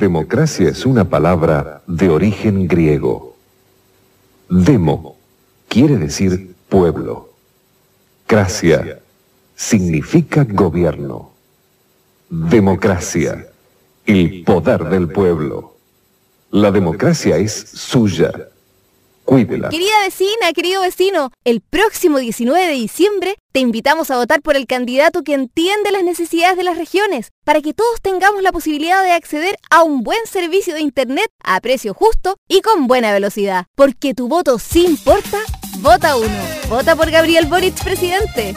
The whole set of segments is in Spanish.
Democracia es una palabra de origen griego. Demo quiere decir pueblo. Cracia significa gobierno. Democracia, el poder del pueblo. La democracia es suya. Querida vecina, querido vecino, el próximo 19 de diciembre te invitamos a votar por el candidato que entiende las necesidades de las regiones, para que todos tengamos la posibilidad de acceder a un buen servicio de Internet a precio justo y con buena velocidad. Porque tu voto sí importa, vota uno. Vota por Gabriel Boric, presidente.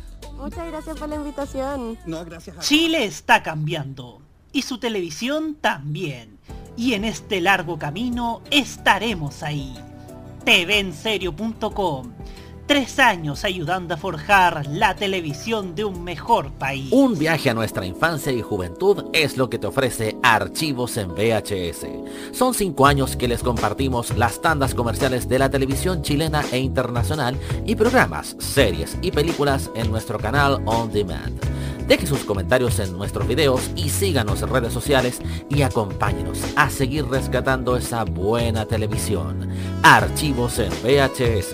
Muchas gracias por la invitación. No, gracias a Chile está cambiando y su televisión también. Y en este largo camino estaremos ahí. TVenserio.com Tres años ayudando a forjar la televisión de un mejor país. Un viaje a nuestra infancia y juventud es lo que te ofrece Archivos en VHS. Son cinco años que les compartimos las tandas comerciales de la televisión chilena e internacional y programas, series y películas en nuestro canal On Demand. Deje sus comentarios en nuestros videos y síganos en redes sociales y acompáñenos a seguir rescatando esa buena televisión. Archivos en VHS,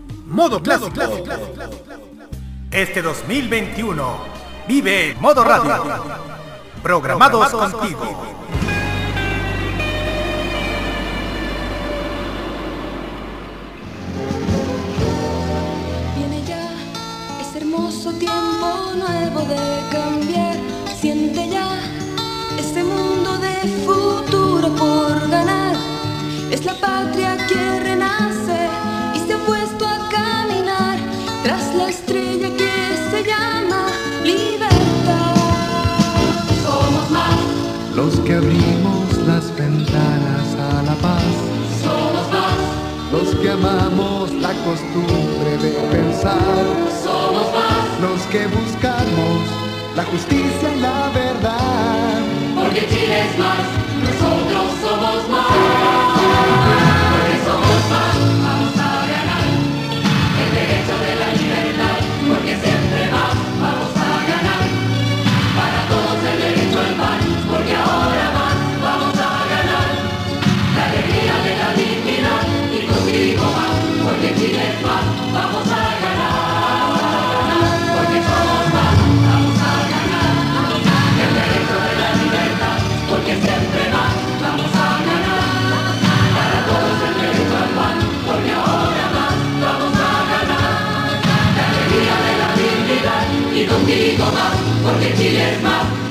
Modo clásico. Este 2021, vive Modo Radio. Programados contigo. Viene ya ese hermoso tiempo nuevo de cambiar. Siente ya este mundo de futuro por ganar. Es la patria que La costumbre de pensar. somos más. Los que buscamos la justicia y la verdad. Porque Chile es más, más, porque Chile es más.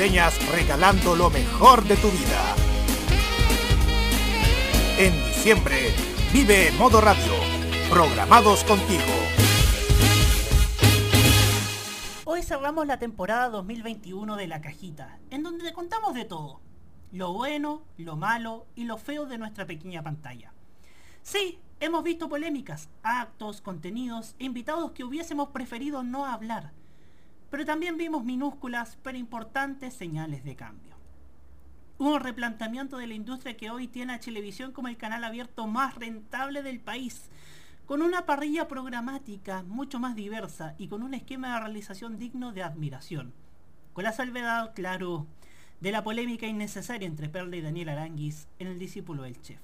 Regalando lo mejor de tu vida. En diciembre, vive Modo Radio, programados contigo. Hoy cerramos la temporada 2021 de La Cajita, en donde te contamos de todo. Lo bueno, lo malo y lo feo de nuestra pequeña pantalla. Sí, hemos visto polémicas, actos, contenidos e invitados que hubiésemos preferido no hablar. Pero también vimos minúsculas pero importantes señales de cambio. Hubo un replanteamiento de la industria que hoy tiene a Televisión como el canal abierto más rentable del país, con una parrilla programática mucho más diversa y con un esquema de realización digno de admiración. Con la salvedad, claro, de la polémica innecesaria entre Perla y Daniel Aranguis en El discípulo del chef.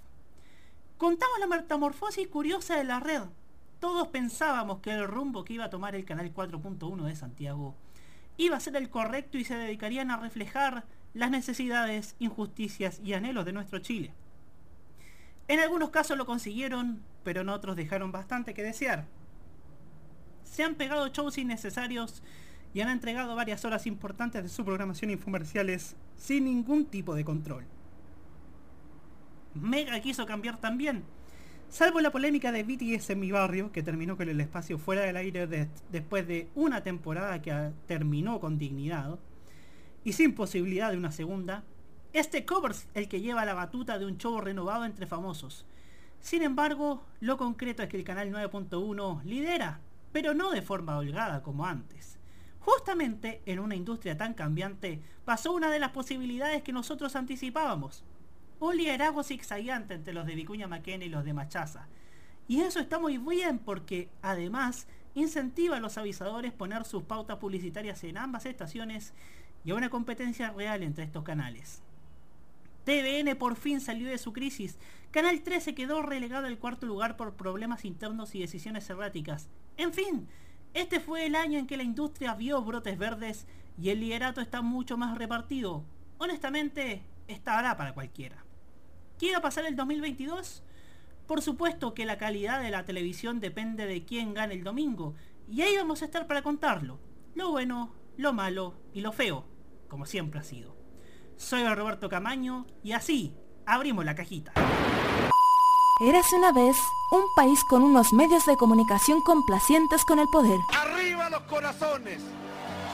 Contamos la metamorfosis curiosa de la red. Todos pensábamos que el rumbo que iba a tomar el canal 4.1 de Santiago iba a ser el correcto y se dedicarían a reflejar las necesidades, injusticias y anhelos de nuestro Chile. En algunos casos lo consiguieron, pero en otros dejaron bastante que desear. Se han pegado shows innecesarios y han entregado varias horas importantes de su programación infomerciales sin ningún tipo de control. Mega quiso cambiar también, salvo la polémica de BTS en mi barrio, que terminó con el espacio fuera del aire de- después de una temporada que terminó con dignidad, y sin posibilidad de una segunda, este covers el que lleva la batuta de un show renovado entre famosos. Sin embargo, lo concreto es que el canal 9.1 lidera, pero no de forma holgada como antes. Justamente en una industria tan cambiante pasó una de las posibilidades que nosotros anticipábamos. Un liderazgo zigzagueante entre los de Vicuña Maquena y los de Machaza. Y eso está muy bien porque además incentiva a los avisadores poner sus pautas publicitarias en ambas estaciones y a una competencia real entre estos canales. TVN por fin salió de su crisis. Canal 13 quedó relegado al cuarto lugar por problemas internos y decisiones erráticas. En fin, este fue el año en que la industria vio brotes verdes y el liderato está mucho más repartido. Honestamente, estará para cualquiera. ¿Qué va a pasar el 2022? Por supuesto que la calidad de la televisión depende de quién gane el domingo, y ahí vamos a estar para contarlo. Lo bueno, lo malo y lo feo, como siempre ha sido. Soy Roberto Camaño y así abrimos la cajita. Érase una vez un país con unos medios de comunicación complacientes con el poder, ¡Arriba los corazones!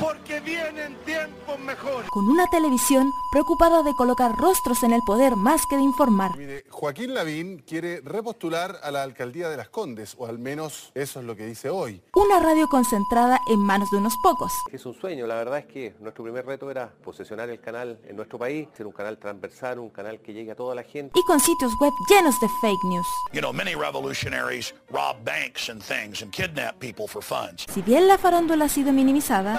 Porque vienen tiempos mejores. con una televisión preocupada de colocar rostros en el poder más que de informar. Mire, Joaquín Lavín quiere repostular a la alcaldía de Las Condes, o al menos eso es lo que dice hoy. Una radio concentrada en manos de unos pocos. Es un sueño, la verdad es que nuestro primer reto era posesionar el canal en nuestro país, ser un canal transversal, un canal que llegue a toda la gente. Y con sitios web llenos de fake news. You know, many revolutionaries rob banks and things and kidnap people for funds. Si bien la farándula ha sido minimizada,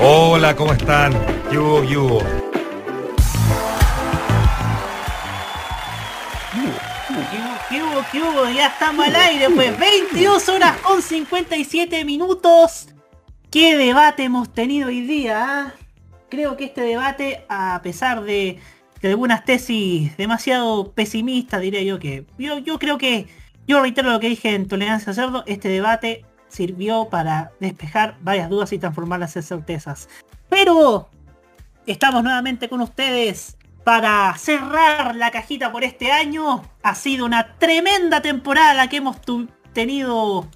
Hola, ¿cómo están? ¿Qué hubo, qué hubo? ¿Qué hubo? Ya estamos al aire, pues 22 horas con 57 minutos. ¿Qué debate hemos tenido hoy día? ah? Creo que este debate, a pesar de, algunas tesis demasiado pesimistas, diré yo que... Yo, yo creo que, yo reitero lo que dije en Tolerancia Cerdo, este debate sirvió para despejar varias dudas y transformarlas en certezas. Pero estamos nuevamente con ustedes para cerrar la cajita por este año. Ha sido una tremenda temporada que hemos tenido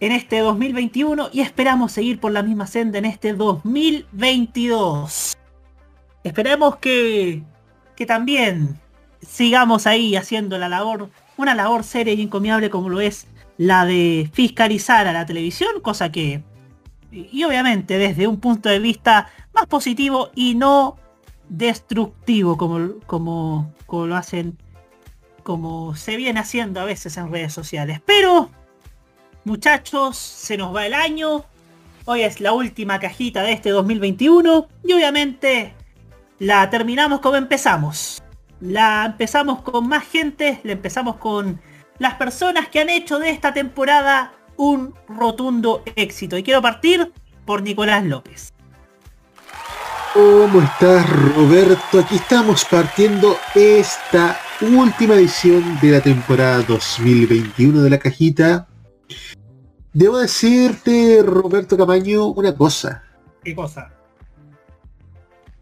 en este 2021 y esperamos seguir por la misma senda en este 2022. Esperemos que, que también sigamos ahí haciendo la labor una labor seria y encomiable como lo es la de fiscalizar a la televisión, cosa que, y obviamente desde un punto de vista más positivo y no destructivo como, como, lo hacen, como se viene haciendo a veces en redes sociales. Pero, muchachos, se nos va el año, hoy es la última cajita de este 2021 y obviamente la terminamos como empezamos. La empezamos con más gente, la empezamos con las personas que han hecho de esta temporada un rotundo éxito. Y quiero partir por Nicolás López. ¿Cómo estás Roberto? Aquí estamos partiendo esta última edición de la temporada 2021 de la cajita. Debo decirte, Roberto Camaño, una cosa. ¿Qué cosa?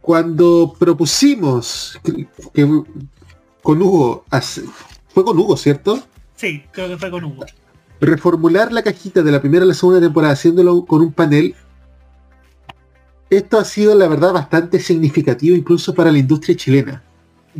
Cuando propusimos que, que con Hugo, fue con Hugo, ¿cierto? Sí, creo que fue con Hugo. reformular la cajita de la primera a la segunda temporada haciéndolo con un panel, esto ha sido la verdad bastante significativo incluso para la industria chilena.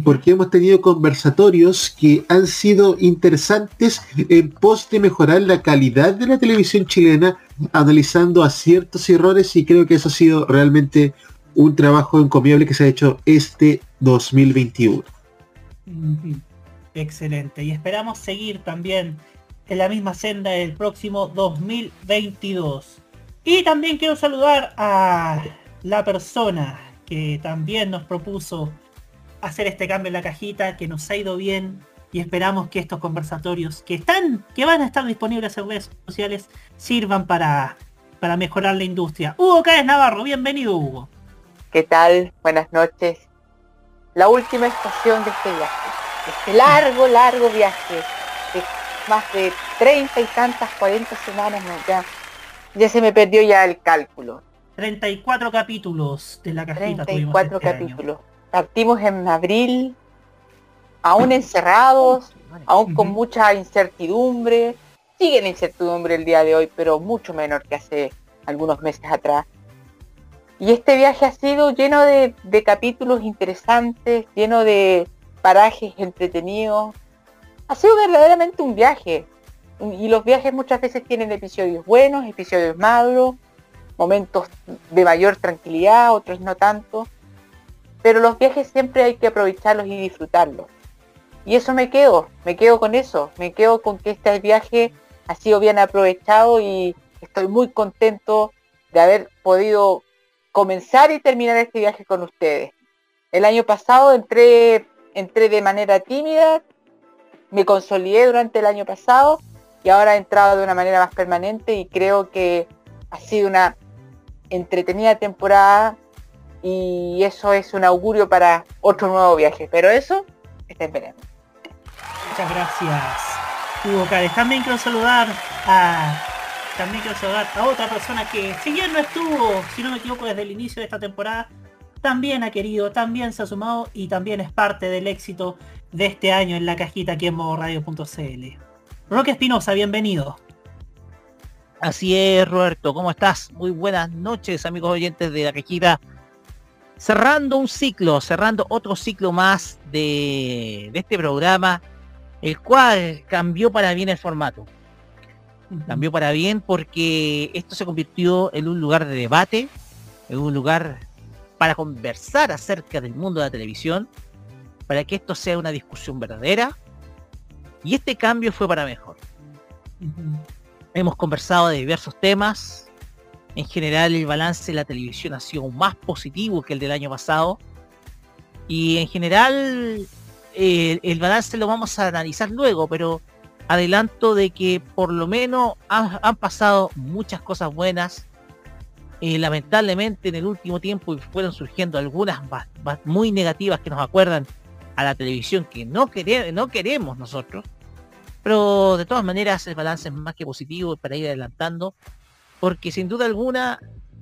Porque hemos tenido conversatorios que han sido interesantes en pos de mejorar la calidad de la televisión chilena, analizando aciertos y errores, y creo que eso ha sido realmente un trabajo encomiable que se ha hecho este 2021. Ujú. Excelente. Y esperamos seguir también en la misma senda el próximo 2022. Y también quiero saludar a la persona que también nos propuso hacer este cambio en la cajita, que nos ha ido bien y esperamos que estos conversatorios que están, que van a estar disponibles en redes sociales, sirvan para, para mejorar la industria. Hugo Cáez Navarro, bienvenido Hugo. ¿Qué tal? Buenas noches. La última estación de este viaje. Este largo, largo viaje. De más de treinta y tantas, 40 semanas, no, ya, ya se me perdió ya el cálculo. 34 capítulos de la cajita tuvimos 34 este año. capítulos. Partimos en abril, aún encerrados, aún con mucha incertidumbre. Sigue la incertidumbre el día de hoy, pero mucho menor que hace algunos meses atrás. Y este viaje ha sido lleno de, de capítulos interesantes, lleno de parajes entretenidos. Ha sido verdaderamente un viaje. Y los viajes muchas veces tienen episodios buenos, episodios malos, momentos de mayor tranquilidad, otros no tanto. Pero los viajes siempre hay que aprovecharlos y disfrutarlos. Y eso me quedo, me quedo con eso, me quedo con que este viaje ha sido bien aprovechado y estoy muy contento de haber podido comenzar y terminar este viaje con ustedes. El año pasado entré, entré de manera tímida, me consolidé durante el año pasado y ahora he entrado de una manera más permanente y creo que ha sido una entretenida temporada y eso es un augurio para otro nuevo viaje. Pero eso, estén veremos. Muchas gracias, Hugo Cárez. También quiero saludar a. También quiero saludar a otra persona que, si bien no estuvo, si no me equivoco, desde el inicio de esta temporada, también ha querido, también se ha sumado y también es parte del éxito de este año en la cajita aquí en modoradio.cl. Roque Espinosa, bienvenido. Así es, Roberto, ¿cómo estás? Muy buenas noches, amigos oyentes de la cajita. Cerrando un ciclo, cerrando otro ciclo más de, de este programa, el cual cambió para bien el formato. Cambió para bien porque esto se convirtió en un lugar de debate, en un lugar para conversar acerca del mundo de la televisión, para que esto sea una discusión verdadera. Y este cambio fue para mejor. Hemos conversado de diversos temas. En general el balance de la televisión ha sido más positivo que el del año pasado. Y en general eh, el balance lo vamos a analizar luego, pero adelanto de que por lo menos han, han pasado muchas cosas buenas. Eh, lamentablemente en el último tiempo fueron surgiendo algunas ba- muy negativas que nos acuerdan a la televisión que no, quere- no queremos nosotros. Pero de todas maneras el balance es más que positivo para ir adelantando. Porque sin duda alguna,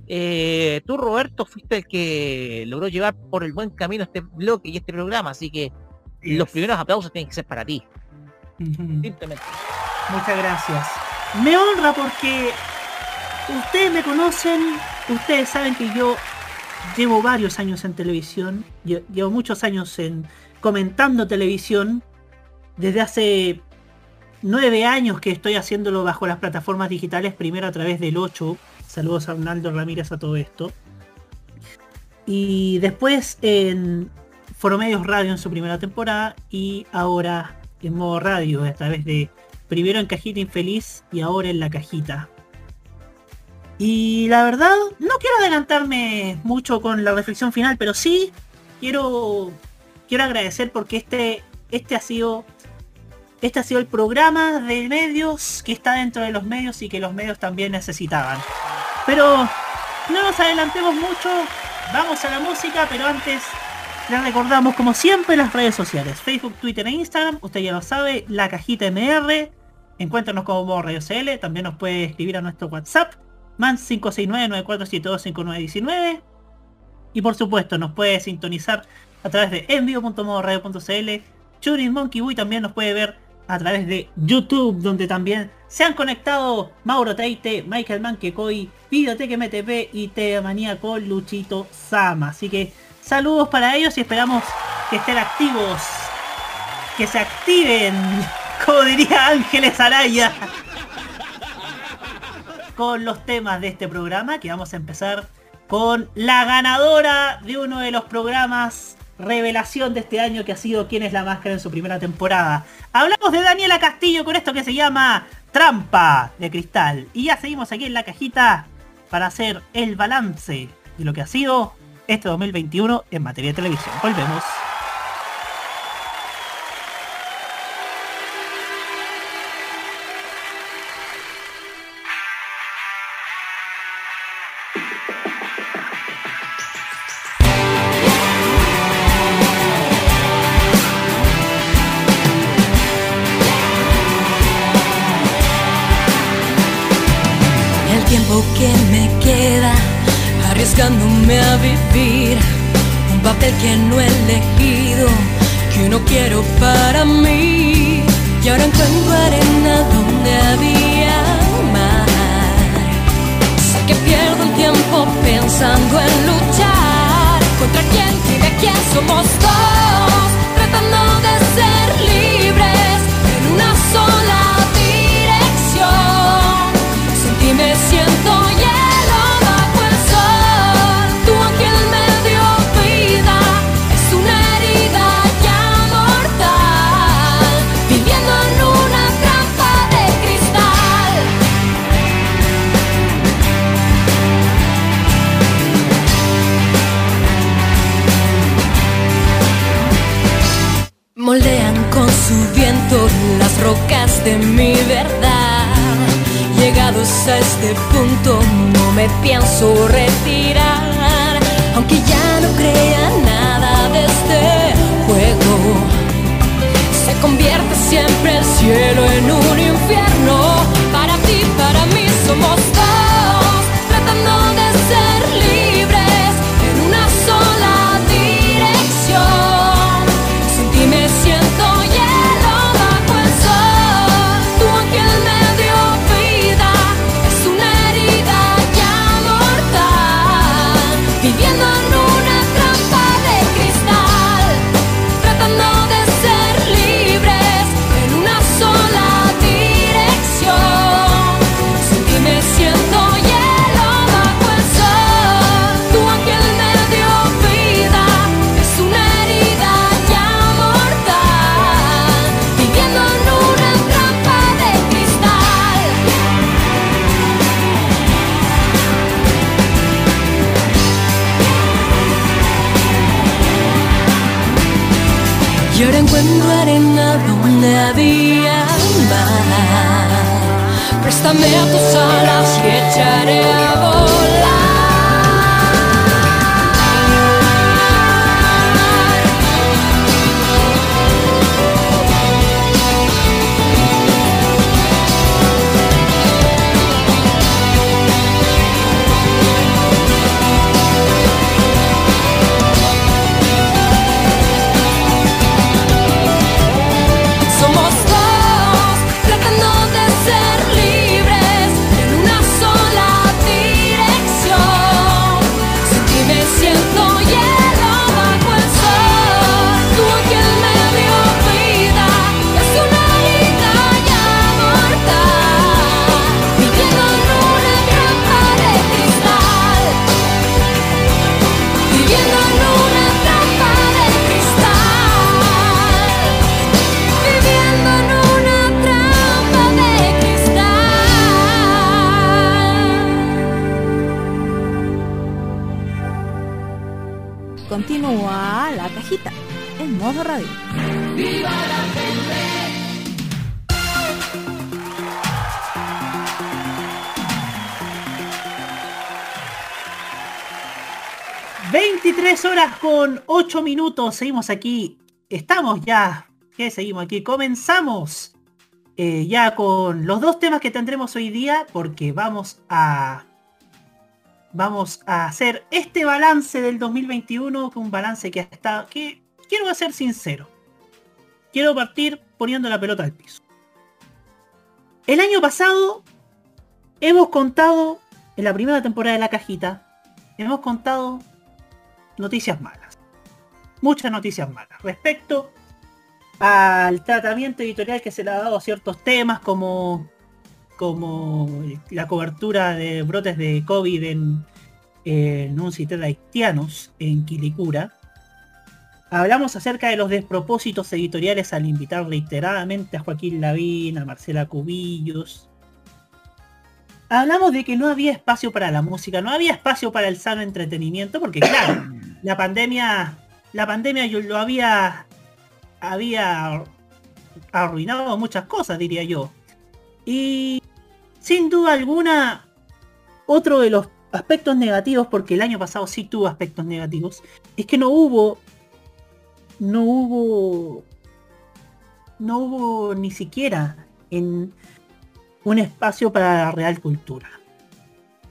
eh, tú Roberto fuiste el que logró llevar por el buen camino este bloque y este programa. Así que los primeros aplausos tienen que ser para ti. Simplemente. Muchas gracias. Me honra porque ustedes me conocen, ustedes saben que yo llevo varios años en televisión, lle- llevo muchos años en comentando televisión. Desde hace nueve años que estoy haciéndolo bajo las plataformas digitales, primero a través del 8. Saludos a Arnaldo Ramírez a todo esto. Y después en Foromedios Radio en su primera temporada y ahora en modo radio a través de primero en Cajita Infeliz y ahora en La Cajita. Y la verdad, no quiero adelantarme mucho con la reflexión final, pero sí quiero quiero agradecer porque este este ha sido este ha sido el programa de medios que está dentro de los medios y que los medios también necesitaban. Pero no nos adelantemos mucho, vamos a la música, pero antes les recordamos como siempre las redes sociales, Facebook, Twitter e Instagram, usted ya lo sabe, la cajita MR, encuéntranos como Radio CL, también nos puede escribir a nuestro WhatsApp, man 569-9472-5919, y por supuesto nos puede sintonizar a través de envío.modoradio.cl, Tuning Monkey Boy también nos puede ver a través de YouTube, donde también se han conectado Mauro Teite, Michael Manquecoy, Videoteque MTP y Manía con Luchito Sama. Así que saludos para ellos y esperamos que estén activos, que se activen, como diría Ángeles Araya, con los temas de este programa, que vamos a empezar con la ganadora de uno de los programas revelación de este año que ha sido quién es la máscara en su primera temporada. Hablamos de Daniela Castillo con esto que se llama Trampa de Cristal. Y ya seguimos aquí en la cajita para hacer el balance de lo que ha sido este 2021 en materia de televisión. Volvemos. Un papel que no he elegido, que no quiero para mí. Y ahora encuentro arena donde había mar. Sé que pierdo el tiempo pensando en luchar contra quien y de quién somos dos, tratando de ser mi verdad. Llegados a este punto no me pienso retirar, aunque ya no crea nada de este juego. Se convierte siempre el cielo en un infierno. Para ti, para mí somos Préstame tus alas y echaré modo radio. ¡Viva la gente! 23 horas con 8 minutos. Seguimos aquí. Estamos ya. ¿Qué seguimos aquí? Comenzamos eh, ya con los dos temas que tendremos hoy día porque vamos a vamos a hacer este balance del 2021 un balance que ha estado que quiero ser sincero. Quiero partir poniendo la pelota al piso. El año pasado hemos contado en la primera temporada de la cajita hemos contado noticias malas. Muchas noticias malas respecto al tratamiento editorial que se le ha dado a ciertos temas como como la cobertura de brotes de COVID en, en un sitio de haitianos en Quilicura. Hablamos acerca de los despropósitos editoriales al invitar reiteradamente a Joaquín Lavín, a Marcela Cubillos. Hablamos de que no había espacio para la música, no había espacio para el sano entretenimiento, porque claro, la pandemia, la pandemia yo lo había, había arruinado muchas cosas, diría yo. Y sin duda alguna, otro de los aspectos negativos, porque el año pasado sí tuvo aspectos negativos, es que no hubo, no hubo, no hubo ni siquiera en un espacio para la real cultura.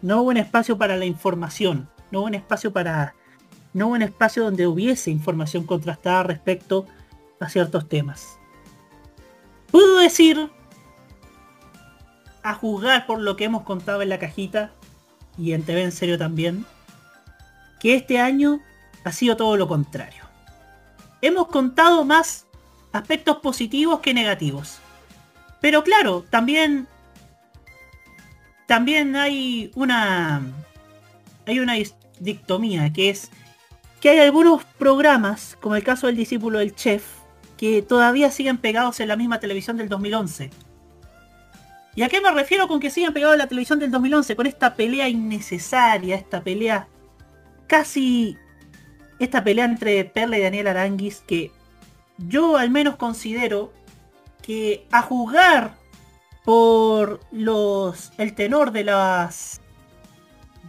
No hubo un espacio para la información, no hubo un espacio para, no hubo un espacio donde hubiese información contrastada respecto a ciertos temas. Puedo decir a juzgar por lo que hemos contado en la cajita y en TV en serio también, que este año ha sido todo lo contrario. Hemos contado más aspectos positivos que negativos. Pero claro, también también hay una hay una dictomía que es que hay algunos programas, como el caso del discípulo del chef, que todavía siguen pegados en la misma televisión del 2011 ¿Y a qué me refiero con que sigan pegados a la televisión del 2011? Con esta pelea innecesaria, esta pelea casi... Esta pelea entre Perla y Daniel Aranguis que yo al menos considero que a juzgar por los el tenor de las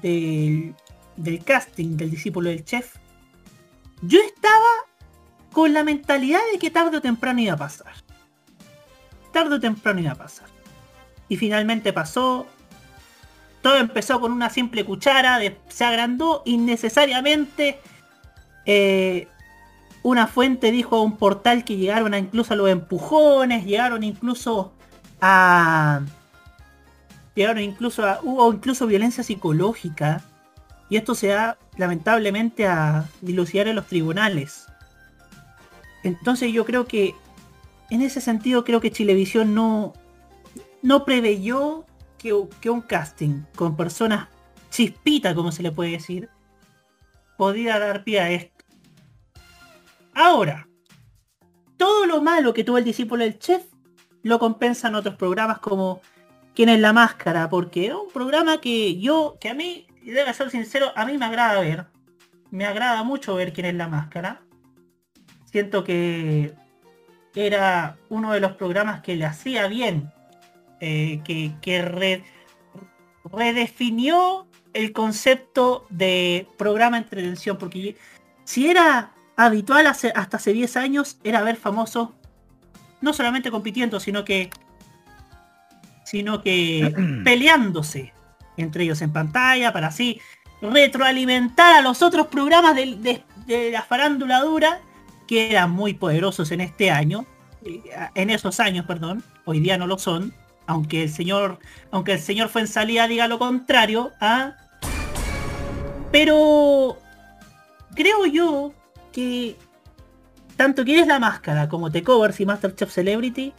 del, del casting del discípulo del chef yo estaba con la mentalidad de que tarde o temprano iba a pasar tarde o temprano iba a pasar y finalmente pasó. Todo empezó con una simple cuchara, de, se agrandó innecesariamente. Eh, una fuente dijo a un portal que llegaron a incluso a los empujones, llegaron incluso a... Llegaron incluso a... Hubo incluso violencia psicológica. Y esto se da lamentablemente a dilucidar en los tribunales. Entonces yo creo que en ese sentido creo que Chilevisión no, no preveyó que, un casting con personas chispita, como se le puede decir, podía dar pie a esto. Ahora, todo lo malo que tuvo el discípulo del chef lo compensan otros programas como Quién es la máscara, porque es un programa que yo, que a mí, debe ser sincero, a mí me agrada ver. Me agrada mucho ver quién es la máscara. Siento que era uno de los programas que le hacía bien eh, que, redefinió el concepto de programa entretención, porque si era habitual hasta hace 10 años, era ver famosos no solamente compitiendo, sino que sino que peleándose entre ellos en pantalla para así retroalimentar a los otros programas de, de la farándula dura que eran muy poderosos en este año, eh, en esos años, perdón, hoy día no lo son, aunque el señor, aunque el señor fue en salida diga lo contrario, ¿ah? pero creo yo que tanto Quieres la Máscara como The Covers y Masterchef Celebrity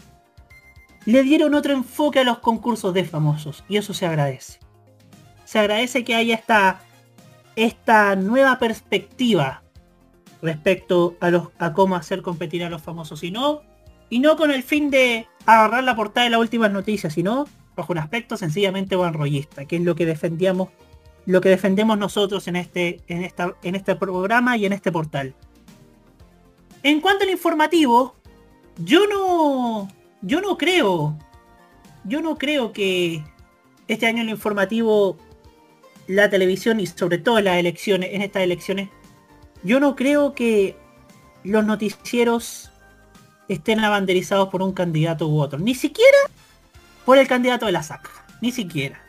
le dieron otro enfoque a los concursos de famosos y eso se agradece. Se agradece que haya esta, esta nueva perspectiva respecto a, los, a cómo hacer competir a los famosos y no, y no con el fin de agarrar la portada de las últimas noticias, sino bajo un aspecto sencillamente banrollista, que es lo que defendíamos, lo que defendemos nosotros en este, en esta, en este programa y en este portal. En cuanto al informativo, yo no, yo no creo, yo no creo que este año el informativo la televisión y sobre todo las elecciones, en estas elecciones, yo no creo que los noticieros estén abanderizados por un candidato u otro. Ni siquiera por el candidato de la SAC. Ni siquiera.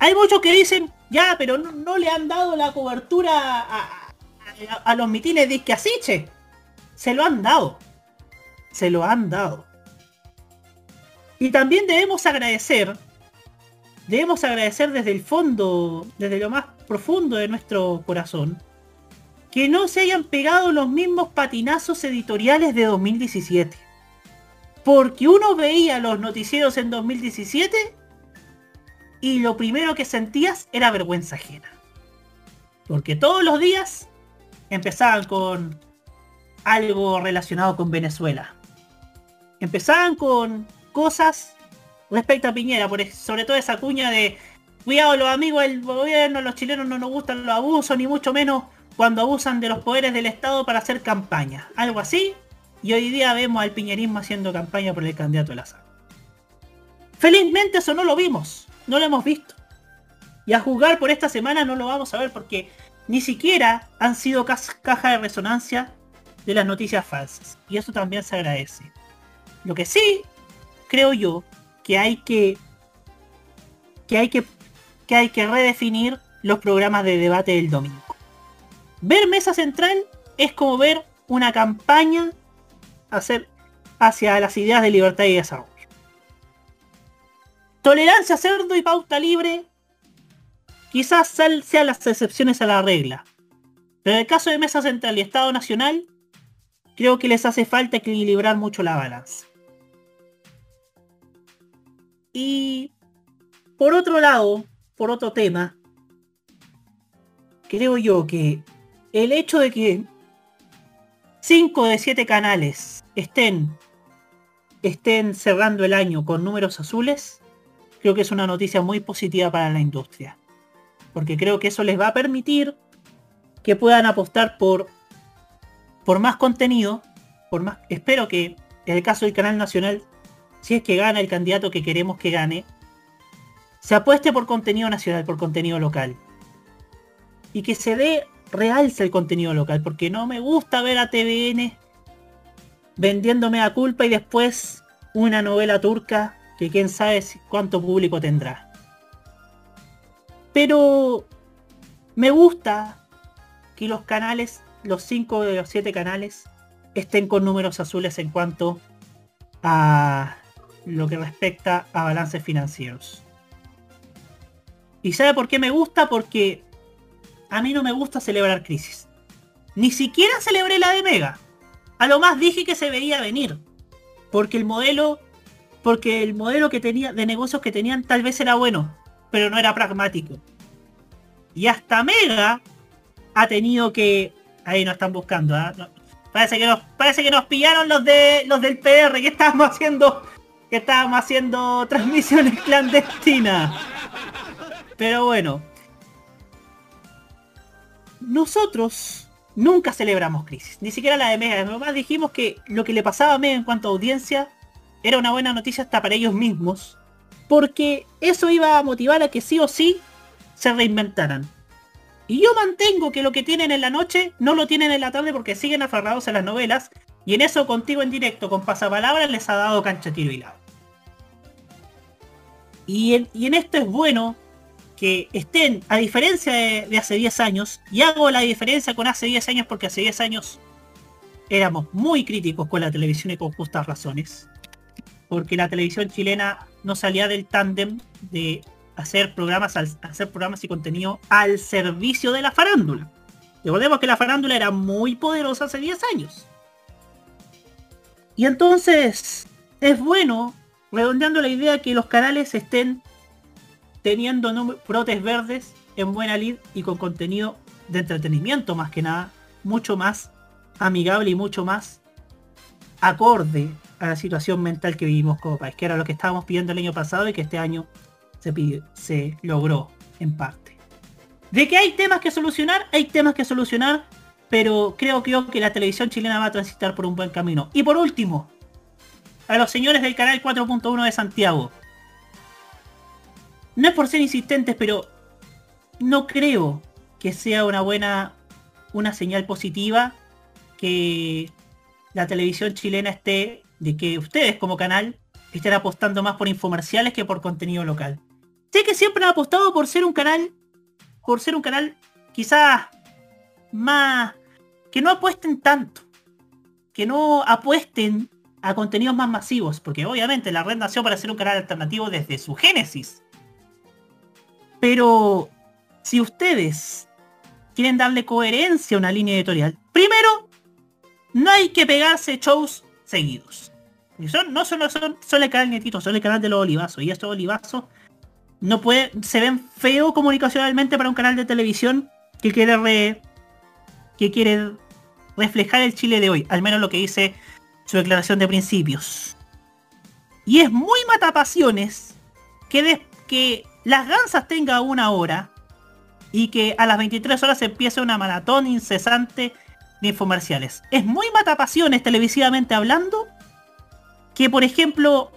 Hay muchos que dicen, ya, pero no, no le han dado la cobertura a, a- a los mitines de Isquiasiche. Se lo han dado. Se lo han dado. Y también debemos agradecer, debemos agradecer desde el fondo, desde lo más profundo de nuestro corazón, que no se hayan pegado los mismos patinazos editoriales de 2017. Porque uno veía los noticieros en 2017 y lo primero que sentías era vergüenza ajena. Porque todos los días empezaban con algo relacionado con Venezuela. Empezaban con cosas respecto a Piñera, por sobre todo esa cuña de cuidado los amigos del gobierno, los chilenos no nos gustan los abusos, ni mucho menos cuando abusan de los poderes del Estado para hacer campaña. Algo así. Y hoy día vemos al piñerismo haciendo campaña por el candidato de la SAC. Felizmente eso no lo vimos, no lo hemos visto. Y a jugar por esta semana no lo vamos a ver porque ni siquiera han sido cas- caja de resonancia de las noticias falsas. Y eso también se agradece. Lo que sí, creo yo, que hay que que hay que que hay que redefinir los programas de debate del domingo. Ver Mesa Central es como ver una campaña hacer hacia las ideas de libertad y desarrollo. Tolerancia cerdo y pauta libre quizás sean las excepciones a la regla. Pero en el caso de Mesa Central y Estado Nacional, creo que les hace falta equilibrar mucho la balanza. Y por otro lado, por otro tema, creo yo que el hecho de que 5 de 7 canales estén estén cerrando el año con números azules, creo que es una noticia muy positiva para la industria. Porque creo que eso les va a permitir que puedan apostar por por más contenido, por más espero que en el caso del canal nacional, si es que gana el candidato que queremos que gane, se apueste por contenido nacional, por contenido local. Y que se dé realce el contenido local, porque no me gusta ver a TVN vendiéndome a culpa y después una novela turca que quién sabe cuánto público tendrá. Pero me gusta que los canales, los 5 de los 7 canales, estén con números azules en cuanto a lo que respecta a balances financieros. ¿Y sabe por qué me gusta? Porque a mí no me gusta celebrar crisis. Ni siquiera celebré la de Mega. A lo más dije que se veía venir. Porque el modelo, porque el modelo que tenía de negocios que tenían tal vez era bueno, pero no era pragmático. Y hasta Mega ha tenido que. Ahí nos están buscando. No, Parece que nos, parece que nos pillaron los de los del PR que estábamos haciendo. Que estábamos haciendo transmisiones clandestinas. Pero bueno. Nosotros nunca celebramos crisis. Ni siquiera la de Mega. Nomás dijimos que lo que le pasaba a Mega en cuanto a audiencia era una buena noticia hasta para ellos mismos. Porque eso iba a motivar a que sí o sí se reinventaran. Y yo mantengo que lo que tienen en la noche no lo tienen en la tarde porque siguen aferrados a las novelas. Y en eso contigo en directo con pasapalabra les ha dado cancha tiro y lado. Y en, y en esto es bueno que estén, a diferencia de, de hace 10 años, y hago la diferencia con hace 10 años porque hace 10 años éramos muy críticos con la televisión y con justas razones. Porque la televisión chilena no salía del tándem de hacer programas al- hacer programas y contenido al servicio de la farándula. Recordemos que la farándula era muy poderosa hace 10 años. Y entonces es bueno, redondeando la idea, que los canales estén teniendo brotes verdes en buena lid y con contenido de entretenimiento más que nada, mucho más amigable y mucho más acorde a la situación mental que vivimos como país, que era lo que estábamos pidiendo el año pasado y que este año se, logró en parte. De que hay temas que solucionar, hay temas que solucionar, pero creo, creo que la televisión chilena va a transitar por un buen camino. Y por último, a los señores del canal 4.1 de Santiago. No es por ser insistentes, pero no creo que sea una buena, una señal positiva que la televisión chilena esté, de que ustedes como canal estén apostando más por infomerciales que por contenido local. Sé que siempre han apostado por ser un canal, por ser un canal quizás más, que no apuesten tanto, que no apuesten a contenidos más masivos, porque obviamente la red nació para ser un canal alternativo desde su génesis. Pero si ustedes quieren darle coherencia a una línea editorial, primero, no hay que pegarse shows seguidos. Y son, no solo son, solo el canal Netito, son el canal de los olivazos. Y estos olivazos no puede, se ven feo comunicacionalmente para un canal de televisión que quiere re, que quiere reflejar el Chile de hoy, al menos lo que dice su declaración de principios. Y es muy matapasiones que, que las gansas tenga una hora y que a las 23 horas empiece una maratón incesante de infomerciales. Es muy matapasiones televisivamente hablando que, por ejemplo,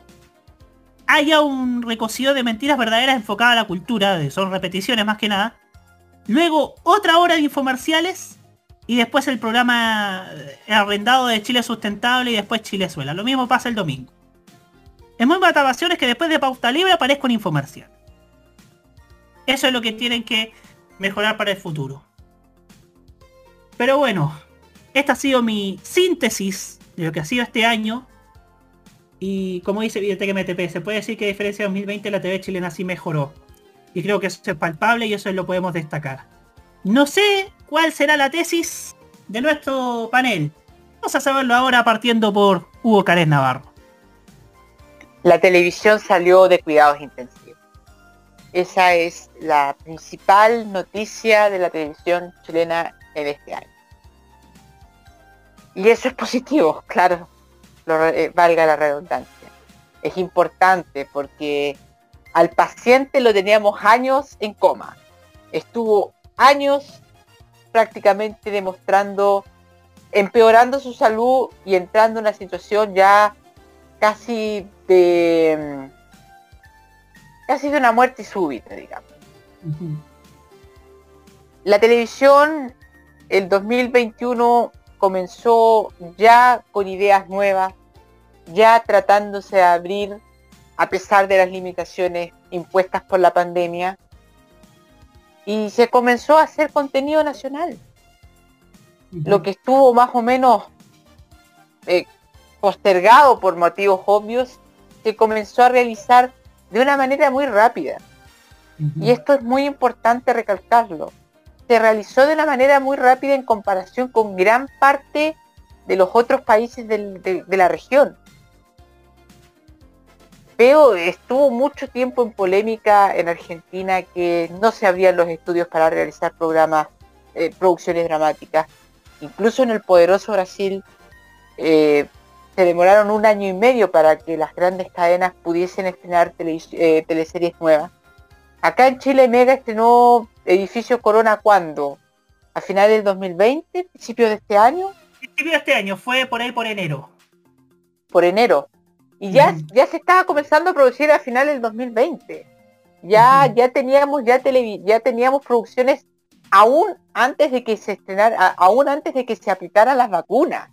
haya un recocido de mentiras verdaderas enfocada a la cultura, son repeticiones más que nada. Luego otra hora de infomerciales y después el programa eh, arrendado de Chile Sustentable y después Chilezuela. Lo mismo pasa el domingo. Es muy matapasiones que después de pauta libre aparezca un infomercial. Eso es lo que tienen que mejorar para el futuro. Pero bueno, esta ha sido mi síntesis de lo que ha sido este año. Y como dice Videotec MTP, se puede decir que a diferencia de 2020 la TV chilena sí mejoró. Y creo que eso es palpable y eso lo podemos destacar. No sé cuál será la tesis de nuestro panel. Vamos a saberlo ahora partiendo por Hugo Cárez Navarro. La televisión salió de cuidados intensivos. Esa es la principal noticia de la televisión chilena en este año. Y eso es positivo, claro, eh, valga la redundancia. Es importante porque al paciente lo teníamos años en coma. Estuvo años prácticamente demostrando, empeorando su salud y entrando en una situación ya casi de ha sido una muerte súbita, digamos. La televisión, el 2021 comenzó ya con ideas nuevas, ya tratándose de abrir a pesar de las limitaciones impuestas por la pandemia, y se comenzó a hacer contenido nacional. Lo que estuvo más o menos eh, postergado por motivos obvios, se comenzó a realizar de una manera muy rápida. Y esto es muy importante recalcarlo. Se realizó de una manera muy rápida en comparación con gran parte de los otros países de, la región. Veo, estuvo mucho tiempo en polémica en Argentina que no se abrían los estudios para realizar programas, eh, producciones dramáticas. Incluso en el poderoso Brasil eh, se demoraron un año y medio para que las grandes cadenas pudiesen estrenar eh, teleseries nuevas. Acá en Chile Mega estrenó Edificio Corona cuando? ¿A finales del 2020? ¿Principio de este año? Principio de este año, fue por ahí por enero. Por enero. Y ya, ya se estaba comenzando a producir a finales del 2020. Ya, ya teníamos, ya ya teníamos producciones aún antes de que se estrenara, aún antes de que se aplicaran las vacunas.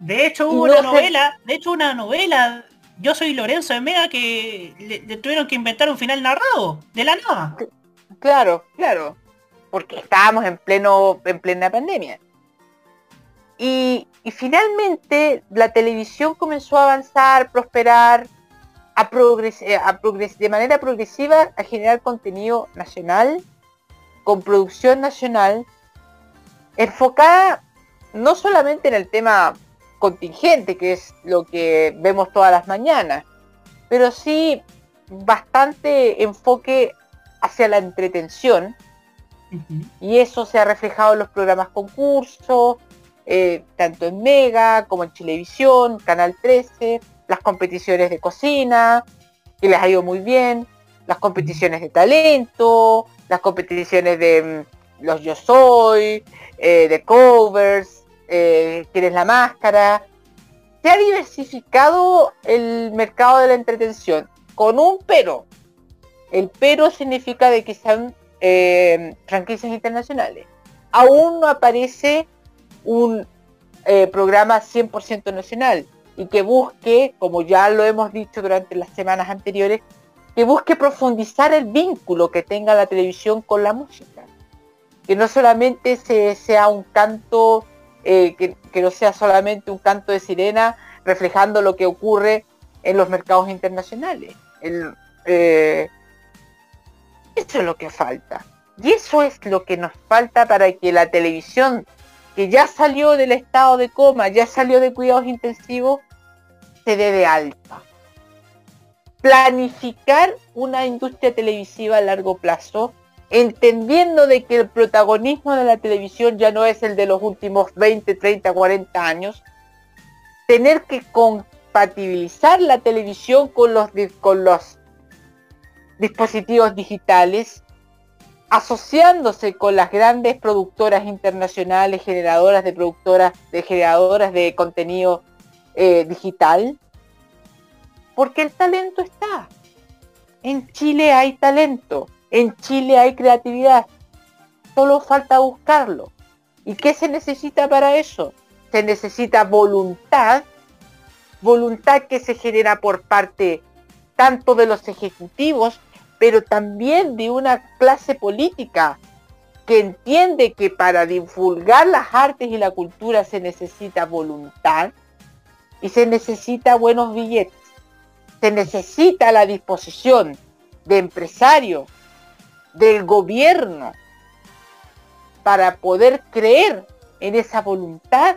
De hecho hubo una novela, de hecho una novela, Yo soy Lorenzo de Mega que le, tuvieron que inventar un final narrado, de la nada. Claro, claro. Porque estábamos en pleno, en plena pandemia. Y, finalmente la televisión comenzó a avanzar, prosperar, a, eh, de manera progresiva a generar contenido nacional, con producción nacional, enfocada no solamente en el tema contingente, que es lo que vemos todas las mañanas, pero sí bastante enfoque hacia la entretención. Y eso se ha reflejado en los programas concursos, eh, tanto en Mega como en Televisión, Canal 13, las competiciones de cocina, que les ha ido muy bien, las competiciones de talento, las competiciones de, los Yo Soy, eh, The Covers, eh, ¿Quién es la máscara? Se ha diversificado el mercado de la entretención con un pero. El pero significa de que sean eh, franquicias internacionales. Aún no aparece un eh, programa 100% nacional y que busque, como ya lo hemos dicho durante las semanas anteriores, que busque profundizar el vínculo que tenga la televisión con la música. Que no solamente se, sea un canto, eh, que, no sea solamente un canto de sirena reflejando lo que ocurre en los mercados internacionales. Eh, eso es lo que falta. Y eso es lo que nos falta para que la televisión, que ya salió del estado de coma, ya salió de cuidados intensivos, se dé de alta. Planificar una industria televisiva a largo plazo, entendiendo de que el protagonismo de la televisión ya no es el de los últimos 20, 30, 40 años, tener que compatibilizar la televisión con los, con los dispositivos digitales, asociándose con las grandes productoras internacionales, generadoras de productoras, de generadoras de contenido eh, digital, porque el talento está. En Chile hay talento, en Chile hay creatividad, solo falta buscarlo. ¿Y qué se necesita para eso? Se necesita voluntad, voluntad que se genera por parte tanto de los ejecutivos, pero también de una clase política que entiende que para divulgar las artes y la cultura se necesita voluntad y se necesita buenos billetes. Se necesita la disposición de empresarios, del gobierno, para poder creer en esa voluntad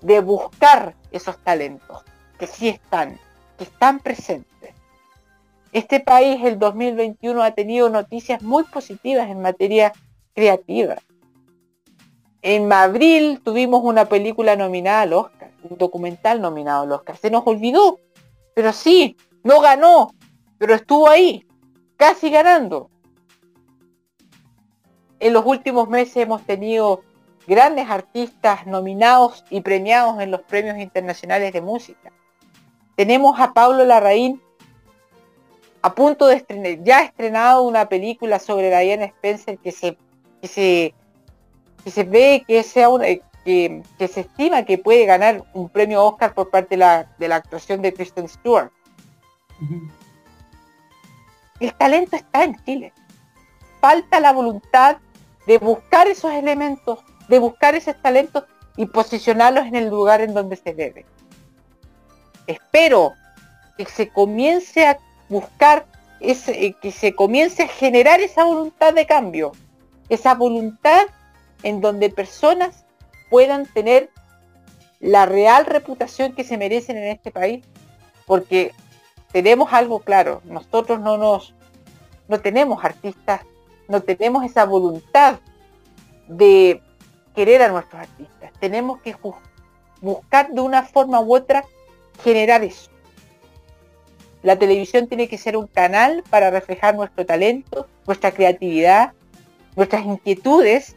de buscar esos talentos que sí están, que están presentes. Este país, el 2021, ha tenido noticias muy positivas en materia creativa. En abril tuvimos una película nominada al Oscar, un documental nominado al Oscar. Se nos olvidó, pero sí, no ganó, pero estuvo ahí, casi ganando. En los últimos meses hemos tenido grandes artistas nominados y premiados en los premios internacionales de música. Tenemos a Pablo Larraín a punto de estrenar, ya ha estrenado una película sobre Diana Spencer que se, que se, que se ve que sea una, que, que, se estima que puede ganar un premio Oscar por parte de la, de la actuación de Kristen Stewart. Uh -huh. El talento está en Chile. Falta la voluntad de buscar esos elementos, de buscar esos talentos y posicionarlos en el lugar en donde se debe. Espero que se comience a buscar ese, que se comience a generar esa voluntad de cambio, esa voluntad en donde personas puedan tener la real reputación que se merecen en este país, porque tenemos algo claro, nosotros no nos no tenemos artistas, no tenemos esa voluntad de querer a nuestros artistas. Tenemos que buscar de una forma u otra generar eso. La televisión tiene que ser un canal para reflejar nuestro talento, nuestra creatividad, nuestras inquietudes,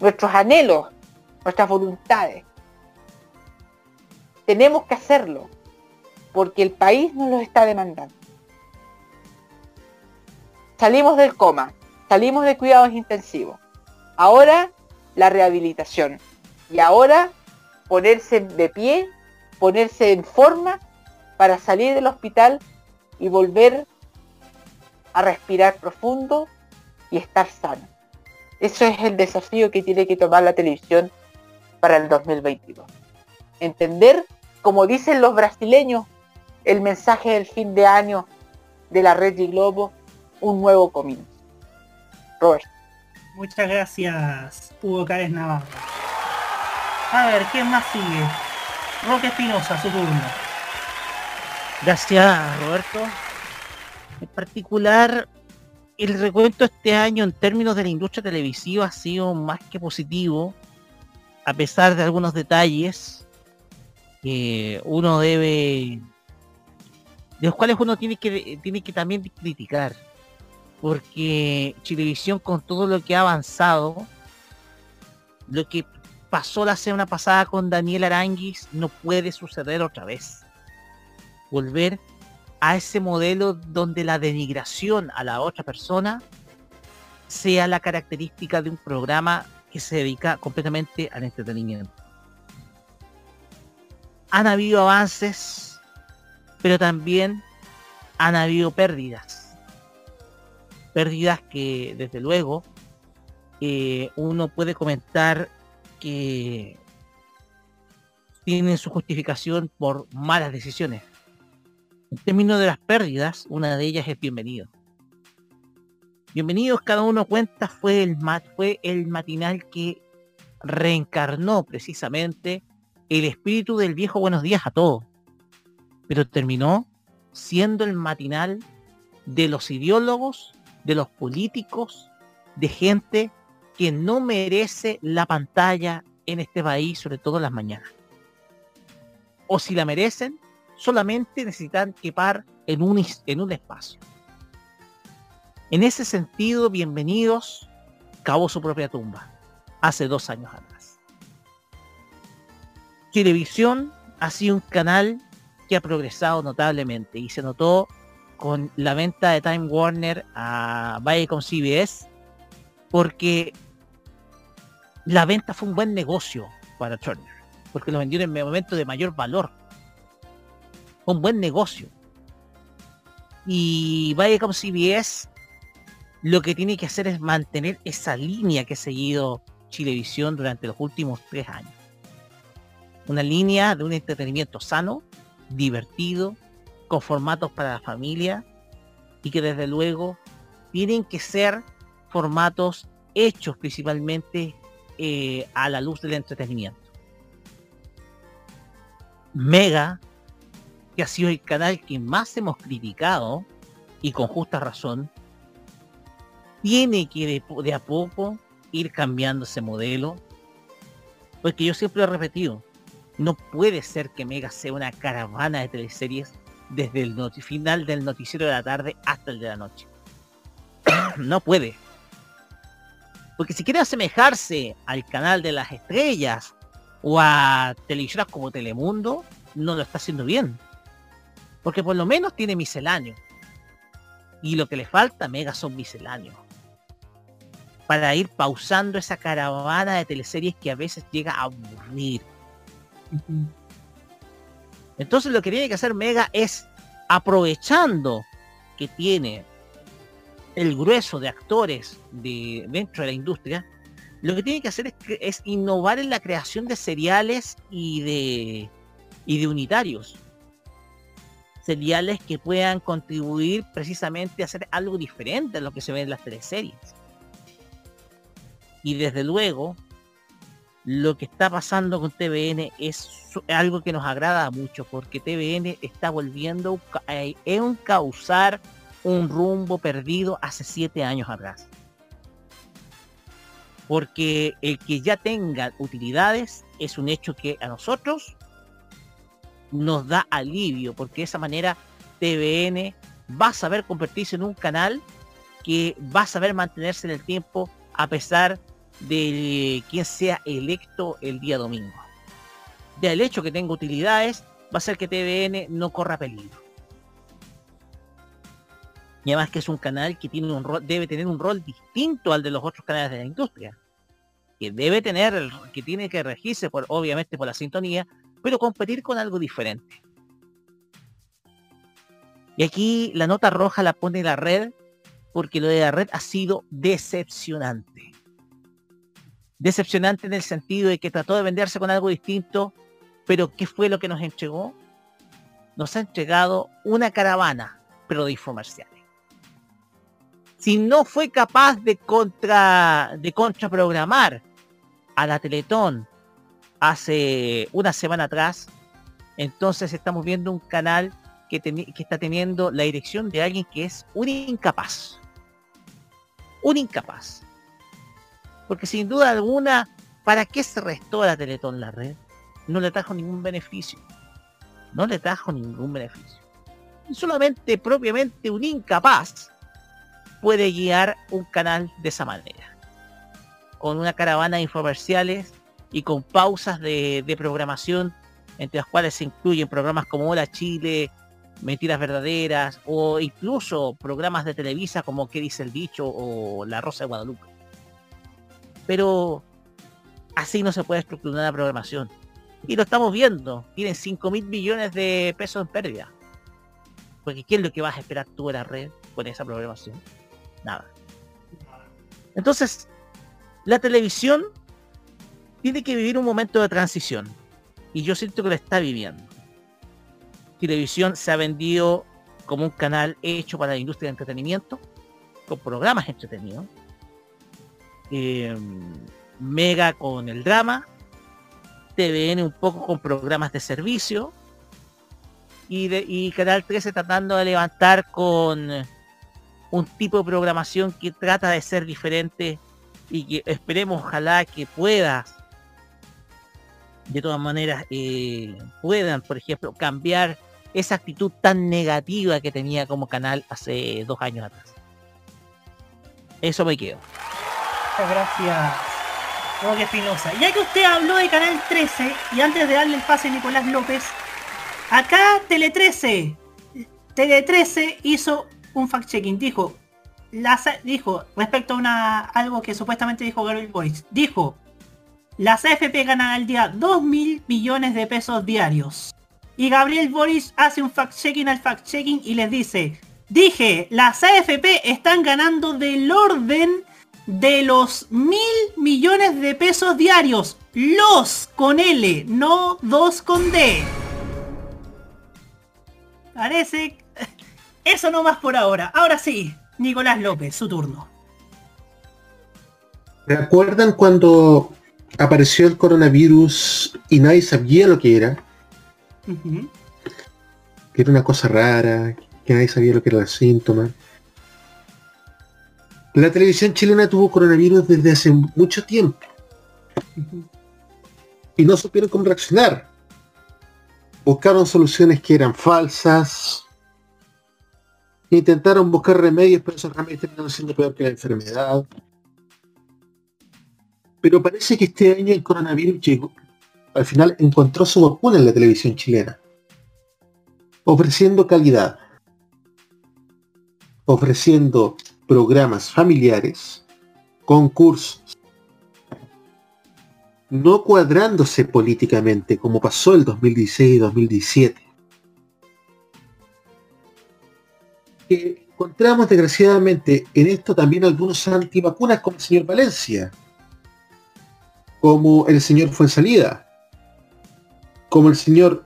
nuestros anhelos, nuestras voluntades. Tenemos que hacerlo, porque el país nos lo está demandando. Salimos del coma, salimos de cuidados intensivos. Ahora la rehabilitación. Y ahora ponerse de pie, ponerse en forma para salir del hospital y volver a respirar profundo y estar sano. Eso es el desafío que tiene que tomar la televisión para el 2022. Entender, como dicen los brasileños, el mensaje del fin de año de la red de Globo, un nuevo comienzo. Roberto. Muchas gracias, Hugo Cárez Navarro. A ver, ¿quién más sigue? Roque Espinosa, su turno. Gracias, Roberto. En particular, el recuento este año en términos de la industria televisiva ha sido más que positivo, a pesar de algunos detalles que uno debe, de los cuales uno tiene que, tiene que también criticar. Porque Chilevisión con todo lo que ha avanzado, lo que pasó la semana pasada con Daniel Aranguis no puede suceder otra vez. Volver a ese modelo donde la denigración a la otra persona sea la característica de un programa que se dedica completamente al entretenimiento. Han habido avances, pero también han habido pérdidas. Pérdidas que desde luego eh, uno puede comentar que tienen su justificación por malas decisiones. En términos de las pérdidas, una de ellas es bienvenido. Bienvenidos, cada uno cuenta, fue el, fue el matinal que reencarnó precisamente el espíritu del viejo buenos días a todos. Pero terminó siendo el matinal de los ideólogos, de los políticos, de gente que no merece la pantalla en este país, sobre todo en las mañanas. O si la merecen, solamente necesitan quepar en un, en un espacio. En ese sentido, bienvenidos, cavó su propia tumba, hace dos años atrás. Televisión ha sido un canal que ha progresado notablemente y se notó con la venta de Time Warner a Viacom CBS porque la venta fue un buen negocio para Turner, porque lo vendieron en el momento de mayor valor. Fue un buen negocio. Y Viacom CBS lo que tiene que hacer es mantener esa línea que ha seguido Chilevisión durante los últimos tres años. Una línea de un entretenimiento sano, divertido, con formatos para la familia y que desde luego tienen que ser formatos hechos principalmente eh, a la luz del entretenimiento. Mega, que ha sido el canal que más hemos criticado, y con justa razón, tiene que de, a poco ir cambiando ese modelo, porque yo siempre lo he repetido, no puede ser que Mega sea una caravana de teleseries desde el final del noticiero de la tarde hasta el de la noche. no puede. Porque si quiere asemejarse al canal de las estrellas o a televisoras como Telemundo, no lo está haciendo bien. Porque por lo menos tiene misceláneo. Y lo que le falta Mega son misceláneos. Para ir pausando esa caravana de teleseries que a veces llega a aburrir. Entonces lo que tiene que hacer Mega es aprovechando que tiene el grueso de actores de, dentro de la industria, lo que tiene que hacer es, innovar en la creación de seriales y de, y de unitarios. Seriales que puedan contribuir precisamente a hacer algo diferente a lo que se ve en las teleseries. Y desde luego, lo que está pasando con TVN es algo que nos agrada mucho, porque TVN está volviendo a encauzar un rumbo perdido hace siete años atrás. Porque el que ya tenga utilidades es un hecho que a nosotros nos da alivio, porque de esa manera TVN va a saber convertirse en un canal que va a saber mantenerse en el tiempo a pesar de quien sea electo el día domingo. Ya el hecho que tenga utilidades va a ser que TVN no corra peligro. Y además que es un canal que tiene un rol, debe tener un rol distinto al de los otros canales de la industria. Que debe tener, que tiene que regirse por, obviamente por la sintonía, pero competir con algo diferente. Y aquí la nota roja la pone la red, porque lo de la red ha sido decepcionante. Decepcionante en el sentido de que trató de venderse con algo distinto, pero ¿qué fue lo que nos entregó? Nos ha entregado una caravana, pero de si no fue capaz de contra de contraprogramar a la Teletón hace una semana atrás, entonces estamos viendo un canal que está teniendo la dirección de alguien que es un incapaz. Un incapaz. Porque sin duda alguna, ¿para qué se restó la Teletón la red? No le trajo ningún beneficio. No le trajo ningún beneficio. solamente propiamente un incapaz puede guiar un canal de esa manera. Con una caravana de infomerciales y con pausas de, de programación, entre las cuales se incluyen programas como Hola Chile, Mentiras Verdaderas, o incluso programas de Televisa como ¿Qué dice el dicho? o La Rosa de Guadalupe. Pero así no se puede estructurar la programación. Y lo estamos viendo. Tienen 5 mil millones de pesos en pérdida. Porque ¿qué es lo que vas a esperar tú en la red con esa programación? Nada. Entonces, la televisión tiene que vivir un momento de transición. Y yo siento que lo está viviendo. Televisión se ha vendido como un canal hecho para la industria de entretenimiento, con programas entretenidos. Eh, Mega con el drama, TVN un poco con programas de servicio y, de, y Canal 13 tratando de levantar con un tipo de programación que trata de ser diferente y que esperemos ojalá que pueda de todas maneras eh, puedan por ejemplo cambiar esa actitud tan negativa que tenía como canal hace dos años atrás. Eso me quedo Muchas gracias Roque Espinosa. Ya que usted habló de Canal 13, y antes de darle el pase a Nicolás López, acá Tele 13, Tele 13 hizo un fact-checking. Dijo, las, dijo, respecto a una, algo que supuestamente dijo Gabriel Boris, dijo, las AFP ganan al día 2 mil millones de pesos diarios. Y Gabriel Boris hace un fact-checking al fact-checking y les dice, dije, las AFP están ganando del orden de los mil millones de pesos diarios. Los con L, no dos con D. Parece... Eso no más por ahora. Ahora sí, Nicolás López, su turno. ¿Recuerdan cuando apareció el coronavirus y nadie sabía lo que era? Que era una cosa rara, que nadie sabía lo que eran los síntomas. La televisión chilena tuvo coronavirus desde hace mucho tiempo. Y no supieron cómo reaccionar. Buscaron soluciones que eran falsas. Intentaron buscar remedios, pero esos remedios terminaron siendo peor que la enfermedad. Pero parece que este año el coronavirus llegó, al final encontró su vacuna en la televisión chilena. Ofreciendo calidad. Ofreciendo programas familiares, concursos, no cuadrándose políticamente como pasó el 2016 y 2017. Que encontramos desgraciadamente en esto también algunos antivacunas como el señor Valencia, como el señor Fuensalida, como el señor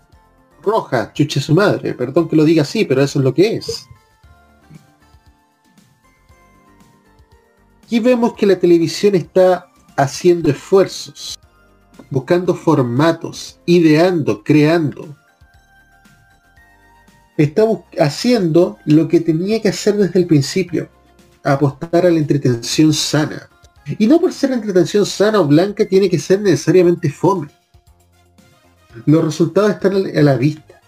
Roja, chuche su madre, perdón que lo diga así, pero eso es lo que es. Aquí vemos que la televisión está haciendo esfuerzos, buscando formatos, ideando, creando. Está haciendo lo que tenía que hacer desde el principio, apostar a la entretención sana. Y no por ser entretención sana o blanca tiene que ser necesariamente fome. Los resultados están a la vista.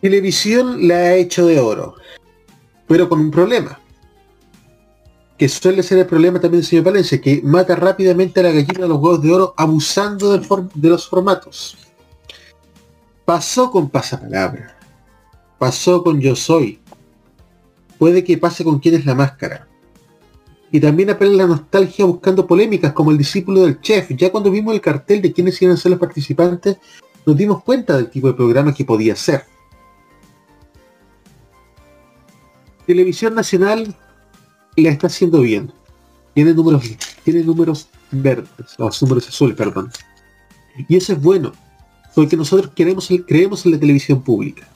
Televisión la ha hecho de oro, pero con un problema. Que suele ser el problema también del señor Valencia, que mata rápidamente a la gallina de los huevos de oro abusando de los formatos. Pasó con Pasapalabra. Pasó con Yo Soy. Puede que pase con quién es la máscara. Y también apela a la nostalgia buscando polémicas como el discípulo del chef. Ya cuando vimos el cartel de quiénes iban a ser los participantes, nos dimos cuenta del tipo de programa que podía ser. Televisión Nacional la está haciendo bien. Tiene números, tiene números verdes, los números azules, perdón. Y eso es bueno, porque nosotros queremos, creemos en la televisión pública.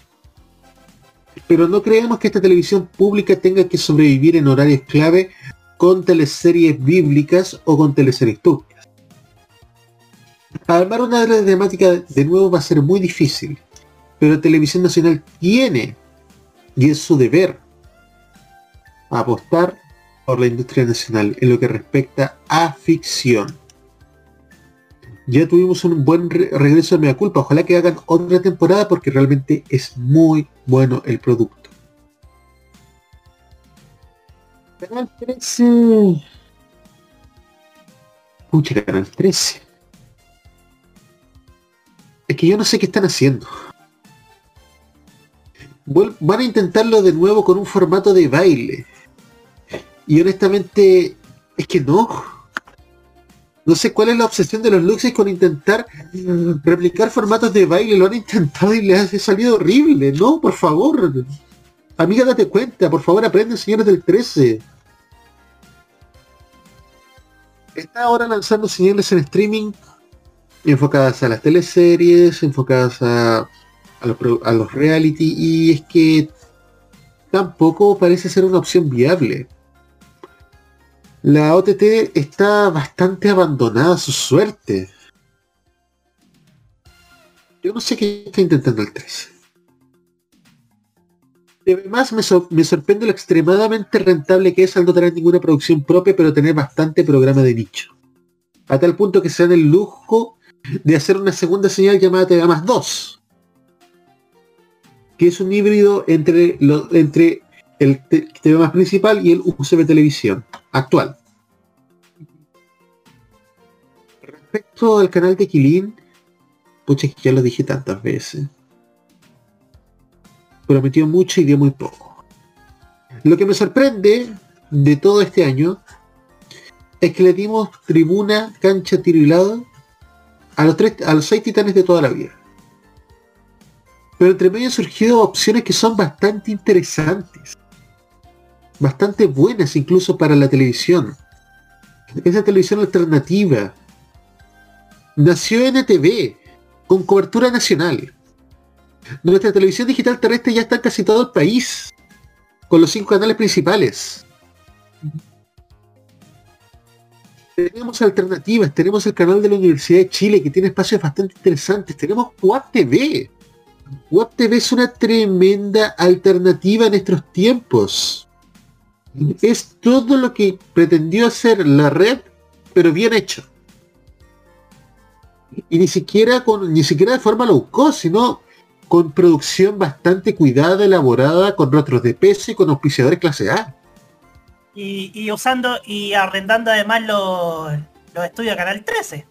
Pero no creemos que esta televisión pública tenga que sobrevivir en horarios clave con teleseries bíblicas o con teleseries turcas. Armar una temática de nuevo va a ser muy difícil, pero Televisión Nacional tiene, y es su deber, apostar por la industria nacional en lo que respecta a ficción. Ya tuvimos un buen re regreso de Mea Culpa, ojalá que hagan otra temporada porque realmente es muy bueno el producto. Canal 13. Pucha, Canal 13. Es que yo no sé qué están haciendo. Van a intentarlo de nuevo con un formato de baile. Y honestamente, es que no. No sé cuál es la obsesión de los Luxes con intentar replicar formatos de baile. Lo han intentado y les ha salido horrible. No, por favor. Amiga, date cuenta. Por favor, aprende, señores del 13. Está ahora lanzando señales en streaming enfocadas a las teleseries, enfocadas a, a los reality y es que tampoco parece ser una opción viable. La OTT está bastante abandonada a su suerte. Yo no sé qué está intentando el 13. Además me, me sorprende lo extremadamente rentable que es al no tener ninguna producción propia, pero tener bastante programa de nicho. A tal punto que se dan el lujo de hacer una segunda señal llamada TV más 2. Que es un híbrido entre, entre el TV más principal y el UCB Televisión actual. Respecto al canal de Kilin, pucha que ya lo dije tantas veces. Prometió mucho y dio muy poco. Lo que me sorprende de todo este año es que le dimos tribuna, cancha, tiro y lado a los, tres, a los seis titanes de toda la vida. Pero entre medio han surgido opciones que son bastante interesantes. Bastante buenas incluso para la televisión. Esa televisión alternativa. Nació NTV, con cobertura nacional. Nuestra televisión digital terrestre ya está en casi todo el país, con los cinco canales principales. Tenemos alternativas, tenemos el canal de la Universidad de Chile que tiene espacios bastante interesantes, tenemos Web TV. Web TV es una tremenda alternativa en estos tiempos. Es todo lo que pretendió hacer la red, pero bien hecho. Y ni siquiera con, ni siquiera de forma low cost, sino con producción bastante cuidada, elaborada, con rostros de peso y con auspiciadores clase A. Y, y usando y arrendando además los, los estudios de Canal 13.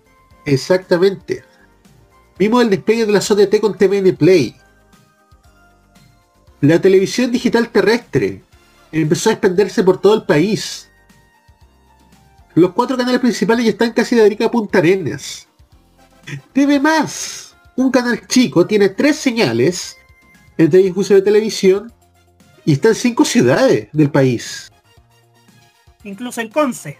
Exactamente. Vimos el despegue de la OTT con TVN Play. La televisión digital terrestre empezó a expandirse por todo el país. Los cuatro canales principales ya están casi de Arica a Punta Arenas. TV Más, un canal chico, tiene tres señales entre ellas uso de televisión y está en cinco ciudades del país. Incluso en Conce.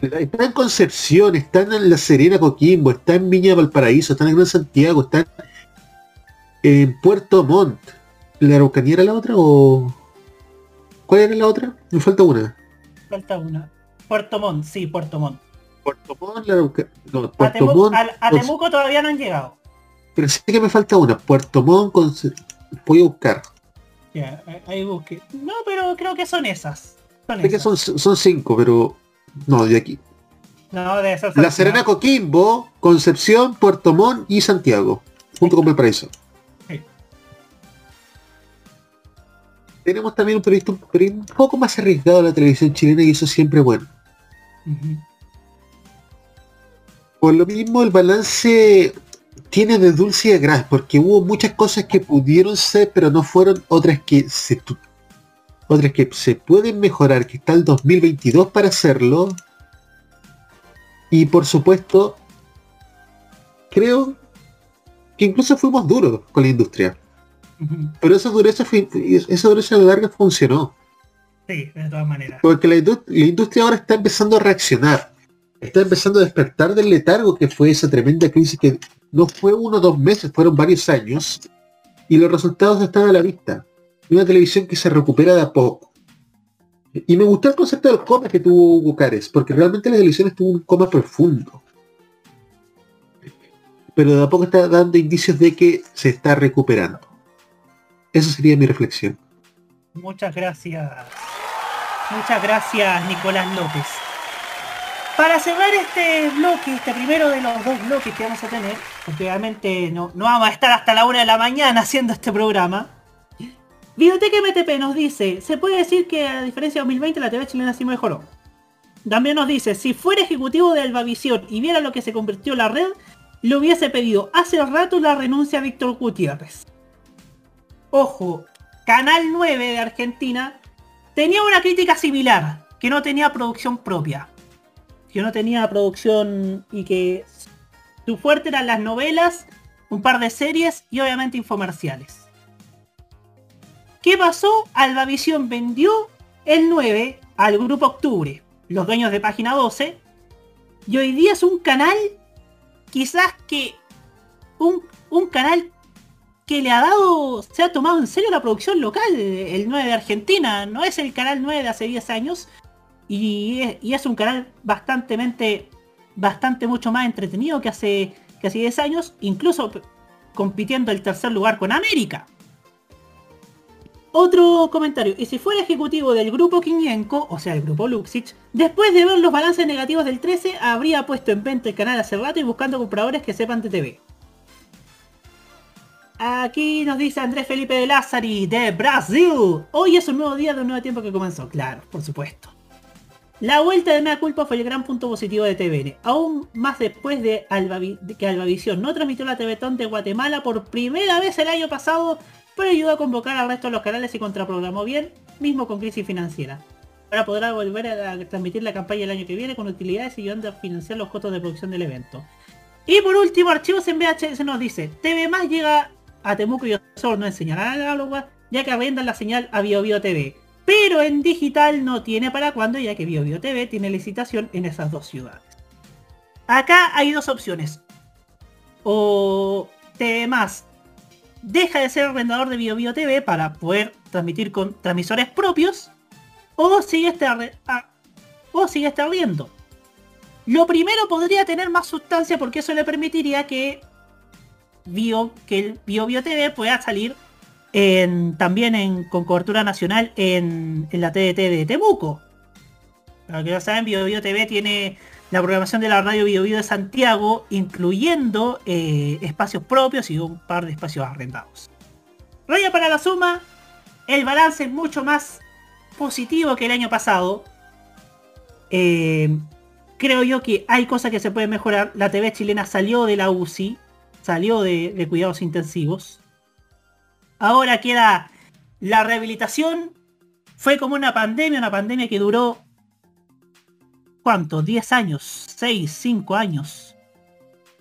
Está en Concepción, está en La Serena, Coquimbo, está en Viña Valparaíso, está en Gran Santiago, está en Puerto Montt. ¿La Araucanía era la otra o...? ¿Cuál era la otra? Me falta una. Falta una. Puerto Montt, sí, Puerto Montt. Puerto Montt, la no, A, Puerto Temu- Montt, a- a Temuco todavía no han llegado. pero sí que me falta una. Puerto Montt, voy a buscar. Ya, ahí- ahí busque. No, pero creo que son esas. Son que esas. son, son cinco, pero... No, de aquí. No, debe ser La Serena, Coquimbo, Concepción, Puerto Montt y Santiago. Junto con Valparaíso. Tenemos también un proyecto un, poco más arriesgado en la televisión chilena y eso siempre es bueno. Por lo mismo el balance tiene de dulce y de gras, porque hubo muchas cosas que pudieron ser, pero no fueron otras que se otras que se pueden mejorar, que está el 2022 para hacerlo. Y por supuesto, creo que incluso fuimos duros con la industria. Pero esa dureza, esa dureza a la larga funcionó. Sí, de todas maneras. Porque la, indu- la industria ahora está empezando a reaccionar. Está empezando a despertar del letargo que fue esa tremenda crisis que no fue uno o dos meses, fueron varios años. Y los resultados están a la vista. Una televisión que se recupera de a poco. Y me gustó el concepto del coma que tuvo Hugo Cares, porque realmente la televisión estuvo en un coma profundo. Pero de a poco está dando indicios de que se está recuperando. Esa sería mi reflexión. Muchas gracias. Muchas gracias, Nicolás López. Para cerrar este bloque, este primero de los dos bloques que vamos a tener, porque obviamente no, no vamos a estar hasta la una de la mañana haciendo este programa, Videoteca MTP nos dice, se puede decir que a diferencia de 2020 la TV chilena sí mejoró. También nos dice, si fuera ejecutivo de Albavisión y viera lo que se convirtió la red, le hubiese pedido hace rato la renuncia a Víctor Gutiérrez. Ojo, Canal 9 de Argentina tenía una crítica similar, que no tenía producción propia. Que no tenía producción y que su fuerte eran las novelas, un par de series y obviamente infomerciales. ¿Qué pasó? Albavisión vendió el 9 al grupo Octubre, los dueños de página 12, y hoy día es un canal, quizás que un, un canal que le ha dado, se ha tomado en serio la producción local, el 9 de Argentina, no es el canal 9 de hace 10 años, y es, y es un canal bastante, bastante mucho más entretenido que hace, que hace 10 años, incluso compitiendo el tercer lugar con América. Otro comentario, y si fuera ejecutivo del grupo Quinienco, o sea el grupo Luxich, después de ver los balances negativos del 13, habría puesto en venta el canal hace rato y buscando compradores que sepan de TV. Aquí nos dice Andrés Felipe de Lázari de Brasil. Hoy es un nuevo día de un nuevo tiempo que comenzó. Claro, por supuesto. La vuelta de Mea Culpa fue el gran punto positivo de TVN. Aún más después de, que Albavisión no transmitió la TVTON de Guatemala por primera vez el año pasado, pero ayudó a convocar al resto de los canales y contraprogramó bien, mismo con crisis financiera. Ahora podrá volver a transmitir la campaña el año que viene con utilidades y ayudando a financiar los costos de producción del evento. Y por último, archivos en VHS nos dice, TV Más llega a Temuco y Osorno en señal análoga, ya que arrendan la señal a BioBio TV. Pero en digital no tiene para cuándo, ya que BioBio TV tiene licitación en esas dos ciudades. Acá hay dos opciones. O TV Más deja de ser arrendador de BioBio TV para poder transmitir con transmisores propios, o sigue este, o sigue este arriendo. Lo primero podría tener más sustancia porque eso le permitiría que Bio, que el Bio Bio TV pueda salir en, también en, con cobertura nacional en, en la TDT de Temuco. Para que ya saben, Bio Bio TV tiene la programación de la radio Bio Bio de Santiago, incluyendo eh, espacios propios y un par de espacios arrendados. Raya para la suma, el balance es mucho más positivo que el año pasado. Eh, creo yo que hay cosas que se pueden mejorar. La TV chilena salió de la UCI, salió de, cuidados intensivos. Ahora queda la rehabilitación. Fue como una pandemia, una pandemia que duró... ¿Cuánto? ¿10 años? ¿6? ¿5 años?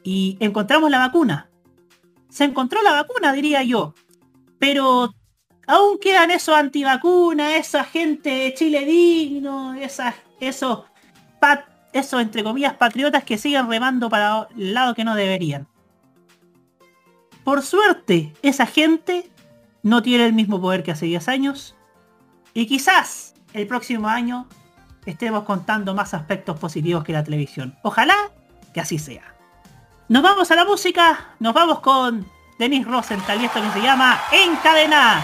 Y encontramos la vacuna. Se encontró la vacuna, diría yo. Pero aún quedan esos antivacunas, esa gente de Chile digno, esas, esos, pat- esos entre comillas patriotas que siguen remando para el lado que no deberían. Por suerte, esa gente no tiene el mismo poder que hace 10 años. Y quizás el próximo año estemos contando más aspectos positivos que la televisión. Ojalá que así sea. Nos vamos a la música, nos vamos con Denis Rosenthal y esto que se llama Encadena.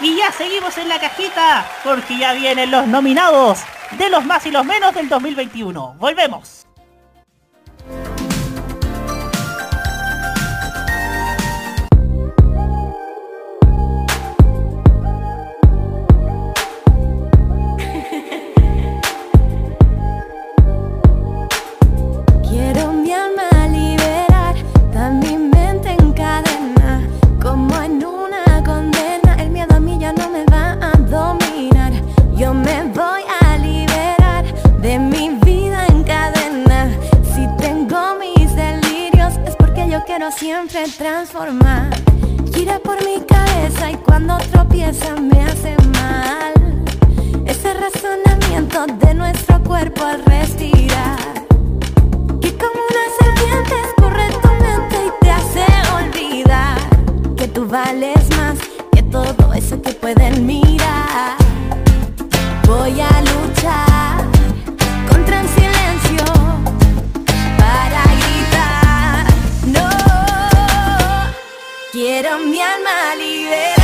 Y ya seguimos en la cajita porque ya vienen los nominados de los más y los menos del 2021. Volvemos. Siempre transformar. Gira por mi cabeza y cuando tropieza me hace mal. Ese razonamiento de nuestro cuerpo al respirar. Que como una serpiente escurre tu mente y te hace olvidar que tú vales más que todo eso que pueden mirar. Voy a luchar Quiero mi alma liberar.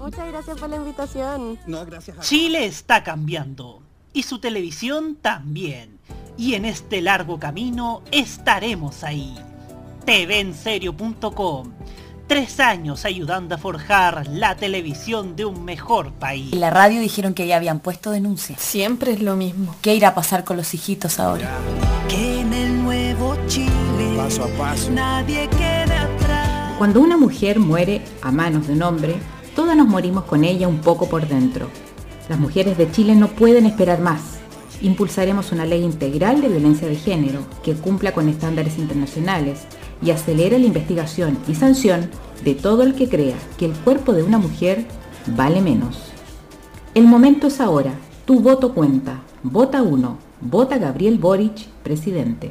Muchas gracias por la invitación. No, gracias a Chile está cambiando y su televisión también. Y en este largo camino estaremos ahí. TVenserio.com. Tres años ayudando a forjar la televisión de un mejor país. En la radio dijeron que ya habían puesto denuncia. Siempre es lo mismo. ¿Qué irá a pasar con los hijitos ahora? Que en el nuevo Chile Paso a paso. nadie quede atrás. Cuando una mujer muere a manos de un hombre, todas nos morimos con ella un poco por dentro. Las mujeres de Chile no pueden esperar más. Impulsaremos una ley integral de violencia de género que cumpla con estándares internacionales y acelere la investigación y sanción de todo el que crea que el cuerpo de una mujer vale menos. El momento es ahora. Tu voto cuenta. Vota 1. Vota Gabriel Boric, presidente.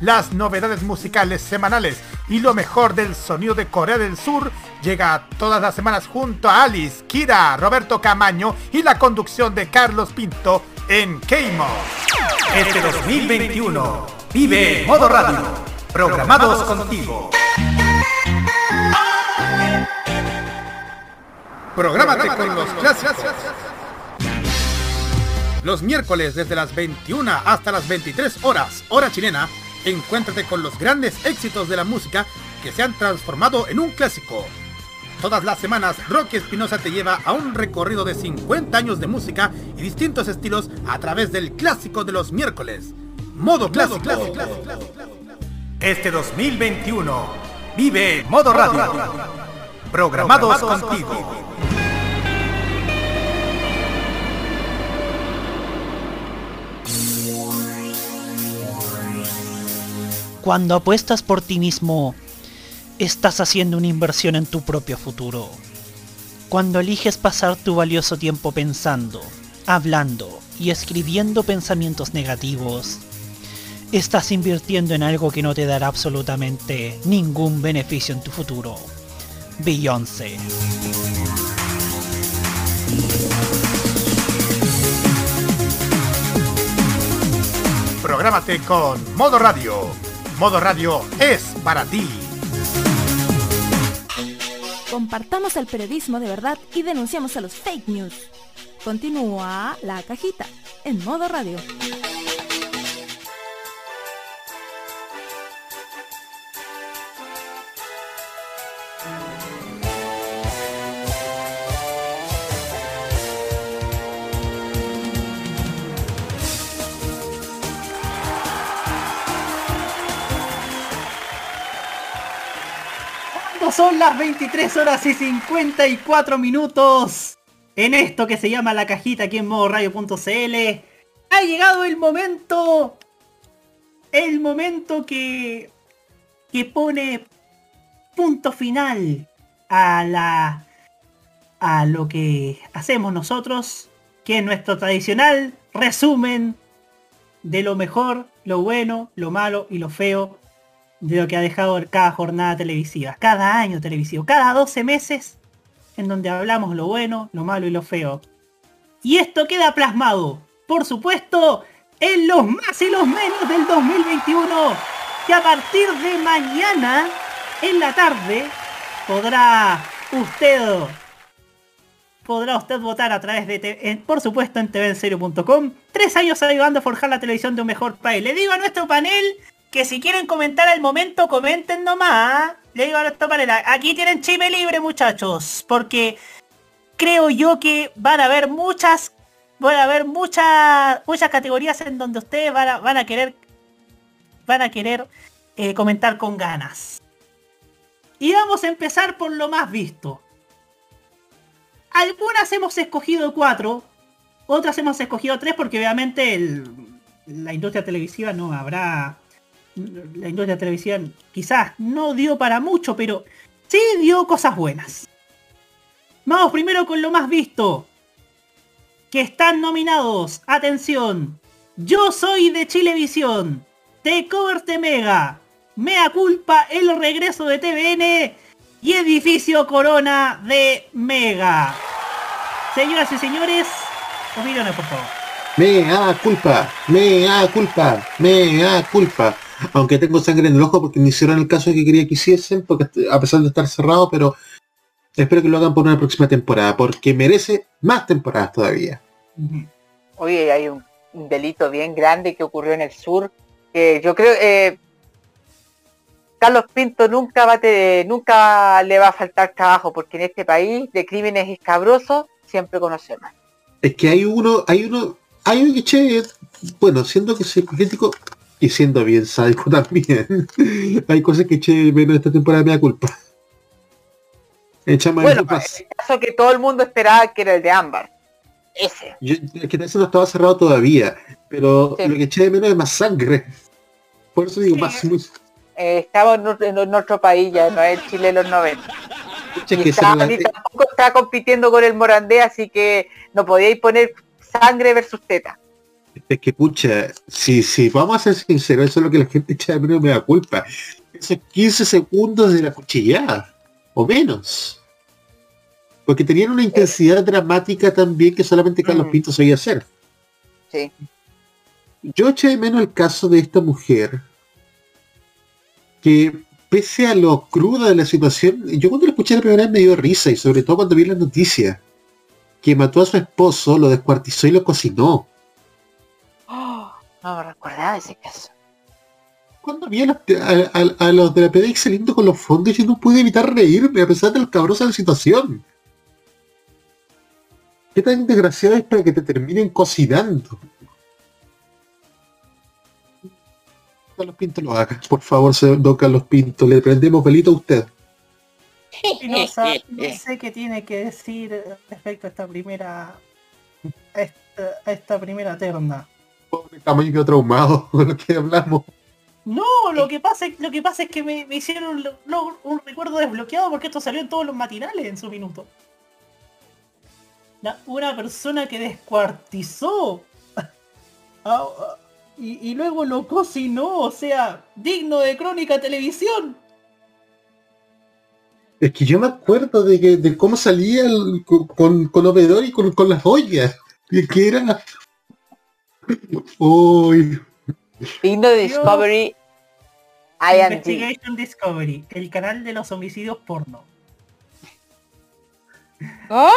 las novedades musicales semanales y lo mejor del sonido de Corea del Sur llega todas las semanas junto a Alice, Kira, Roberto Camaño y la conducción de Carlos Pinto en Keimo. Este 2021 vive modo radio, programados contigo. Prográmate con los clásicos. Los miércoles desde las 21 hasta las 23 horas, hora chilena, encuéntrate con los grandes éxitos de la música que se han transformado en un clásico. Todas las semanas, Rocky Espinosa te lleva a un recorrido de 50 años de música y distintos estilos a través del clásico de los miércoles. Modo clásico. Este 2021, vive Modo Radio. Programados contigo. Cuando apuestas por ti mismo, estás haciendo una inversión en tu propio futuro. Cuando eliges pasar tu valioso tiempo pensando, hablando y escribiendo pensamientos negativos, estás invirtiendo en algo que no te dará absolutamente ningún beneficio en tu futuro. Beyoncé. Prográmate con Modo Radio. Modo Radio es para ti. Compartamos el periodismo de verdad y denunciamos a los fake news. Continúa la cajita en modo radio. Son las 23 horas y 54 minutos en esto que se llama la cajita aquí en modo radio.cl ha llegado el momento, el momento que, que pone punto final a la a lo que hacemos nosotros, que es nuestro tradicional resumen de lo mejor, lo bueno, lo malo y lo feo de lo que ha dejado cada jornada televisiva, cada año televisivo, cada 12 meses en donde hablamos lo bueno, lo malo y lo feo. Y esto queda plasmado, por supuesto, en los más y los menos del 2021, que a partir de mañana, en la tarde, podrá usted podrá usted votar a través de, por supuesto, en tvenserio.com. Tres años ayudando a forjar la televisión de un mejor país. Le digo a nuestro panel que si quieren comentar al momento, comenten nomás. Le digo a nuestro panel, aquí tienen chime libre, muchachos. Porque creo yo que van a haber muchas, van a haber muchas, muchas categorías en donde ustedes van a, van a querer, van a querer eh, comentar con ganas. Y vamos a empezar por lo más visto. Algunas hemos escogido cuatro, otras hemos escogido tres porque obviamente la industria televisiva no habrá... La industria televisiva quizás no dio para mucho, pero sí dio cosas buenas. Vamos primero con lo más visto. Que están nominados. Atención. Yo soy de Chilevisión. The Cover de Mega. Mea culpa el regreso de TVN y Edificio Corona de Mega. Señoras y señores, opiniones por favor. Me da culpa, me da culpa, me da culpa. Aunque tengo sangre en el ojo porque me hicieron el caso que quería que hiciesen, porque a pesar de estar cerrado, pero espero que lo hagan por una próxima temporada, porque merece más temporadas todavía. Oye, hay un, delito bien grande que ocurrió en el sur, que yo creo, eh, Carlos Pinto nunca va a nunca le va a faltar trabajo, porque en este país de crímenes escabrosos siempre conocemos. Es que hay uno, hay uno, hay un che, bueno, siendo que soy crítico y siendo bien sádico también, hay cosas que che menos esta temporada me da culpa. bueno, el caso que todo el mundo esperaba que era el de Ámbar. Ese. Yo, es que ese no estaba cerrado todavía, pero lo que eché de menos es más sangre. Por eso digo, más, muy, eh, estaba en, otro país ya, no es Chile los 90. Y tampoco está compitiendo con el Morandé, así que no podíais poner sangre versus teta. Es que pucha, si, si vamos a ser sinceros, eso es lo que la gente echa de menos me da culpa. Esos 15 segundos de la cuchillada, o menos. Porque tenían una intensidad dramática también que solamente Carlos mm. Pinto sabía hacer. Sí. Yo eché de menos el caso de esta mujer que pese a lo cruda de la situación, yo cuando lo escuché la primera vez me dio risa y sobre todo cuando vi la noticia que mató a su esposo, lo descuartizó y lo cocinó. No me recordaba ese caso. Cuando vi a los, de la PDX saliendo con los fondos, yo no pude evitar reírme a pesar de lo cabrosa de la situación. ¿Qué tan desgraciado es para que te terminen cocinando? Carlos Pinto lo haga. Por favor, don Carlos Pinto, le prendemos velito a usted. No, sé qué tiene que decir respecto a esta primera a esta, primera terna. Pobre quedó traumado con lo que hablamos. No, lo que pasa, lo que pasa es que me, hicieron un recuerdo desbloqueado porque esto salió en todos los matinales en su minuto. una persona que descuartizó y, luego lo cocinó, o sea, digno de crónica televisión. Es que yo me acuerdo de, que, de cómo salía con, con, Obedor y con, las ollas. Y que era... Uy. De Discovery. Investigation Discovery, el canal de los homicidios porno. ¿Cómo?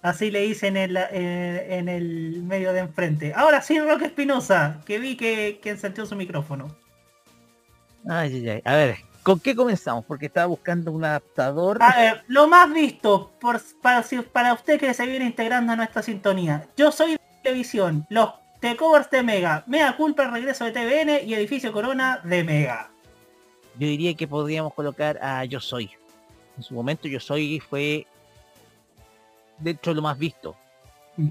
Así le hice en el, eh, en el medio de enfrente. Ahora sí, Roque Espinosa, que vi que, que encendió su micrófono. Ay, ay, ay. A ver, ¿con qué comenzamos? Porque estaba buscando un adaptador. A ver, lo más visto por, para, para usted que se viene integrando a nuestra sintonía. Yo soy televisión, los t covers de Mega, Mega Culpa el regreso de TVN y Edificio Corona de Mega. Yo diría que podríamos colocar a Yo Soy. En su momento Yo Soy fue de hecho lo más visto.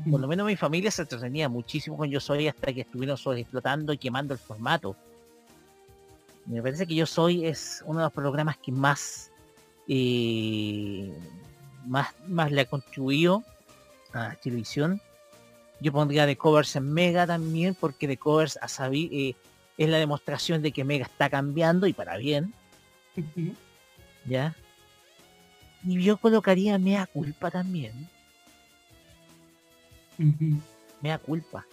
Por lo menos mi familia se entretenía muchísimo con Yo Soy hasta que estuvieron explotando y quemando el formato. Me parece que Yo Soy es uno de los programas que más eh, más, más le ha contribuido a televisión. Yo pondría The Covers en Mega también, porque The Covers a sabi- eh, es la demostración de que Mega está cambiando y para bien. ¿Ya? Y yo colocaría Mea Culpa también. Mea Culpa.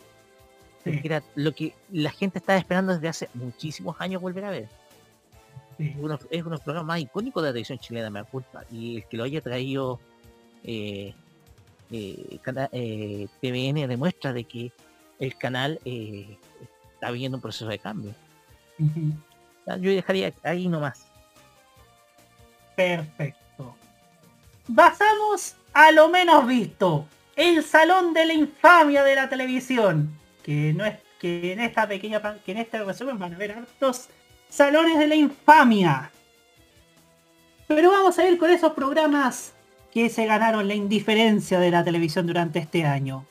Era lo que la gente estaba esperando desde hace muchísimos años volver a ver. Uno- es uno de los programas más icónicos de la televisión chilena, Mea Culpa. Y el que lo haya traído eh, eh, eh, TVN demuestra de que el canal eh, está viviendo un proceso de cambio. Yo dejaría ahí nomás. Perfecto. Pasamos a lo menos visto. El salón de la infamia de la televisión. Que no es que en esta pequeña que en este resumen van a ver hartos salones de la infamia. Pero vamos a ir con esos programas que se ganaron la indiferencia de la televisión durante este año.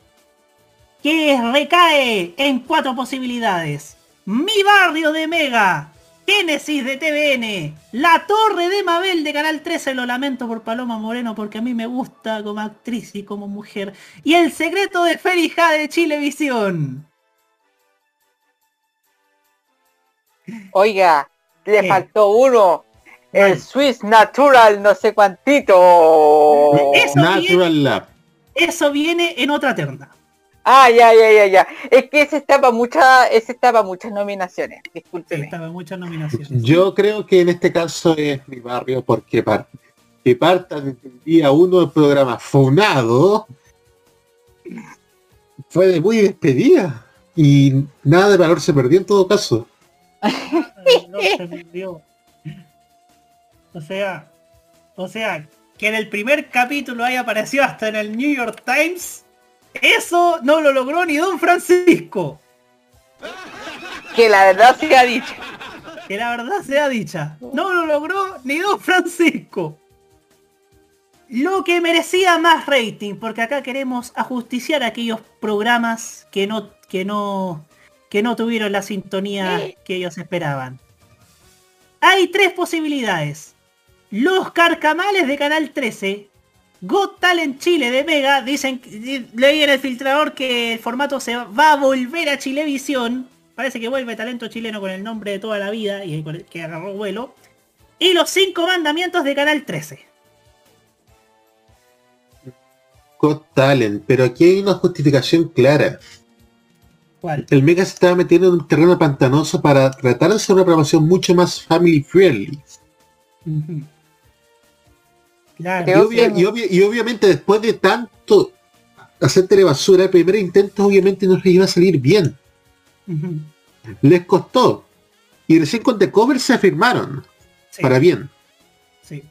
Que recae en cuatro posibilidades. Mi barrio de Mega, Génesis de TVN, La Torre de Mabel de Canal 13, lo lamento por Paloma Moreno porque a mí me gusta como actriz y como mujer, y El Secreto de Ferija de Chilevisión. Oiga, le ¿Qué? faltó uno. El Swiss Natural, no sé cuántito. Eso Natural Lab. Eso viene en otra terna. Ah, ya, ya, ya, ya. Es que ese estaba mucha, ese estaba muchas nominaciones. Discúlpeme. Estaba muchas nominaciones. Yo creo que en este caso es mi barrio porque par- que parta desde el día uno del programa Funado fue de muy despedida y nada de valor se perdió en todo caso. No se perdió. O sea, o sea, que en el primer capítulo haya aparecido hasta en el New York Times, eso no lo logró ni Don Francisco. Que la verdad sea dicha. Que la verdad sea dicha. No lo logró ni Don Francisco. Lo que merecía más rating, porque acá queremos ajusticiar aquellos programas que no, que no, que no tuvieron la sintonía que ellos esperaban. Hay tres posibilidades. Los carcamales de Canal 13, Got Talent Chile de Mega, dicen, di- leí en el filtrador que el formato se va a volver a Chilevisión. Parece que vuelve talento chileno con el nombre de toda la vida y que agarró vuelo. Y los cinco mandamientos de Canal 13. Got Talent, pero aquí hay una justificación clara. ¿Cuál? El Mega se estaba metiendo en un terreno pantanoso para tratar de hacer una programación mucho más family friendly. Claro. Y, obvia- y obvia- y obviamente después de tanto hacer telebasura, el primer intento obviamente no les iba a salir bien. Les costó. Y recién con The Cover se afirmaron. Sí. Para bien. Sí.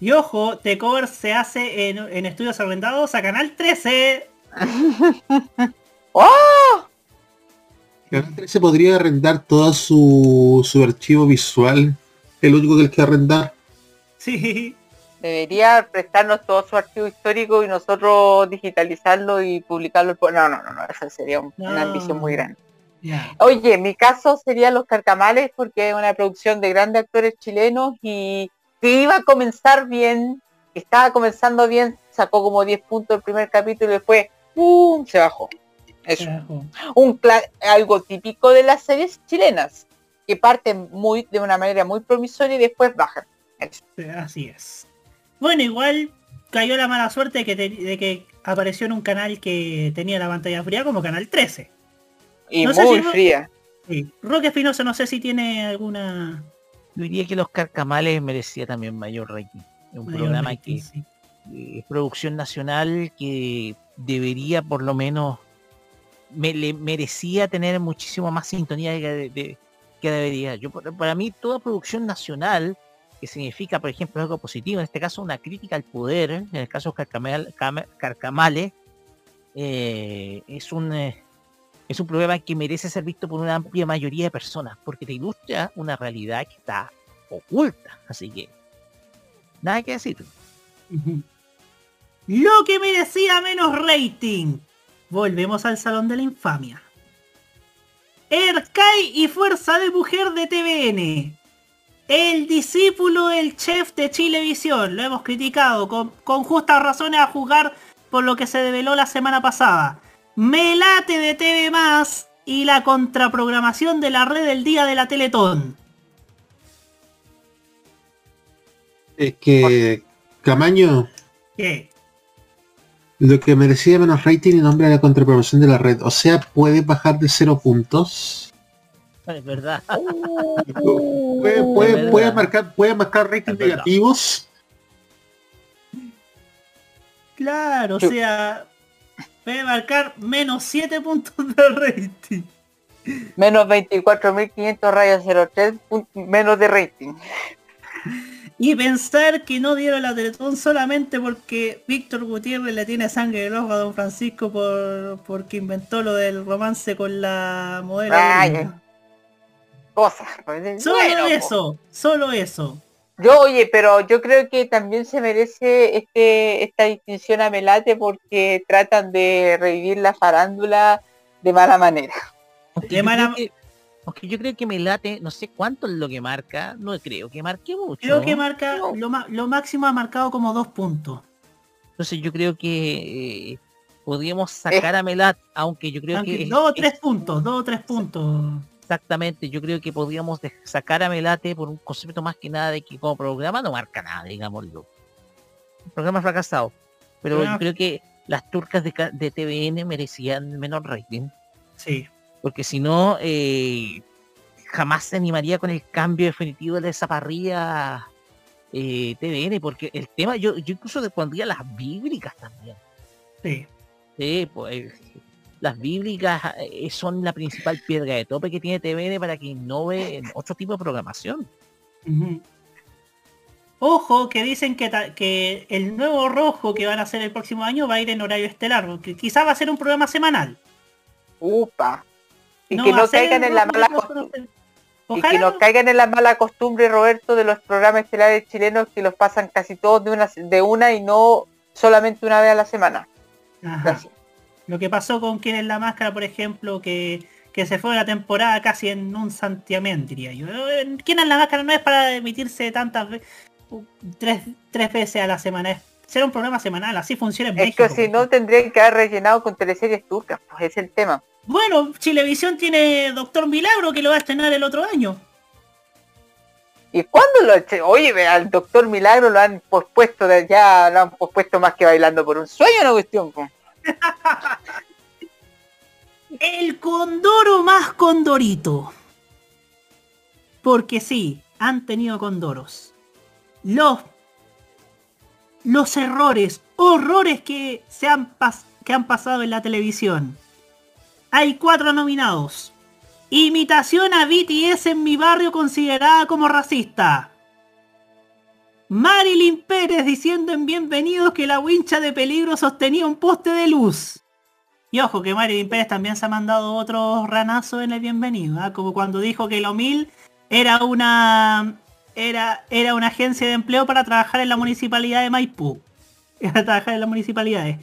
Y ojo, The Cover se hace en, en estudios arrendados a Canal 13. ¡Oh! Canal 13 podría arrendar todo su, su archivo visual. El único que les que arrendar. Sí. Debería prestarnos todo su archivo histórico y nosotros digitalizarlo y publicarlo. No, no, no, no, esa sería un- una ambición muy grande. Ya. Oye, mi caso sería Los Carcamales porque es una producción de grandes actores chilenos y que iba a comenzar bien, estaba comenzando bien, sacó como 10 puntos el primer capítulo y después ¡pum! se bajó. Eso. Un algo típico de las series chilenas, que parten muy de una manera muy promisoria y después bajan. Eso. Así es. Bueno, igual cayó la mala suerte de que, te- de que apareció en un canal que tenía la pantalla fría como Canal 13. Y No sé muy si Ro- fría. Sí. Roque Espinosa no sé si tiene alguna... Yo diría que Los Carcamales merecía también mayor rating. Es un Mayor programa que sí. eh, es producción nacional que debería por lo menos me, le merecía tener muchísimo más sintonía que, de- que debería. Yo para mí toda producción nacional significa por ejemplo algo positivo, en este caso una crítica al poder, en el caso de Carcamal- Cama- Carcamales, eh, es un eh, es un programa que merece ser visto por una amplia mayoría de personas, porque te ilustra una realidad que está oculta. Así que, nada que decir. Lo que merecía menos rating. Volvemos al Salón de la Infamia. Erkai y Fuerza de Mujer de TVN. El discípulo del chef de Chilevisión. Lo hemos criticado con, con justas razones a juzgar por lo que se develó la semana pasada. Melate de TV Más y la contraprogramación de la red del día de la Teletón. Es que, Camaño, ¿Qué? lo que merecía menos rating y nombre a la contrapromoción de la red. O sea, puede bajar de cero puntos. Es verdad. Puede, puede- puede marcar, puede marcar ratings negativos. Claro, o sea, puede marcar menos 7 puntos de rating. Menos 24.500 rayas 03, pun- menos de rating. Y pensar que no dieron la Teletón solamente porque Víctor Gutiérrez le tiene sangre en el ojo a Don Francisco por porque inventó lo del romance con la modelo. Ay. Cosas. Solo Bueno, eso, solo eso. Yo, oye, pero yo creo que también se merece este esta distinción a Melate porque tratan de revivir la farándula de mala manera. Aunque yo, creo que, aunque yo creo que me late, no sé cuánto es lo que marca, no creo que marque mucho. Creo que marca, lo, ma- lo máximo ha marcado como dos puntos. Entonces yo creo que eh, podríamos sacar a Melat, aunque yo creo Aunque que... dos o es- tres puntos, dos o tres puntos. Exactamente, yo creo que podríamos sacar a Melate por un concepto más que nada de que como programa no marca nada, digámoslo. Un programa fracasado. Pero yo creo que las turcas de, de TVN merecían menor rating. Sí. Porque si no, eh, jamás se animaría con el cambio definitivo de esa parrilla eh, TVN, porque el tema, yo, yo incluso le pondría las bíblicas también. Sí. Sí, pues las bíblicas eh, son la principal piedra de tope que tiene TVN para que innove en otro tipo de programación. Ojo, que dicen que, que el nuevo rojo que van a hacer el próximo año va a ir en horario estelar, porque quizá va a ser un programa semanal. Upa. Y No que no caigan en la mala costumbre. Y que no caigan en la mala costumbre, Roberto, de los programas estelares chilenos que los pasan casi todos de una, de una y no solamente una vez a la semana. Ajá. Lo que pasó con Quién es la Máscara, por ejemplo, que, que se fue la temporada casi en un santiamén, diría yo. Quién es la Máscara no es para emitirse tantas veces, tres, tres veces a la semana. Es ser un programa semanal, así funciona en Es México. que si no tendrían que haber rellenado con teleseries turcas, pues es el tema. Bueno, Chilevisión tiene Doctor Milagro que lo va a estrenar el otro año. ¿Y cuándo lo Oye, al doctor Milagro lo han pospuesto, de, ya lo han pospuesto más que bailando por un sueño, una cuestión. El condoro más condorito. Porque sí, han tenido condoros. Los, los errores, horrores que, se han que han pasado en la televisión. Hay cuatro nominados. Imitación a BTS en mi barrio considerada como racista. Marilyn Pérez diciendo en Bienvenidos que la wincha de peligro sostenía un poste de luz. Y ojo que Marilyn Pérez también se ha mandado otro ranazo en el bienvenido, ¿ah? como cuando dijo que lo mil era una era, era una agencia de empleo para trabajar en la municipalidad de Maipú. Para trabajar en las municipalidades.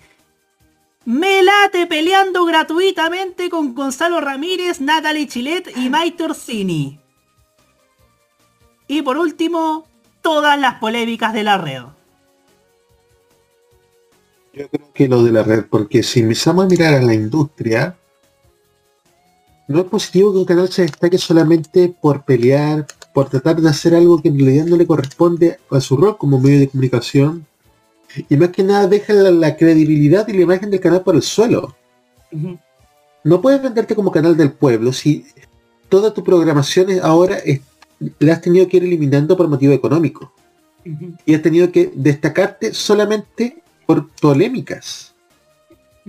Me late peleando gratuitamente con Gonzalo Ramírez, Natalie Chilet y Mike Orsini. Y por último, todas las polémicas de la red. Yo creo que lo de la red, porque si empezamos a mirar a la industria, no es positivo que un canal se destaque solamente por pelear, por tratar de hacer algo que en realidad no le corresponde a su rol como medio de comunicación. Y más que nada deja la, la credibilidad y la imagen del canal por el suelo. No puedes venderte como canal del pueblo si toda tu programación es- ahora es- la has tenido que ir eliminando por motivo económico. Y has tenido que destacarte solamente por polémicas.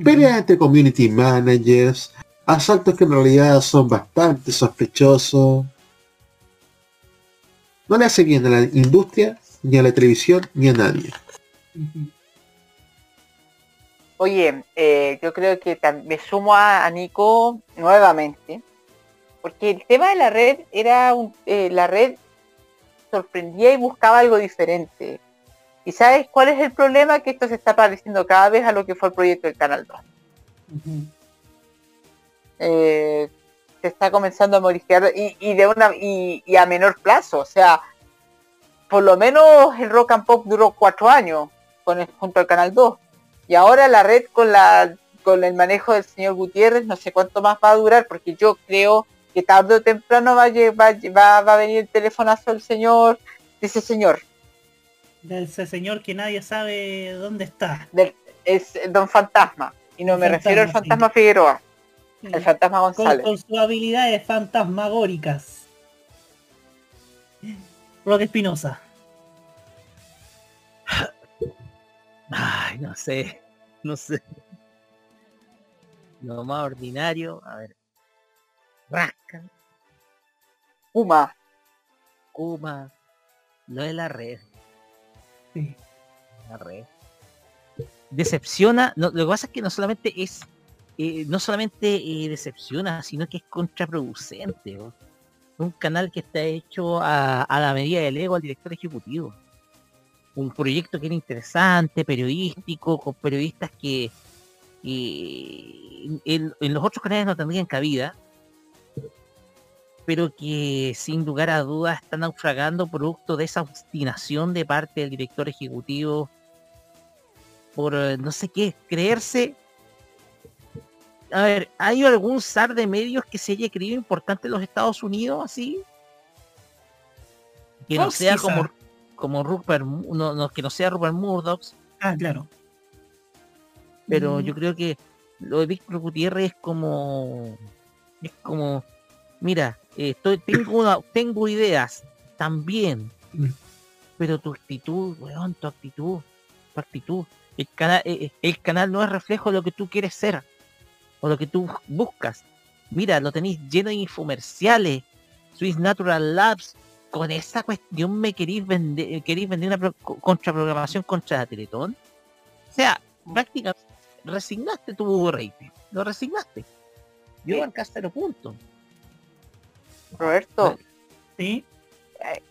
Peleas entre community managers, asaltos que en realidad son bastante sospechosos. No le hace bien a la industria, ni a la televisión, ni a nadie. Oye, eh, yo creo que me sumo a, a Nico nuevamente, porque el tema de la red era un, eh, la red sorprendía y buscaba algo diferente. ¿Y sabes cuál es el problema? Que esto se está pareciendo cada vez a lo que fue el proyecto del Canal 2. Eh, se está comenzando a modificar y, de una y, a menor plazo. O sea, por lo menos el rock and pop duró cuatro años con el, junto al Canal 2. Y ahora la red con la con el manejo del señor Gutiérrez, no sé cuánto más va a durar, porque yo creo que tarde o temprano va a, va, va a venir el telefonazo del señor, de ese señor. De ese señor que nadie sabe dónde está. es Don Fantasma. Y no me refiero al Fantasma Figueroa. El Fantasma González. Con, sus habilidades fantasmagóricas. Roque Espinosa. Ay, no sé. No sé. Lo más ordinario, a ver. Rasca. Kuma. Kuma. No es la red. Sí. La red. Decepciona. No, lo que pasa es que no solamente es. Eh, no solamente eh, decepciona, sino que es contraproducente. Un canal que está hecho a, a la medida del ego al director ejecutivo. Un proyecto que era interesante, periodístico, con periodistas que, en, los otros canales no tendrían cabida, pero que sin lugar a dudas están naufragando producto de esa obstinación de parte del director ejecutivo por eh, no sé qué, creerse. A ver, ¿hay algún zar de medios que se haya creído importante en los Estados Unidos así? Que no sea como, como Rupert, no, que no sea Rupert Murdoch. Ah, claro. Pero yo creo que lo de Víctor Gutiérrez es como es como mira estoy tengo una, tengo ideas también mm. pero tu actitud weón tu actitud tu actitud el canal eh, eh, el canal no es reflejo de lo que tú quieres ser o lo que tú buscas mira lo tenéis lleno de infomerciales Swiss Natural Labs con esa cuestión me queréis vender queréis vender una contraprogramación contra la Teletón o sea prácticamente resignaste tu rating. Lo resignaste. Yo marcaste los puntos. Roberto. Sí. Eh,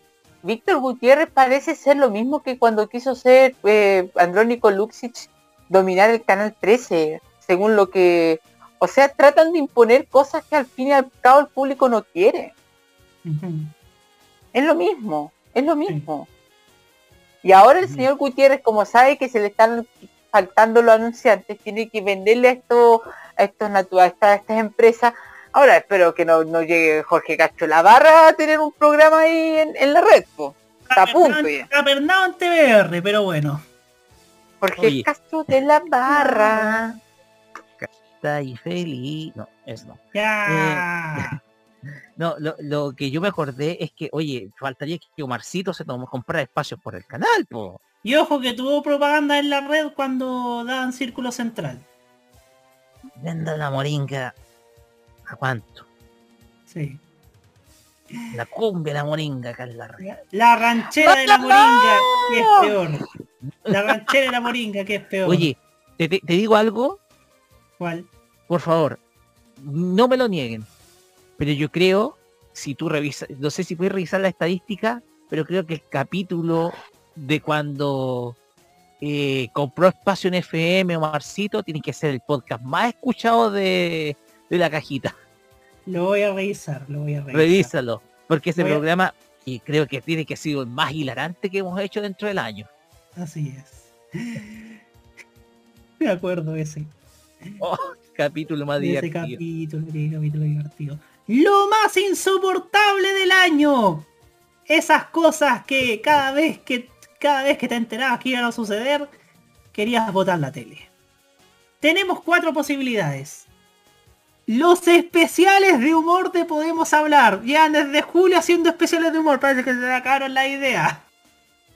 Víctor Gutiérrez parece ser lo mismo que cuando quiso ser eh, Andrónico Luxich dominar el canal 13, según lo que. O sea, tratan de imponer cosas que al fin y al cabo el público no quiere. Es lo mismo, es lo mismo. Y ahora el señor Gutiérrez, como sabe que se le están faltando los anunciantes, tiene que venderle a estos, a estos a estas, empresas. Ahora espero que no, llegue Jorge Castro La Barra a tener un programa ahí en, la red, Está a punto ya. en TVR, pero bueno. Jorge Castro de La Barra. Está y feliz. No, eso no. Ya. Eh, no, lo, que yo me acordé es que, oye, faltaría que Omarcito se tomó comprar espacios por el canal, po. Y ojo que tuvo propaganda en la red cuando daban círculo central. Venda la moringa. ¿A cuánto? Sí. La cumbia de la moringa en la ranchera de la moringa, que es peor. La ranchera de la moringa, que es peor. Oye, ¿te, digo algo? ¿Cuál? Por favor, no me lo nieguen. Pero yo creo, si tú revisas, no sé si puedes revisar la estadística, pero creo que el capítulo de cuando eh, compró espacio en FM o Marcito, tiene que ser el podcast más escuchado de, la cajita. Lo voy a revisar, lo voy a revisar. Revísalo, porque ese programa y creo que tiene que ser el más hilarante que hemos hecho dentro del año. Así es. Me acuerdo ese. Oh, capítulo más divertido. capítulo, capítulo divertido. Lo más insoportable del año. Esas cosas que cada vez que cada vez que te enterabas que iban a suceder, querías botar la tele. Tenemos cuatro posibilidades. Los especiales de humor te podemos hablar. Ya desde julio haciendo especiales de humor. Parece que se sacaron la idea.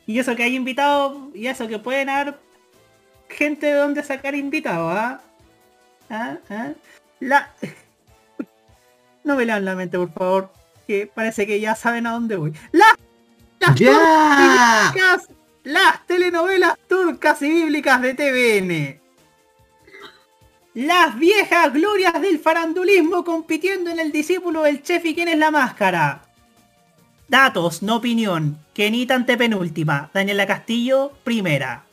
Y eso que hay invitados. Y eso que pueden haber gente de donde sacar invitados. ¿ah? ¿Ah? ¿Ah? La... no me lean la mente, por favor. Que parece que ya saben a dónde voy. La... Las las telenovelas turcas y bíblicas de TVN. Las viejas glorias del farandulismo compitiendo en el discípulo del chef y quién es la máscara. Datos, no opinión. Kenita antepenúltima. Daniela Castillo, primera.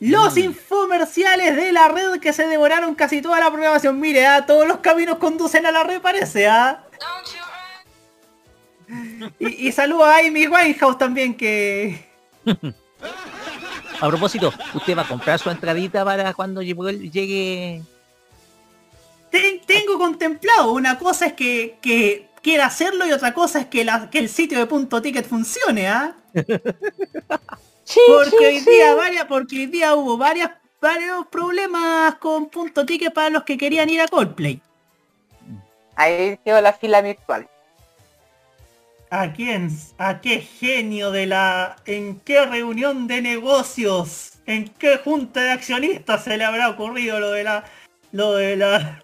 Los Mm. infomerciales de la red que se devoraron casi toda la programación. Mire, ah, todos los caminos conducen a la red, parece, ¿ah? Y, y saludo a Amy Winehouse también, que... A propósito, ¿usted va a comprar su entradita para cuando llegue- llegue? Ten- tengo contemplado. Una cosa es que, que quiera hacerlo y otra cosa es que, la- que el sitio de punto ticket funcione, ¿ah? porque sí, hoy sí. día varias, porque hoy día hubo varias, varios problemas con punto ticket para los que querían ir a Coldplay. Ahí quedó la fila virtual. ¿A quién? ¿A qué genio de la... ¿En qué reunión de negocios? ¿En qué junta de accionistas se le habrá ocurrido lo de la... Lo de la...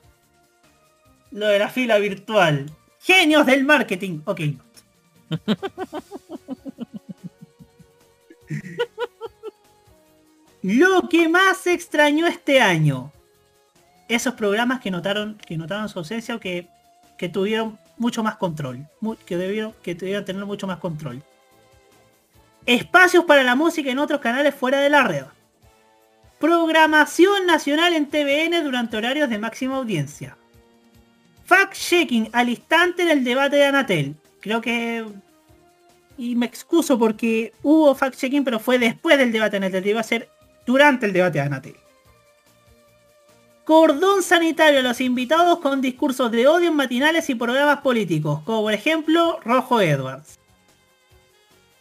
Lo de la fila virtual? Genios del marketing. Ok. Lo que más extrañó este año. Esos programas que notaron, que notaron su ausencia o que, que tuvieron mucho más control. que debieron, que debieron tener mucho más control. Espacios para la música en otros canales fuera de la red. Programación nacional en TVN durante horarios de máxima audiencia. Fact-checking al instante en el debate de Anatel. Creo que... Y me excuso porque hubo fact-checking, pero fue después del debate de Anatel. Iba a ser durante el debate de Anatel. Cordón sanitario a los invitados con discursos de odio en matinales y programas políticos, como por ejemplo Rojo Edwards.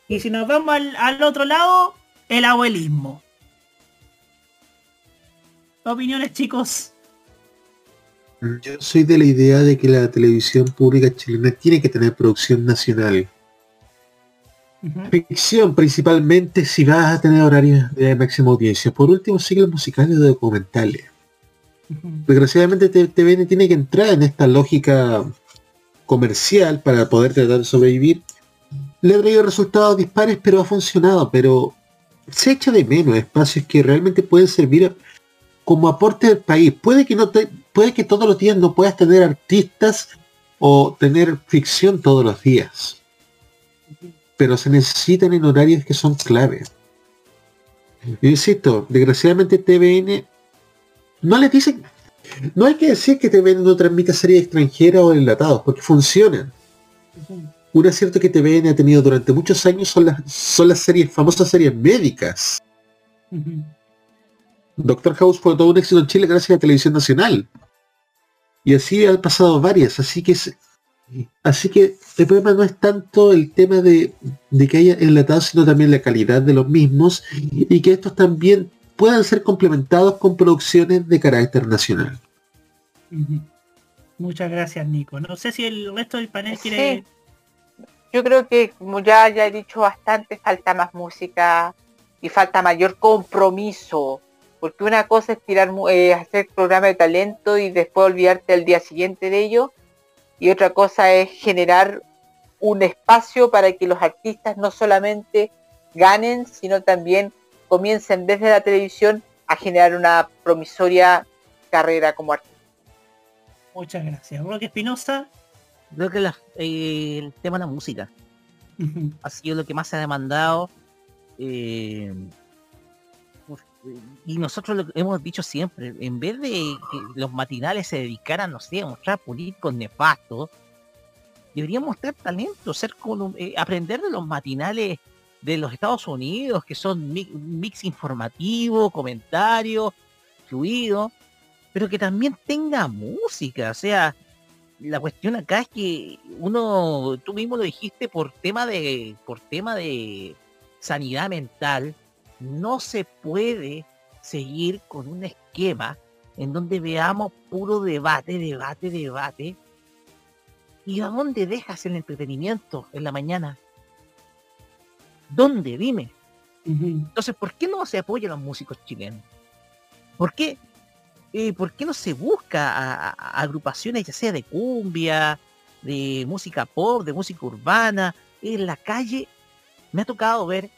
Y si nos vamos al, al otro lado, el abuelismo. Opiniones chicos. Yo soy de la idea de que la televisión pública chilena tiene que tener producción nacional. Ficción principalmente si vas a tener horarios de máxima audiencia. Por último, ciclos musicales o documentales. Desgraciadamente TVN tiene que entrar en esta lógica comercial para poder tratar de sobrevivir. Le ha traído resultados dispares, pero ha funcionado. Pero se echa de menos espacios que realmente pueden servir como aporte del país. Puede que no te, puede que todos los días no puedas tener artistas o tener ficción todos los días. Pero se necesitan en horarios que son clave. Yo insisto, desgraciadamente TVN no les dicen, no hay que decir que TVN no transmite series extranjeras o enlatados, porque funcionan. Un acierto que TVN ha tenido durante muchos años son las, son las series, famosas series médicas. Doctor House fue todo un éxito en Chile gracias a Televisión Nacional. Y así han pasado varias, así que es- así que el problema no es tanto el tema de, de que haya enlatados, sino también la calidad de los mismos y que estos también puedan ser complementados con producciones de carácter nacional. Muchas gracias Nico. No sé si el resto del panel quiere... Sí. Yo creo que, como ya, ya he dicho bastante, falta más música y falta mayor compromiso. Porque una cosa es tirar, eh, hacer programa de talento y después olvidarte al día siguiente de ello. Y otra cosa es generar un espacio para que los artistas no solamente ganen, sino también comiencen desde la televisión a generar una promisoria carrera como artista. Muchas gracias. Roque Espinosa. Creo que la- eh, el tema de la música ha sido lo que más se ha demandado. eh, por- y nosotros lo que hemos dicho siempre, en vez de que los matinales se dedicaran, no sé, a mostrar políticos nefastos, deberían mostrar talento, ser colum- eh, aprender de los matinales de los Estados Unidos, que son mi- mix informativo, comentarios, fluido, pero que también tenga música, o sea, la cuestión acá es que uno, tú mismo lo dijiste, por tema de, por tema de sanidad mental, no se puede seguir con un esquema en donde veamos puro debate, debate, debate. ¿Y a dónde dejas el entretenimiento en la mañana? ¿Dónde? Dime. Entonces, ¿por qué no se apoya a los músicos chilenos? ¿Por qué, eh, ¿por qué no se busca a, a- a agrupaciones ya sea de cumbia, de música pop, de música urbana? En la calle me ha tocado ver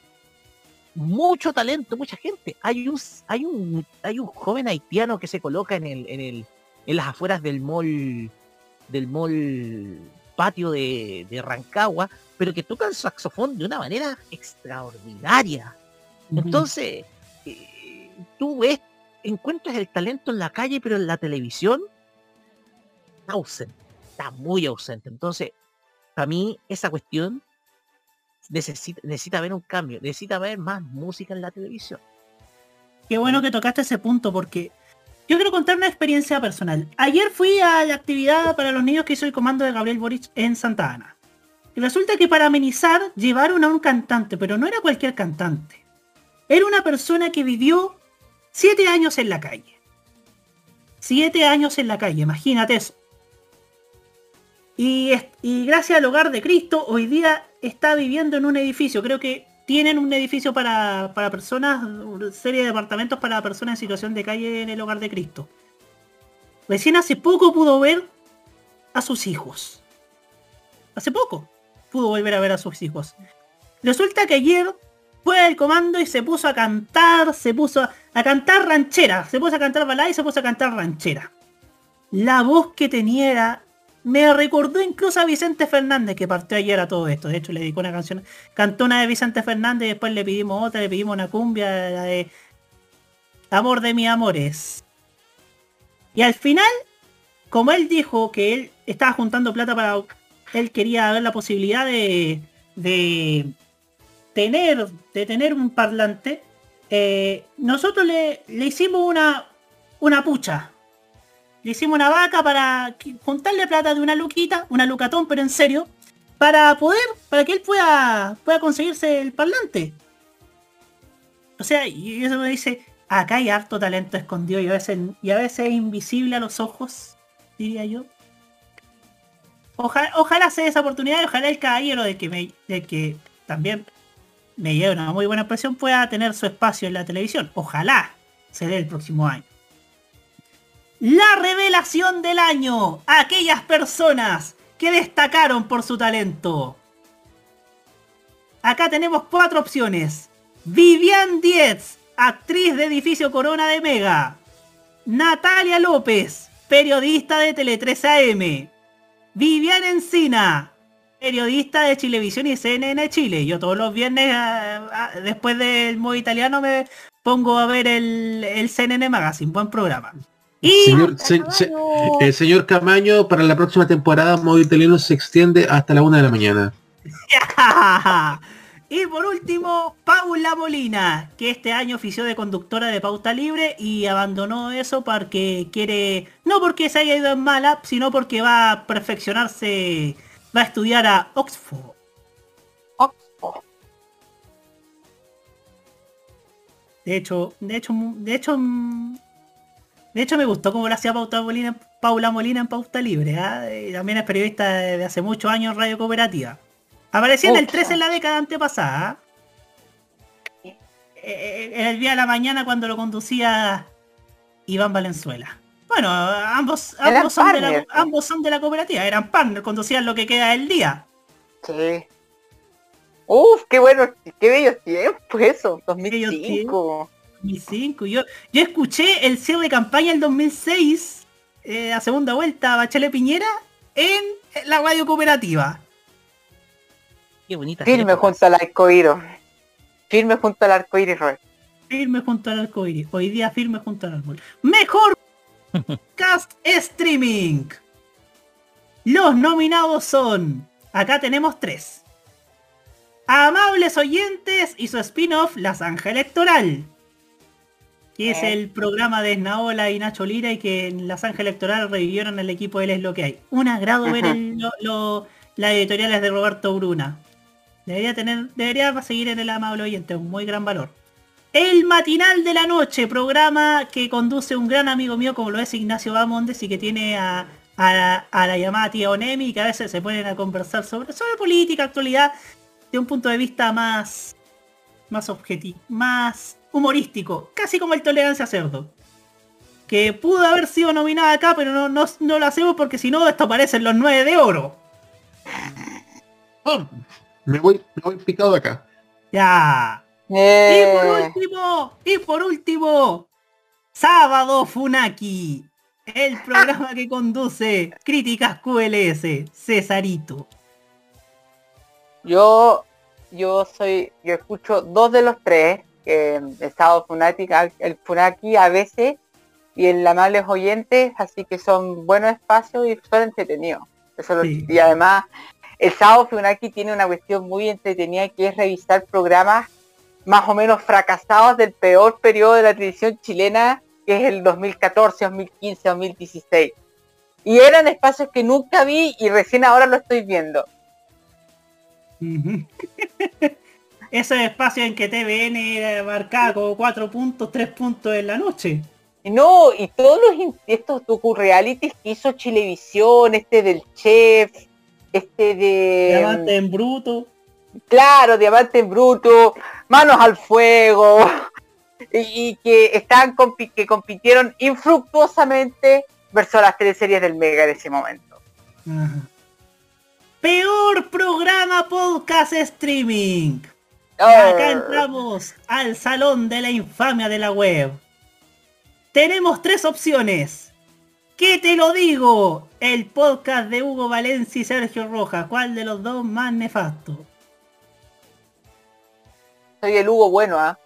mucho talento, mucha gente. Hay un, hay un, hay un joven haitiano que se coloca en el, en el, en las afueras del mall, del mall patio de, de Rancagua, pero que tocan saxofón de una manera extraordinaria. Entonces, eh, tú ves, encuentras el talento en la calle, pero en la televisión está ausente, está muy ausente. Entonces, para mí, esa cuestión necesita, necesita ver un cambio, necesita ver más música en la televisión. Qué bueno que tocaste ese punto porque yo quiero contar una experiencia personal. Ayer fui a la actividad para los niños que hizo el comando de Gabriel Boric en Santa Ana. Y resulta que para amenizar llevaron a un cantante, pero no era cualquier cantante. Era una persona que vivió siete años en la calle. Siete años en la calle, imagínate eso. Y, gracias al hogar de Cristo, hoy día está viviendo en un edificio. Creo que tienen un edificio para, para personas, una serie de departamentos para personas en situación de calle en el hogar de Cristo. Recién hace poco pudo ver a sus hijos. Hace poco pudo volver a ver a sus hijos. Resulta que ayer fue al comando y se puso a cantar, se puso a, cantar ranchera, se puso a cantar balada y se puso a cantar ranchera. La voz que tenía me recordó incluso a Vicente Fernández que partió ayer a todo esto. De hecho le dedicó una canción, cantó una de Vicente Fernández y después le pedimos otra, le pedimos una cumbia, la de Amor de mis amores. Y al final, como él dijo que él estaba juntando plata para... Él quería ver la posibilidad de, de tener, de tener un parlante. eh, nosotros le, le hicimos una, una pucha. Le hicimos una vaca para juntarle plata de una luquita, una lucatón, pero en serio, para poder, para que él pueda, pueda conseguirse el parlante. O sea, y eso me dice, acá hay harto talento escondido y a veces, y a veces es invisible a los ojos, diría yo. Ojalá, se dé esa oportunidad y ojalá el caballero de que, me, de que también me lleve una muy buena impresión pueda tener su espacio en la televisión. Ojalá se dé el próximo año. La revelación del año. Aquellas personas que destacaron por su talento. Acá tenemos cuatro opciones. Vivian Dietz, actriz de Edificio Corona de Mega. Natalia López, periodista de Tele 3 AM. Vivian Encina, periodista de Chilevisión y CNN Chile. Yo todos los viernes, ah, ah, después del modo italiano, me pongo a ver el, el CNN Magazine. Buen programa. Y Señor, se- se- el señor Camaño, para la próxima temporada, modo italiano se extiende hasta la una de la mañana. y por último, Paula Molina, que este año ofició de conductora de Pauta Libre y abandonó eso porque quiere, no porque se haya ido en mala, sino porque va a perfeccionarse, va a estudiar a Oxford. De hecho, de hecho, de hecho, de hecho me gustó cómo lo hacía Pauta Molina, Paula Molina en Pauta Libre. Y también es periodista de hace muchos años en Radio Cooperativa. Aparecía en el 13 en la década antepasada. ¿ah? Eh, En el día de la mañana cuando lo conducía Iván Valenzuela. Bueno, ambos, ambos, son, de la, partners. ambos son de la cooperativa, eran partners, conducían lo que queda del día. Sí. Uf, qué bueno, qué bellos tiempos eso, 2005. 2005. Yo, yo escuché el cierre de campaña del 2006, eh, a segunda vuelta, Bachelet Piñera, en la radio cooperativa. Qué bonita. Firme junto al arcoíris. Firme junto al arcoíris, Roy. Firme junto al arcoíris. Hoy día firme junto al árbol. Mejor cast streaming. Los nominados son. Acá tenemos tres. Amables oyentes y su spin-off La Zanja Electoral. Que es Eh. el programa de Esnaola y Nacho Lira y que en La Zanja Electoral revivieron el equipo Él es lo que hay. Un agrado ver el- lo- lo- las editoriales de Roberto Bruna. Debería tener, debería seguir en el amable oyente, un muy gran valor. El matinal de la noche, programa que conduce un gran amigo mío como lo es Ignacio Bamondes y que tiene a, a la, llamada tía Onemi que a veces se ponen a conversar sobre, sobre política, actualidad, de un punto de vista más, más objetivo, más humorístico, casi como el Tolerancia Cerdo. Que pudo haber sido nominada acá, pero no, no, no lo hacemos porque si no, esto parecen los nueve de oro. Me voy, me voy picado de acá. Ya. Eh. Y por último, y por último, Sábado Funaki. el programa que conduce Críticas QLS, Cesarito. Yo, yo soy, yo escucho dos de los tres, eh, Estado Funática, el Funaki a veces y el Amables Oyentes, así que son buenos espacios y son entretenidos. Eso lo- Sí. y además, el sábado Funaki tiene una cuestión muy entretenida que es revisar programas más o menos fracasados del peor periodo de la televisión chilena, que es el 2014, 2015, 2016. Y eran espacios que nunca vi y recién ahora lo estoy viendo. Ujú. Ese espacio en que TVN era marcada como 4 puntos, 3 puntos en la noche. No, y todos los estos docu-realities que hizo Chilevisión, este del chef, este de... Diamante en bruto. Claro, Diamante en Bruto, Manos al Fuego, y, y que están compi- que compitieron infructuosamente versus las teleseries del Mega en ese momento. Ajá. Peor programa podcast streaming. Ah. Acá entramos al salón de la infamia de la web. Tenemos tres opciones. ¿Qué te lo digo? El podcast de Hugo Valencia y Sergio Rojas. ¿Cuál de los dos más nefasto? Soy el Hugo Bueno, ¿ah?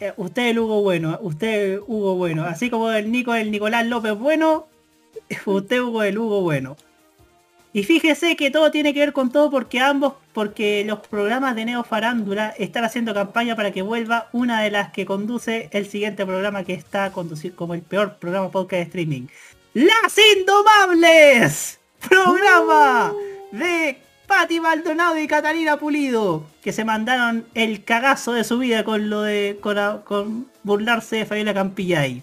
Eh, usted el Hugo Bueno, usted Hugo Bueno. Así como el Nico el Nicolás López Bueno, usted Hugo el Hugo Bueno. Y fíjese que todo tiene que ver con todo porque ambos, porque los programas de Neo Farándula están haciendo campaña para que vuelva una de las que conduce el siguiente programa que está a conducir como el peor programa podcast de streaming. ¡Las Indomables! Programa de Pati Maldonado y Catalina Pulido, que se mandaron el cagazo de su vida con lo de con, con burlarse de Fabiola Campillay.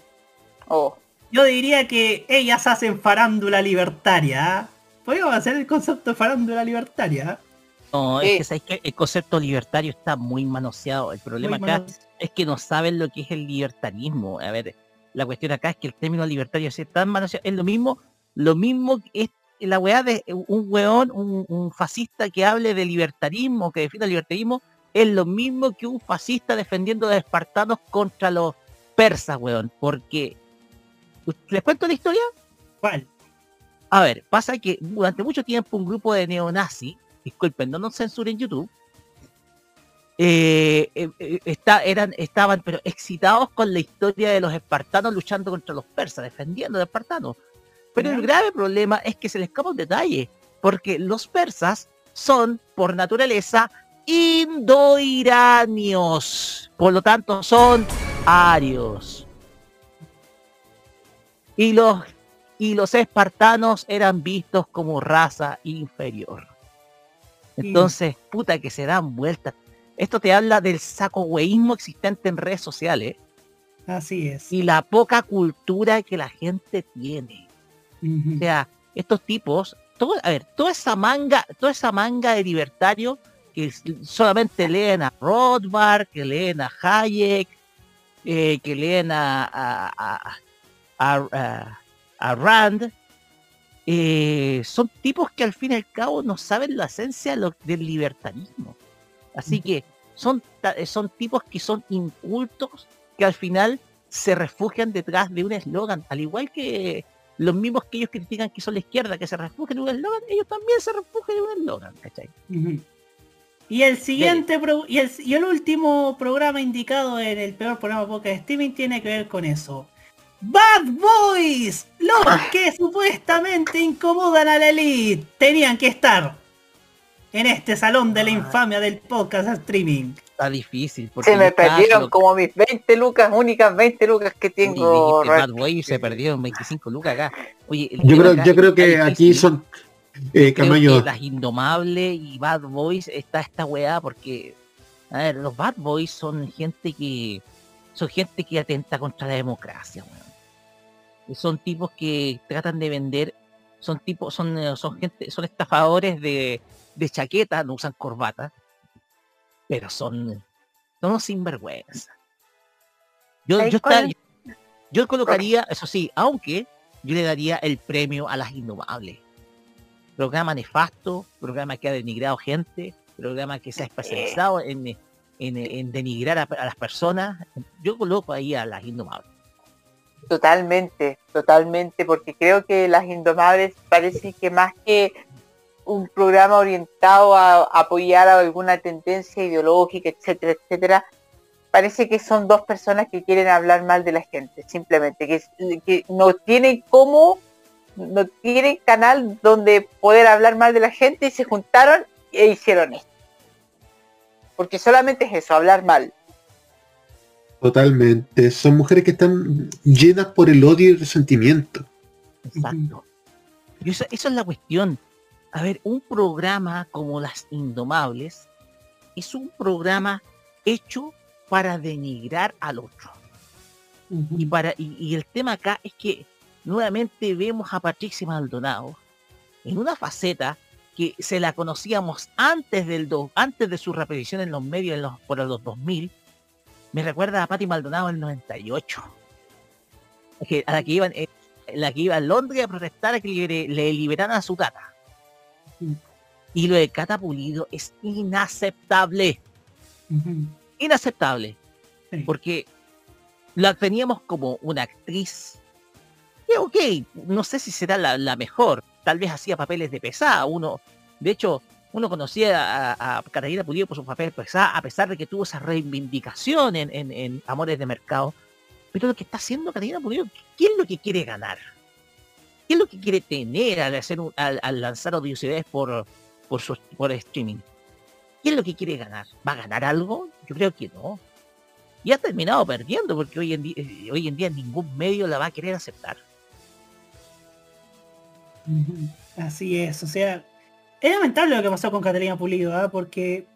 Oh. Yo diría que ellas hacen farándula libertaria. ¿ah? Podríamos hacer el concepto de farándula libertaria. ¿ah? No, es que sabéis que el concepto libertario está muy manoseado. El problema Muy acá manoseado. es que no saben lo que es el libertarismo. A ver, la cuestión acá es que el término libertario es tan manoseado. Es lo mismo, lo mismo que es la weá de un weón, un, un fascista que hable de libertarismo, que defina el libertarismo, es lo mismo que un fascista defendiendo a los espartanos contra los persas, weón. Porque, ¿les cuento la historia? ¿Cuál? A ver, pasa que durante mucho tiempo un grupo de neonazis, disculpen, no nos censuren YouTube, eh, eh, eh, está, eran, estaban pero excitados con la historia de los espartanos luchando contra los persas, defendiendo a los espartanos. Pero el grave problema es que se les escapa un detalle, porque los persas son, por naturaleza, indoiranios. Por lo tanto, son arios. Y los, y los espartanos eran vistos como raza inferior. Entonces, puta que se dan vueltas. Esto te habla del sacohueísmo existente en redes sociales Así es. y la poca cultura que la gente tiene. O sea, estos tipos, todo, a ver, toda esa manga, toda esa manga de libertarios que solamente leen a Rothbard, que leen a Hayek, eh, que leen a, a, a- a- a- a Rand, eh, son tipos que al fin y al cabo no saben la esencia del libertarismo. Así que son, eh, son tipos que son incultos que al final se refugian detrás de un eslogan, al igual que los mismos que ellos critican que son la izquierda, que se refugian en un eslogan, ellos también se refugian en un eslogan, ¿cachai? Y el siguiente pro- y, el, y el último programa indicado en el peor programa podcast de streaming tiene que ver con eso. Bad Boys, los que supuestamente incomodan a la elite, tenían que estar en este salón de la infamia del podcast streaming. Está difícil. Porque Se me perdieron como mis 20 lucas, únicas 20 lucas que tengo. Bad Boy se perdieron 25 lucas acá. Oye, Yo creo, acá yo creo está que aquí son eh, Creo Camaño, que las Indomables y Bad Boys está esta weá porque a ver, los Bad Boys son gente que son gente que atenta contra la democracia, weón. Son tipos que tratan de vender, son tipos, son, eh, son gente, son estafadores de, de chaqueta, no usan corbata, pero son, son sinvergüenza. Yo, ¿Sabes yo, yo colocaría, eso sí, aunque yo le daría el premio a las indomables. Programa nefasto, programa que ha denigrado gente, programa que se ha especializado en, en- en denigrar a, a las personas. Yo coloco ahí a las indomables. Totalmente, totalmente, porque creo que las Indomables parece que más que un programa orientado a apoyar a alguna tendencia ideológica, etcétera, etcétera, parece que son dos personas que quieren hablar mal de la gente, simplemente, que, que no tienen cómo, no tienen canal donde poder hablar mal de la gente y se juntaron e hicieron esto. Porque solamente es eso, hablar mal. Totalmente. Son mujeres que están llenas por el odio y el resentimiento. Exacto. Y esa, esa es la cuestión. A ver, un programa como Las Indomables es un programa hecho para denigrar al otro. y, para, y, y el tema acá es que nuevamente vemos a Patricia Maldonado en una faceta que se la conocíamos antes del do- antes de su repetición en los medios en los, por los 2000 me recuerda a Patti Maldonado en el 98 Es que a la que iban eh, la que iba a Londres a protestar a que le liberaran a su tata y lo de Cata Pulido es inaceptable. Inaceptable. Porque la teníamos como una actriz. Que ok, no sé si será la, la mejor, tal vez hacía papeles de pesada, uno, de hecho, uno conocía a, a Catalina Pulido por su papel pesada, a pesar de que tuvo esa reivindicación en, en- en Amores de Mercado, pero lo que está haciendo Catalina Pulido, ¿qué es lo que quiere ganar? ¿Qué es lo que quiere tener al, hacer al, lanzar audiosidades por, por, su, por streaming? ¿Qué es lo que quiere ganar? ¿Va a ganar algo? Yo creo que no. Y ha terminado perdiendo porque hoy en, di- eh, hoy en día ningún medio la va a querer aceptar. Así es, o sea, es lamentable lo que pasó con Catalina Pulido, ¿ah? porque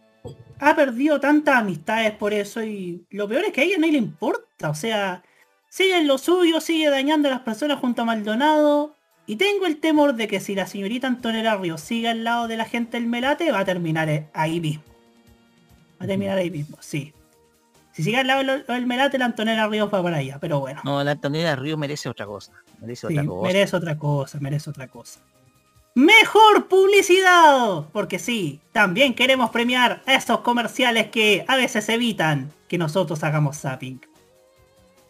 ha perdido tantas amistades por eso y lo peor es que a ella no le importa, o sea, sigue en lo suyo, sigue dañando a las personas junto a Maldonado y tengo el temor de que si la señorita Antonella Ríos sigue al lado de la gente del Melate va a terminar eh, ahí mismo. Va a terminar ahí mismo, sí. Si sigue al lado del- Melate, la Antonella Ríos va para allá, pero bueno. No, la Antonella Río merece otra cosa. Merece Sí, otra cosa. merece otra cosa, merece otra cosa. Mejor publicidad, porque sí, también queremos premiar a esos comerciales que a veces evitan que nosotros hagamos zapping.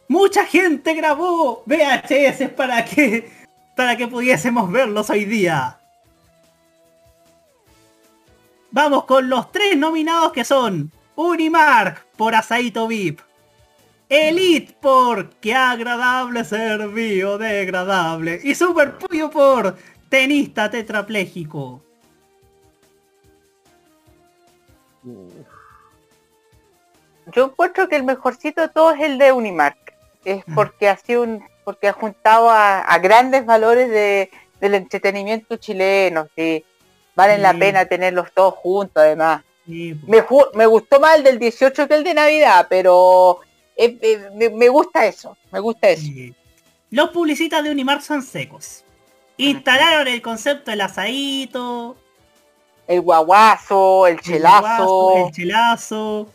Mucha gente grabó VHS para que para que pudiésemos verlos hoy día. Vamos con los tres nominados que son Unimark por Asaito VIP, Elite por Qué agradable ser biodegradable y Super Puyo por Tenista tetrapléjico. Yo encuentro que el mejorcito de todos es el de Unimark. Es porque ha sido un, porque ha juntado a, a grandes valores de, del entretenimiento chileno. Sí. Valen la pena tenerlos todos juntos además. Sí, Me, ju- me gustó más el del 18 que el de Navidad, pero eh, eh, me, me gusta eso. Me gusta eso. Los publicistas de Unimark son secos. Instalaron el concepto del asadito, El guaguazo, el el chelazo. guaso, el chelazo.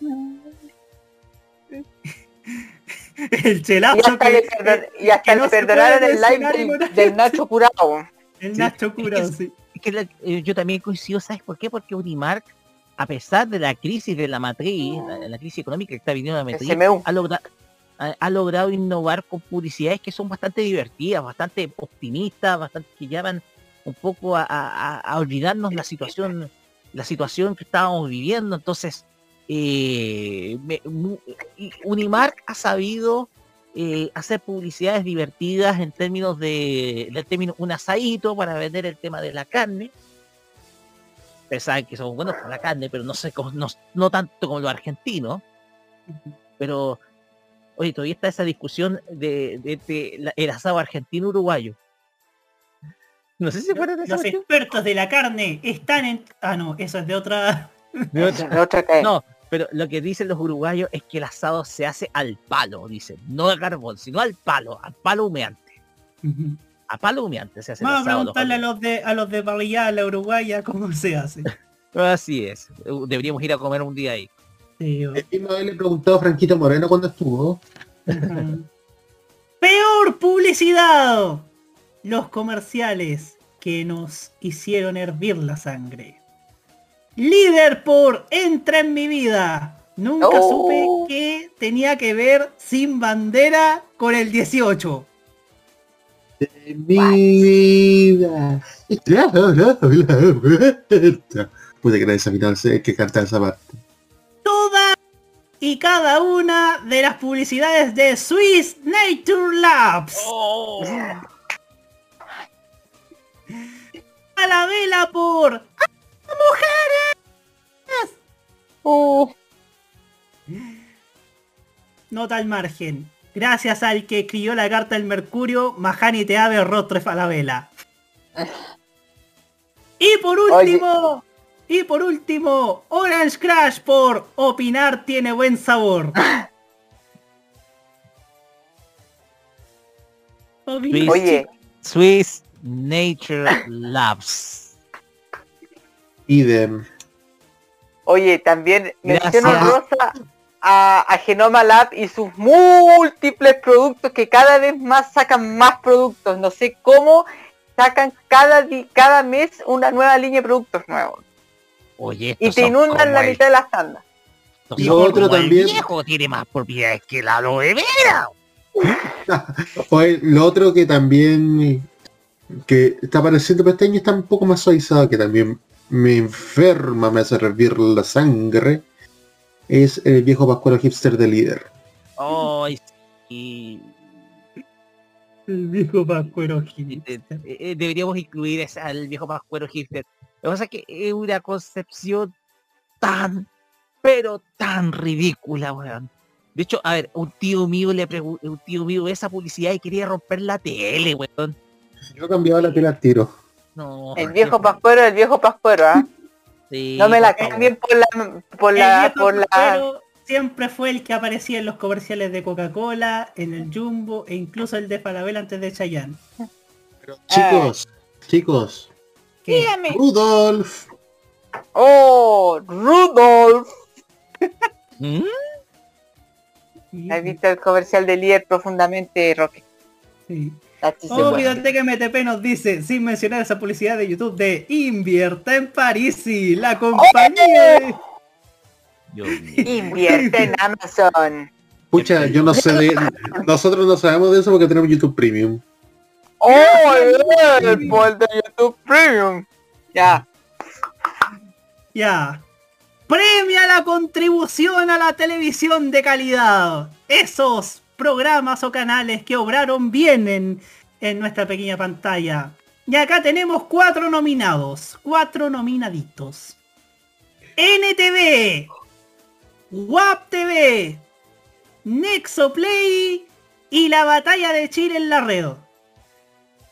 el Y chelazo hasta que, le, perdon- y hasta que le no se perdonaron el live del, del Nacho Curado. el Sí, Nacho es que- Curado, sí. es que la- eh, yo también coincido, ¿sabes por qué? Porque Unimark, a pesar de la crisis de la matriz, la, la crisis económica que está viviendo la matriz, ha, logra- ha, ha logrado innovar con publicidades que son bastante divertidas, bastante optimistas, bastante que llaman un poco a, a- a- a olvidarnos la situación, la situación que estábamos viviendo. Entonces, eh, me- Unimark ha sabido eh, hacer publicidades divertidas en términos de, del término un asadito para vender el tema de la carne. Ustedes saben que somos buenos con la carne, pero no sé cómo- no, no tanto como los argentinos. Pero, oye, todavía está esa discusión de, de- de la- el asado argentino-uruguayo. No sé si fuera de Los expertos de la carne están en... Ah, no, eso es de otra... De otra- De otra No, pero lo que dicen los uruguayos es que el asado se hace al palo, dicen. No al carbón, sino al palo, al palo humeante. A palo humeante se hace el Vamos a asado. los preguntarle a los de a los de parrillada, la uruguaya, cómo se hace. Así es. Deberíamos ir a comer un día ahí. El mismo le preguntó a Franquito Moreno cuando estuvo. Peor publicidad. Los comerciales que nos hicieron hervir la sangre. Líder por Entra en mi vida. Nunca Oh. supe que tenía que ver sin bandera con el 18. de mi vida. Pude que nadie se que cantar esa parte. Toda y cada una de las publicidades de Swiss Nature Labs. A la vela por ¡Ah, mujeres. Oh. Nota al margen. Gracias al que escribió la carta del Mercurio, Mahani te abre rostro a la vela. Y por último, y por último, Orange Crash por opinar tiene buen sabor. Oye, Swiss Nature Labs. Idem. Oye, también menciono rosa a, a Genoma Lab y sus múltiples productos que cada vez más sacan más productos. No sé cómo sacan cada cada mes una nueva línea de productos nuevos. Oye, Y te inundan la el- mitad de las tandas. estos Y otro como el también- viejo tiene más propiedades que la aloe vera. Oye, lo otro que también que está apareciendo pero este año está un poco más suavizado, que también me enferma, me hace hervir la sangre, es el viejo pascuero hipster de líder. Ay, sí. El viejo pascuero Eh, eh, Deberíamos incluir al viejo pascuero hipster. Lo que pasa es que es una concepción tan, pero tan ridícula, weón. De hecho, a ver, un tío mío le preguntó, un tío mío esa publicidad y quería romper la tele, weón. Yo cambiaba la tela al tiro. No, El viejo pascuero, el viejo pascuero, ¿ah? sí, No me la cambien por la por El la viejo por la pascuero siempre fue el que aparecía en los comerciales de Coca-Cola, en el Jumbo e incluso el de Falabella antes de Chayanne. Chicos, chicos, Dígame. Rudolf, Oh, Rudolf. ¿Mm? ¿Has visto el comercial de líder profundamente, Roque? Sí. Chise Oh. Videoteca MTP nos dice, sin mencionar esa publicidad de YouTube de Invierta en Parisi, la compañía. Invierte en Amazon. pucha, yo no sé de... Nosotros no sabemos de eso porque tenemos YouTube Premium. Oh, el poder de YouTube Premium. Ya. Ya. Premia la contribución a la televisión de calidad. Esos programas o canales que obraron bien en, en nuestra pequeña pantalla. Y acá tenemos cuatro nominados. Cuatro nominaditos. NTV. WAP TV. Nexoplay. Y la batalla de Chile en la red.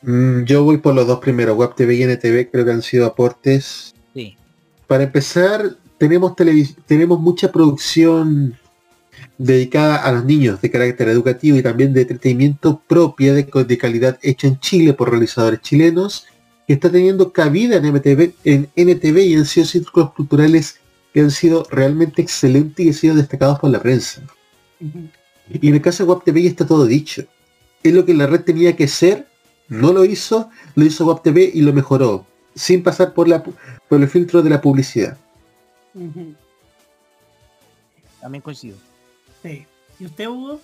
Mm, yo voy por los dos primeros, Web TV y NTV, creo que han sido aportes. Sí. Para empezar, tenemos televis- tenemos mucha producción dedicada a los niños de carácter educativo y también de entretenimiento propia de, calidad hecha en Chile por realizadores chilenos que está teniendo cabida en MTV, en NTV y han sido círculos culturales que han sido realmente excelentes y han sido destacados por la prensa. Y en el caso de WAP TV ya está todo dicho. Es lo que la red tenía que ser, no lo hizo, lo hizo WAP TV y lo mejoró, sin pasar por, la, por el filtro de la publicidad. También coincido. Sí. ¿Y usted, Hugo?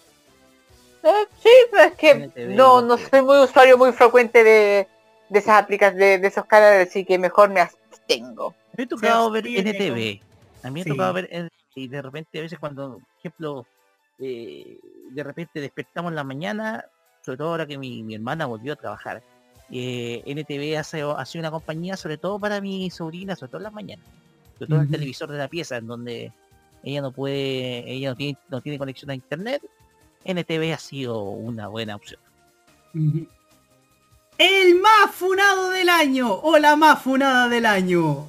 Eh, sí, pero es que NTV, no, no soy muy usuario muy frecuente de, de esas aplicaciones, de, de esos canales, así que mejor me abstengo. A mí me ha tocado ver NTV. A mí me ha Sí. tocado ver NTV y de repente a veces cuando, por ejemplo, eh, de repente despertamos en la mañana, sobre todo ahora que mi, mi hermana volvió a trabajar, eh, NTV hace, ha sido una compañía sobre todo para mi sobrina, sobre todo en las mañanas. Sobre todo en el televisor de la pieza, en donde ella no puede, ella no tiene, no tiene conexión a internet. NTV ha sido una buena opción. El más funado del año o la más funada del año.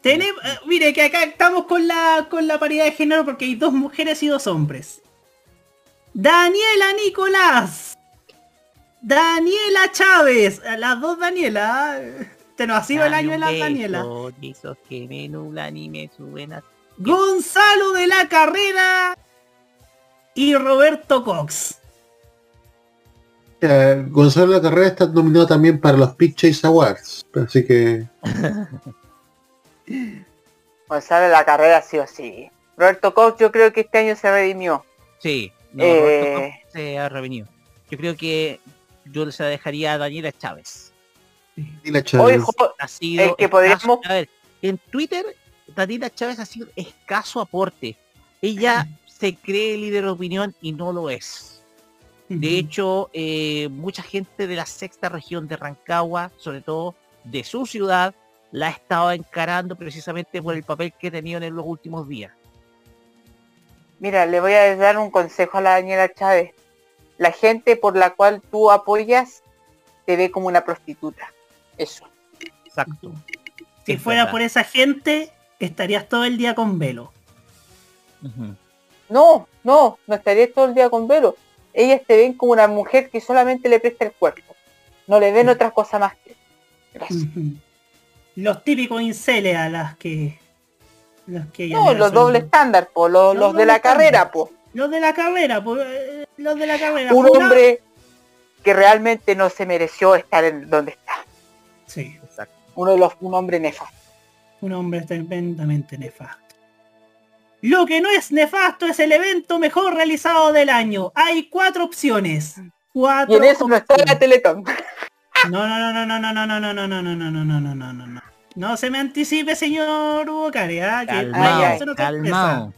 Tenemos, eh, mire que acá estamos con la con la paridad de género porque hay dos mujeres y dos hombres. Daniela Nicolás. Daniela Chávez. Las dos Daniela. Te nos ha sido el año de las Daniela. Esos que me nublan y me suben a- Gonzalo de la Carrera. Y Roberto Cox. Eh, Gonzalo de la Carrera está nominado también para los Chase Awards, así que Gonzalo la carrera sí o sí. Roberto Cox yo creo que este año se redimió. Sí, no, Eh. Roberto Cox se ha revenido. Yo creo que yo se la dejaría a Daniela Chávez. Daniela Chávez. ha sido el que podríamos- a ver, en Twitter, Daniela Chávez ha sido escaso aporte. Ella se cree líder de opinión y no lo es. De hecho, eh, mucha gente de la sexta región de Rancagua, sobre todo de su ciudad, la ha estado encarando precisamente por el papel que ha tenido en los últimos días. Mira, le voy a dar un consejo a la Daniela Chávez. La gente por la cual tú apoyas te ve como una prostituta. Eso. Exacto. Si fuera por esa gente, estarías todo el día con velo. No, no, no estaría todo el día con velo. Ellas te ven como una mujer que solamente le presta el cuerpo. No le ven otras cosas más que. Los típicos inceles a las que... Los que No, los doble estándar, po, los, Los los de la carrera, estándar. po. Los de la carrera, pues, eh, los de la carrera. Un hombre que realmente no se mereció estar en donde está. Sí, Uno de los, un hombre nefasto. Un hombre tremendamente nefasto. Lo que no es nefasto es el evento mejor realizado del año. Hay cuatro opciones. Cuatro Y en eso no está la Teletón. No, no, no, no, no, no, no, no, no, no, no, no, no, no, no, no, no, no. No se me anticipe, señor Hugo Cari, ¿ah? Que Calmao, vaya a ser otra calmao.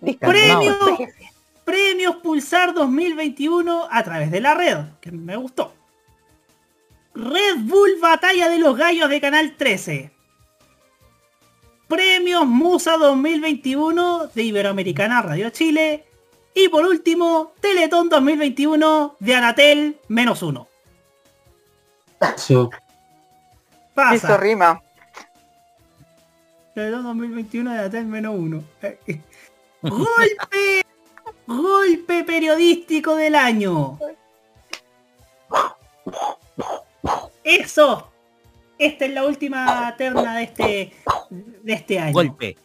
sorpresa. Premio, Premios Pulsar 2021 a través de la red, que me gustó. Red Bull Batalla de los Gallos de Canal 13. Premios Musa 2021 de Iberoamericana Radio Chile. Y por último, Teletón 2021 de Anatel menos uno. Eso. Pasa. Eso rima. Teletón 2021 de Anatel menos uno. ¡Golpe! ¡Golpe periodístico del año! Eso. Esta es la última terna de este, de este año. Golpe.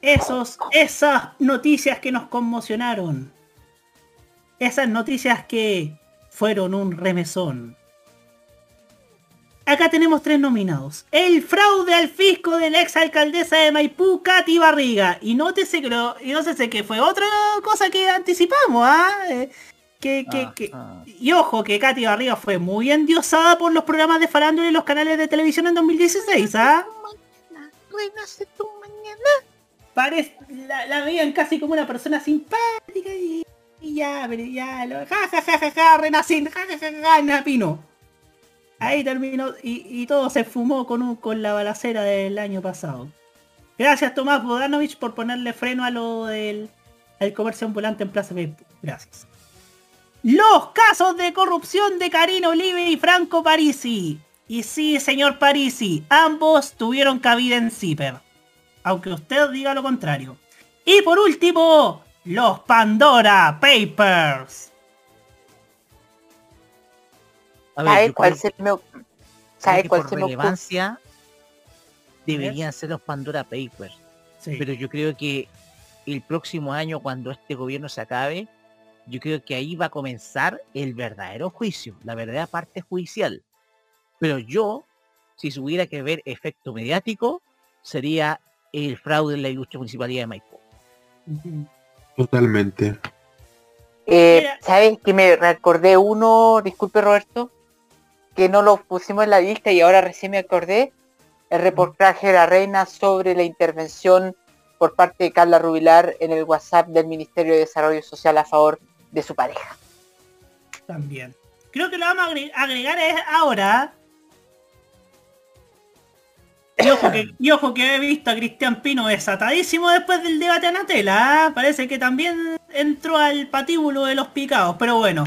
Esos, esas noticias que nos conmocionaron. Esas noticias que fueron un remesón. Acá tenemos tres nominados. El fraude al fisco de la ex alcaldesa de Maipú, Katy Barriga. Y nótese que, lo- y nótese que fue otra cosa que anticipamos, ¿ah? Eh, que, que- que- Y ojo, que Katy Barriga fue muy endiosada por los programas de farándula y los canales de televisión en 2016, ¿ah? Renace tu mañana. Parece, la, la veían casi como una persona simpática y, y ya, pero ya, lo, ja, ja, ja, ja, ja, renacín, ja, ja, ja, ja, Napino. Ahí terminó y, y todo se fumó con, un- con la balacera del año pasado. Gracias Tomás Bodanovich por ponerle freno a lo del al comercio ambulante en Plaza Maipú. Gracias. Los casos de corrupción de Karina Olive y Franco Parisi. Y sí, señor Parisi, ambos tuvieron cabida en CIPER. Aunque usted diga lo contrario. Y por último, los Pandora Papers. A ver, ¿Sabe yo cuál se me, ¿sabe que cuál por se me ocurre? relevancia deberían ser los Pandora Papers. Sí. Pero yo creo que el próximo año, cuando este gobierno se acabe, yo creo que ahí va a comenzar el verdadero juicio, la verdadera parte judicial. Pero yo, si tuviera que ver efecto mediático, sería el fraude en la ilustre municipalidad de Maipú. Totalmente. Eh, ¿Sabes que me recordé uno, disculpe Roberto, que no lo pusimos en la lista y ahora recién me acordé? El reportaje de la reina sobre la intervención por parte de Carla Rubilar en el WhatsApp del Ministerio de Desarrollo Social a favor de su pareja. También. Creo que lo vamos a agre- agregar es ahora. Y ojo, que, y ojo que he visto a Cristian Pino desatadísimo después del debate Anatela. ¿ah? Parece que también entró al patíbulo de los picados, pero bueno.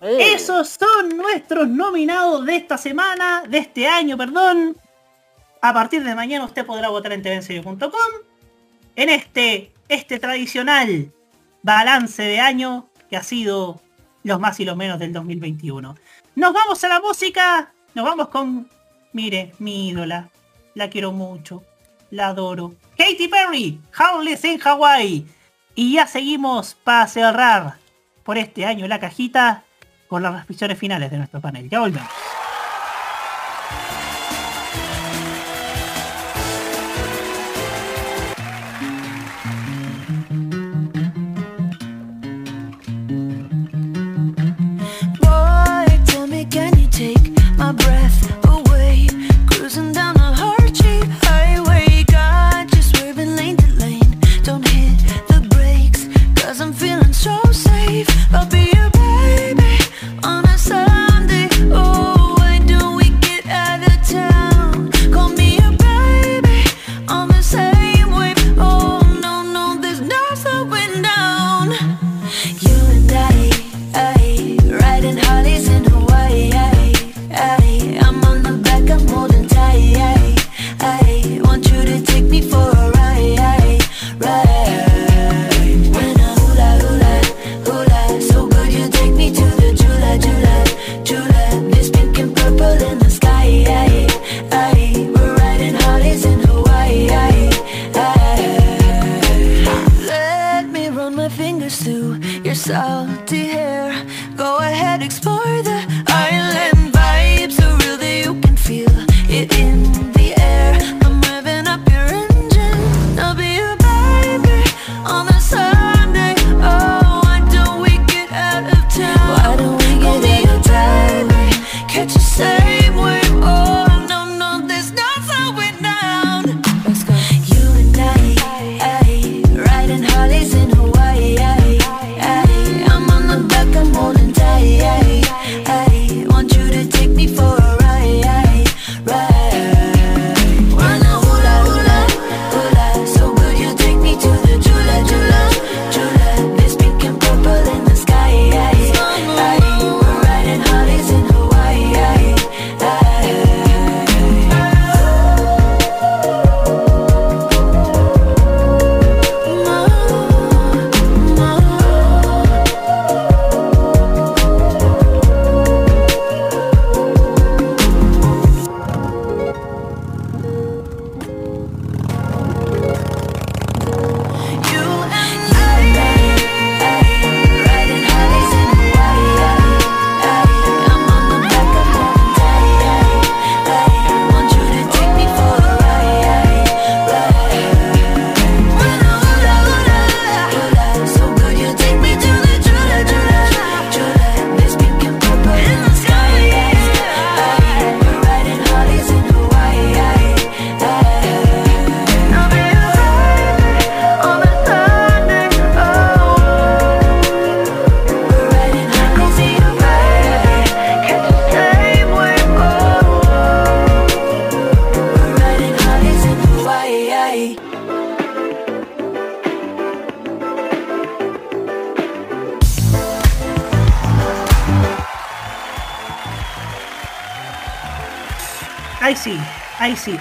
Esos son nuestros nominados de esta semana, de este año, perdón. A partir de mañana usted podrá votar en tvenserio.com en este, este tradicional balance de año ha sido los más y los menos del 2021. Nos vamos a la música, nos vamos con, mire, mi ídola, la quiero mucho, la adoro. Katy Perry, Howless en Hawaii. Y ya seguimos para cerrar por este año la cajita con las reflexiones finales de nuestro panel. Ya volvemos.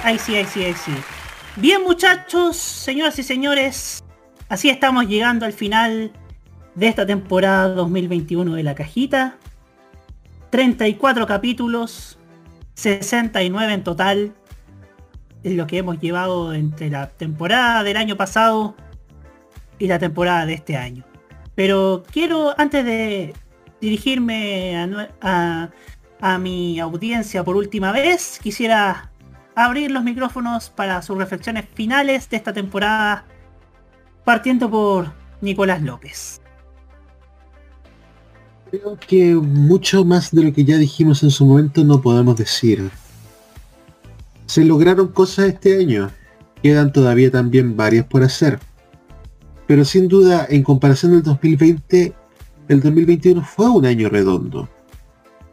Ahí sí, ahí sí, ahí sí. Bien muchachos, señoras y señores, así estamos llegando al final de esta temporada 2021 de la cajita. 34 capítulos, 69 en total. Es lo que hemos llevado entre la temporada del año pasado y la temporada de este año. Pero quiero, antes de dirigirme a, a, mi audiencia por última vez, quisiera abrir los micrófonos para sus reflexiones finales de esta temporada, partiendo por Nicolás López. Creo que mucho más de lo que ya dijimos en su momento no podemos decir. Se lograron cosas este año, quedan todavía también varias por hacer. Pero sin duda, en comparación del 2020, el 2021 fue un año redondo.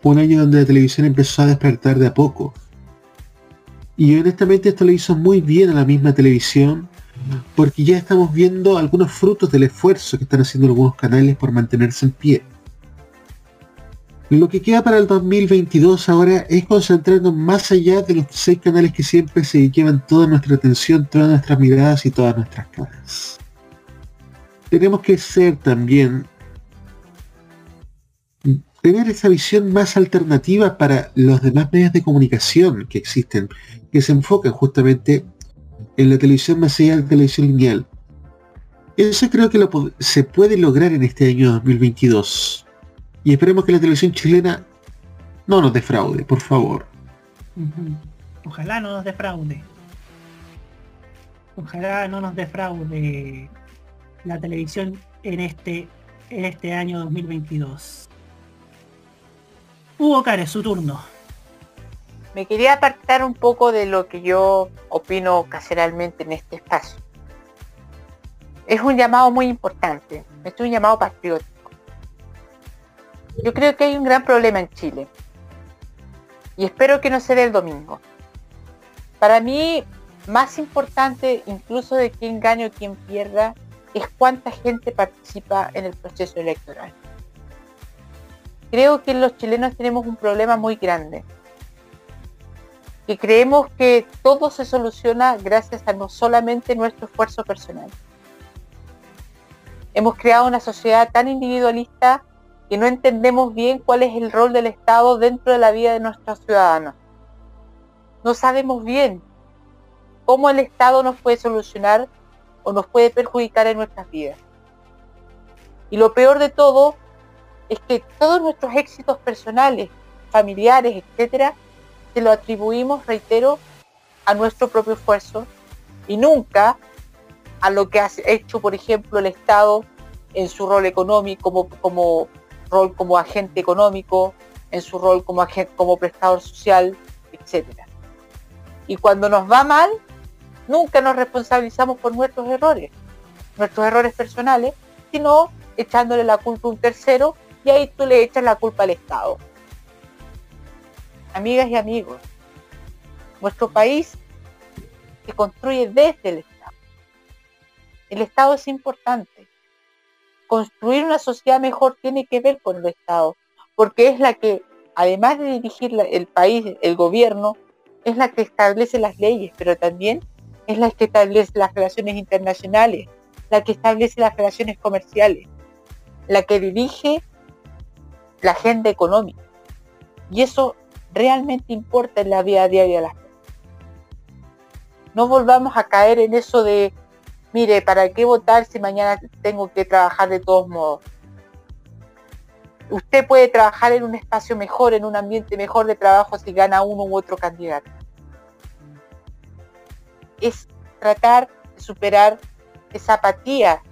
Un año donde la televisión empezó a despertar de a poco. Y honestamente esto le hizo muy bien a la misma televisión, porque ya estamos viendo algunos frutos del esfuerzo que están haciendo algunos canales por mantenerse en pie. Lo que queda para el 2022 ahora es concentrarnos más allá de los seis canales que siempre se llevan toda nuestra atención, todas nuestras miradas y todas nuestras caras. Tenemos que ser también tener esa visión más alternativa para los demás medios de comunicación que existen, que se enfocan justamente en la televisión más allá de la televisión lineal. Eso creo que se puede lograr en este año 2022. Y esperemos que la televisión chilena no nos defraude, por favor. Ojalá no nos defraude. Ojalá no nos defraude la televisión en este en este año 2022. Hugo Cares, su turno. Me quería apartar un poco de lo que yo opino ocasionalmente en este espacio. Es un llamado muy importante, es un llamado patriótico. Yo creo que hay un gran problema en Chile y espero que no se dé el domingo. Para mí, más importante incluso de quién gane o quién pierda, es cuánta gente participa en el proceso electoral creo que los chilenos tenemos un problema muy grande. Que creemos que todo se soluciona gracias a no solamente nuestro esfuerzo personal. Hemos creado una sociedad tan individualista que no entendemos bien cuál es el rol del Estado dentro de la vida de nuestros ciudadanos. No sabemos bien cómo el Estado nos puede solucionar o nos puede perjudicar en nuestras vidas. Y lo peor de todo es que todos nuestros éxitos personales, familiares, etcétera, se lo atribuimos, reitero, a nuestro propio esfuerzo y nunca a lo que ha hecho, por ejemplo, el Estado en su rol económico, como, como rol como agente económico, en su rol como, agente, como prestador social, etcétera. Y cuando nos va mal, nunca nos responsabilizamos por nuestros errores, nuestros errores personales, sino echándole la culpa a un tercero y ahí tú le echas la culpa al Estado. Amigas y amigos, nuestro país se construye desde el Estado. El Estado es importante. Construir una sociedad mejor tiene que ver con el Estado, porque es la que, además de dirigir el país, el gobierno, es la que establece las leyes, pero también es la que establece las relaciones internacionales, la que establece las relaciones comerciales, la que dirige la agenda económica. Y eso realmente importa en la vida diaria de las personas. No volvamos a caer en eso de, mire, ¿para qué votar si mañana tengo que trabajar de todos modos? Usted puede trabajar en un espacio mejor, en un ambiente mejor de trabajo si gana uno u otro candidato. Es tratar de superar esa apatía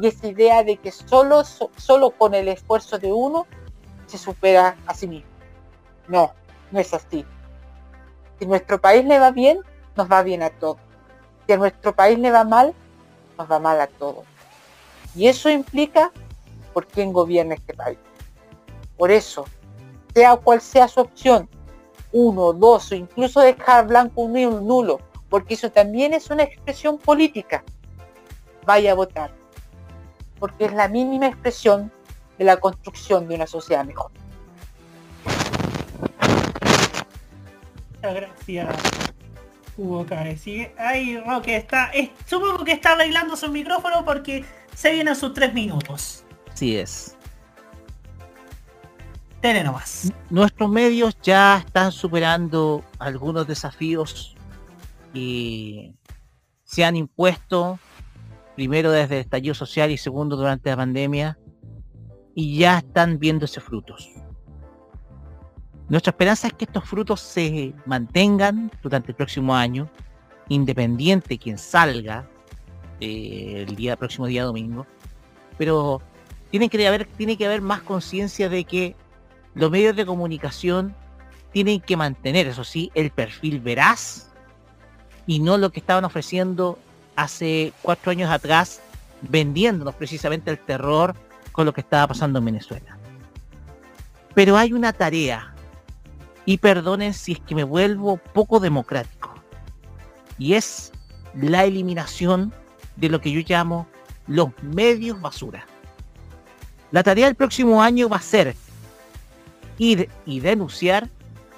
y esa idea de que solo, solo con el esfuerzo de uno se supera a sí mismo. No, no es así. Si nuestro país le va bien, nos va bien a todos. Si a nuestro país le va mal, nos va mal a todos. Y eso implica por quién gobierna este país. Por eso, sea cual sea su opción, uno, dos o incluso dejar blanco un nulo, porque eso también es una expresión política, vaya a votar. Porque es la mínima expresión de la construcción de una sociedad mejor. Muchas gracias. Hugo Cabe. Sigue. Ahí Roque está. Es, supongo que está arreglando su micrófono porque se vienen sus tres minutos. Así es. Tene nomás. Nuestros medios ya están superando algunos desafíos que se han impuesto, primero desde el estallido social y segundo durante la pandemia, y ya están viéndose frutos. Nuestra esperanza es que estos frutos se mantengan durante el próximo año, independiente quien salga eh, el día próximo día domingo, pero tiene que haber, tiene que haber más conciencia de que los medios de comunicación tienen que mantener, eso sí, el perfil veraz y no lo que estaban ofreciendo hace cuatro años atrás, vendiéndonos precisamente el terror con lo que estaba pasando en Venezuela. Pero hay una tarea, y perdonen si es que me vuelvo poco democrático, y es la eliminación de lo que yo llamo los medios basura. La tarea del próximo año va a ser ir y denunciar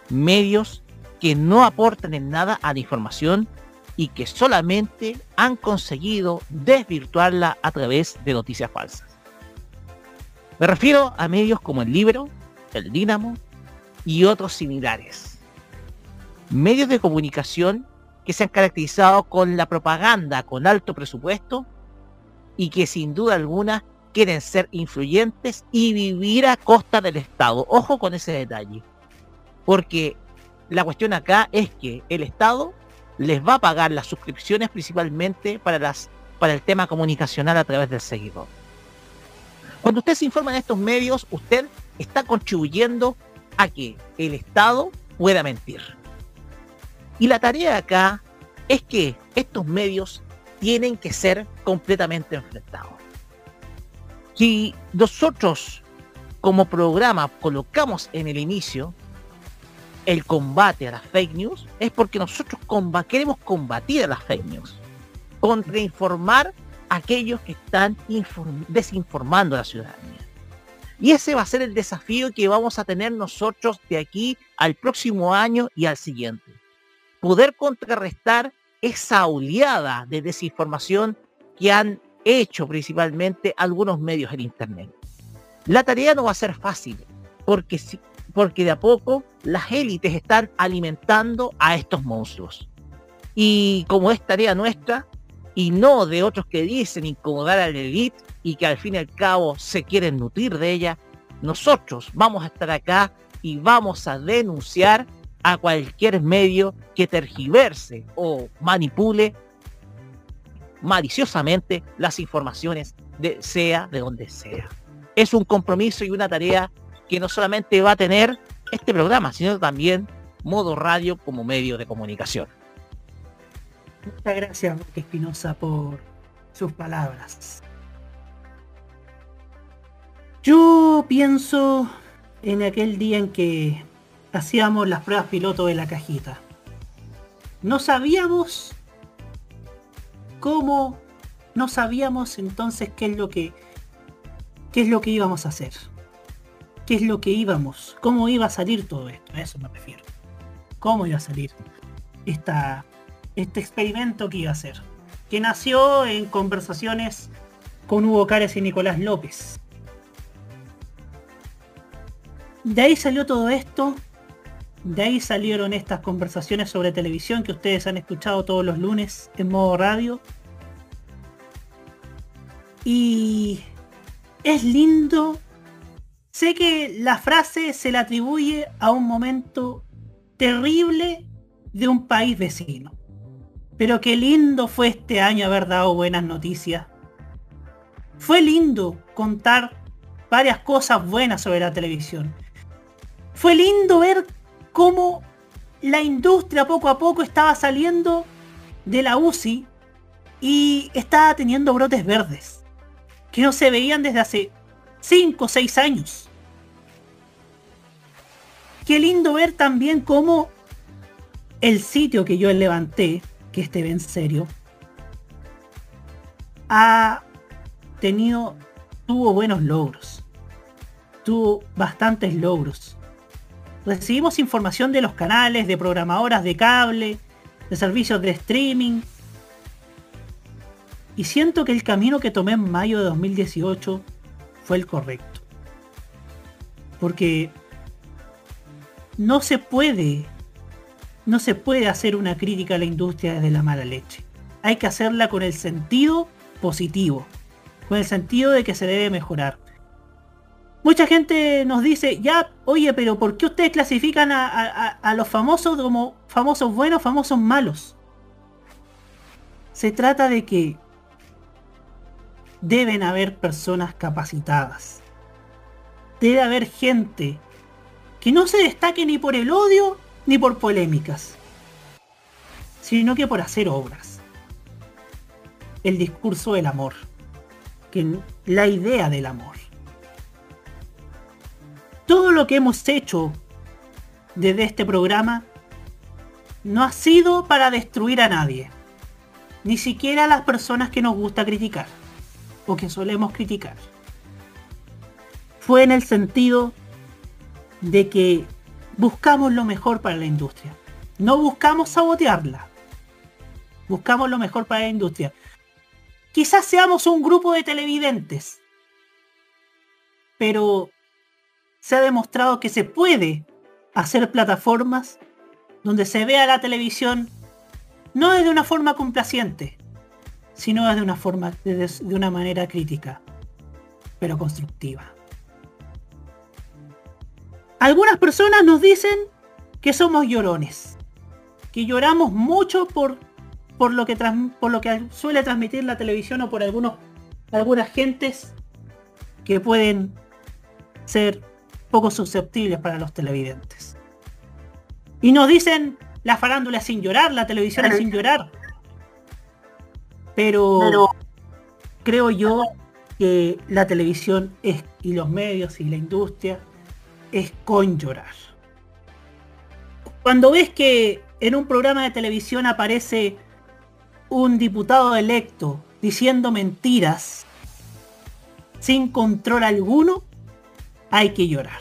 medios que no aportan en nada a la información y que solamente han conseguido desvirtuarla a través de noticias falsas. Me refiero a medios como el Libro, el Dínamo y otros similares. Medios de comunicación que se han caracterizado con la propaganda con alto presupuesto y que sin duda alguna quieren ser influyentes y vivir a costa del Estado. Ojo con ese detalle. Porque la cuestión acá es que el Estado les va a pagar las suscripciones principalmente para, las, para el tema comunicacional a través del seguidor. Cuando usted se informa en estos medios, usted está contribuyendo a que el Estado pueda mentir. Y la tarea acá es que estos medios tienen que ser completamente enfrentados. Si nosotros como programa colocamos en el inicio el combate a las fake news, es porque nosotros queremos combatir a las fake news, contrainformar a aquellos que están desinformando a la ciudadanía. Y ese va a ser el desafío que vamos a tener nosotros de aquí al próximo año y al siguiente. Poder contrarrestar esa oleada de desinformación que han hecho principalmente algunos medios en Internet. La tarea no va a ser fácil, porque, porque de a poco las élites están alimentando a estos monstruos. Y como es tarea nuestra, y no de otros que dicen incomodar a la y que al fin y al cabo se quieren nutrir de ella, nosotros vamos a estar acá y vamos a denunciar a cualquier medio que tergiverse o manipule maliciosamente las informaciones de sea de donde sea. Es un compromiso y una tarea que no solamente va a tener este programa, sino también modo radio como medio de comunicación. Muchas gracias, Roque Espinosa, por sus palabras. Yo pienso en aquel día en que hacíamos las pruebas piloto de la cajita. No sabíamos cómo no sabíamos entonces qué es lo que qué es lo que íbamos a hacer. ¿Qué es lo que íbamos? ¿Cómo iba a salir todo esto? A eso me refiero. ¿Cómo iba a salir esta, este experimento que iba a hacer? Que nació en conversaciones con Hugo Cárez y Nicolás López. De ahí salió todo esto. De ahí salieron estas conversaciones sobre televisión que ustedes han escuchado todos los lunes en modo radio. Y es lindo. Sé que la frase se le atribuye a un momento terrible de un país vecino. Pero qué lindo fue este año haber dado buenas noticias. Fue lindo contar varias cosas buenas sobre la televisión. Fue lindo ver cómo la industria poco a poco estaba saliendo de la UCI y estaba teniendo brotes verdes que no se veían desde hace 5 o 6 años. Qué lindo ver también cómo el sitio que yo levanté, que este en serio, ha tenido, tuvo buenos logros. Tuvo bastantes logros. recibimos información de los canales, de programadoras de cable, de servicios de streaming. Y siento que el camino que tomé en mayo de 2018 fue el correcto. Porque no se puede, no se puede hacer una crítica a la industria desde la mala leche. Hay que hacerla con el sentido positivo, con el sentido de que se debe mejorar. Mucha gente nos dice, ya, oye, pero ¿por qué ustedes clasifican a, los famosos como famosos buenos, famosos malos? Se trata de que deben haber personas capacitadas. Debe haber gente que no se destaque ni por el odio ni por polémicas, sino que por hacer obras. El discurso del amor, la idea del amor todo lo que hemos hecho desde este programa no ha sido para destruir a nadie. Ni siquiera a las personas que nos gusta criticar. O que solemos criticar. Fue en el sentido de que buscamos lo mejor para la industria. No buscamos sabotearla. Buscamos lo mejor para la industria. Quizás seamos un grupo de televidentes. Pero se ha demostrado que se puede hacer plataformas donde se vea la televisión no desde una forma complaciente, sino desde una forma, de una manera crítica, pero constructiva. Algunas personas nos dicen que somos llorones, que lloramos mucho por, por, lo, que por lo que suele transmitir la televisión o por algunos, algunas gentes que pueden ser poco susceptibles para los televidentes. Y nos dicen la farándula sin llorar, la televisión es sin llorar. Pero, creo yo que la televisión es, y los medios y la industria es con llorar. Cuando ves que en un programa de televisión aparece un diputado electo diciendo mentiras sin control alguno, hay que llorar.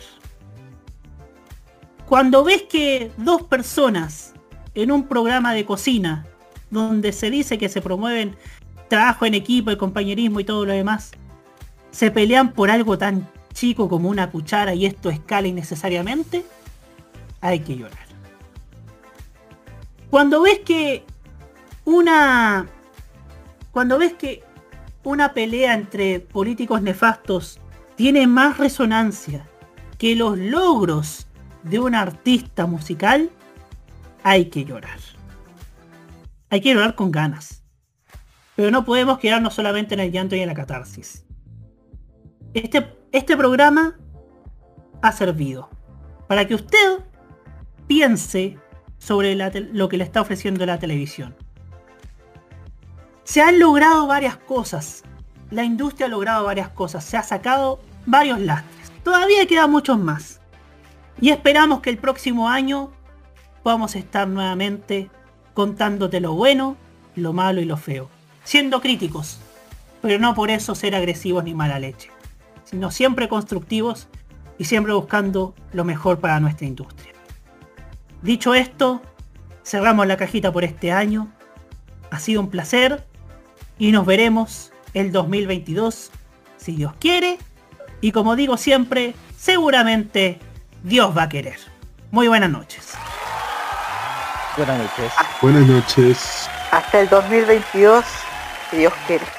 Cuando ves que dos personas en un programa de cocina, donde se dice que se promueven trabajo en equipo, el compañerismo y todo lo demás, se pelean por algo tan chico como una cuchara y esto escala innecesariamente, hay que llorar. Cuando ves que una cuando ves que una pelea entre políticos nefastos tiene más resonancia que los logros de un artista musical, hay que llorar. Hay que llorar con ganas. Pero no podemos quedarnos solamente en el llanto y en la catarsis. Este, este programa ha servido para que usted piense sobre lo que le está ofreciendo la televisión. Se han logrado varias cosas. La industria ha logrado varias cosas. Se ha sacado varios lastres. Todavía quedan muchos más. Y esperamos que el próximo año podamos estar nuevamente contándote lo bueno, lo malo y lo feo. Siendo críticos, pero no por eso ser agresivos ni mala leche, sino siempre constructivos y siempre buscando lo mejor para nuestra industria. Dicho esto, cerramos la cajita por este año. Ha sido un placer y nos veremos el 2022, si Dios quiere, y como digo siempre, seguramente Dios va a querer. Muy buenas noches. Buenas noches. Buenas noches. Hasta el 2022, si Dios quiere.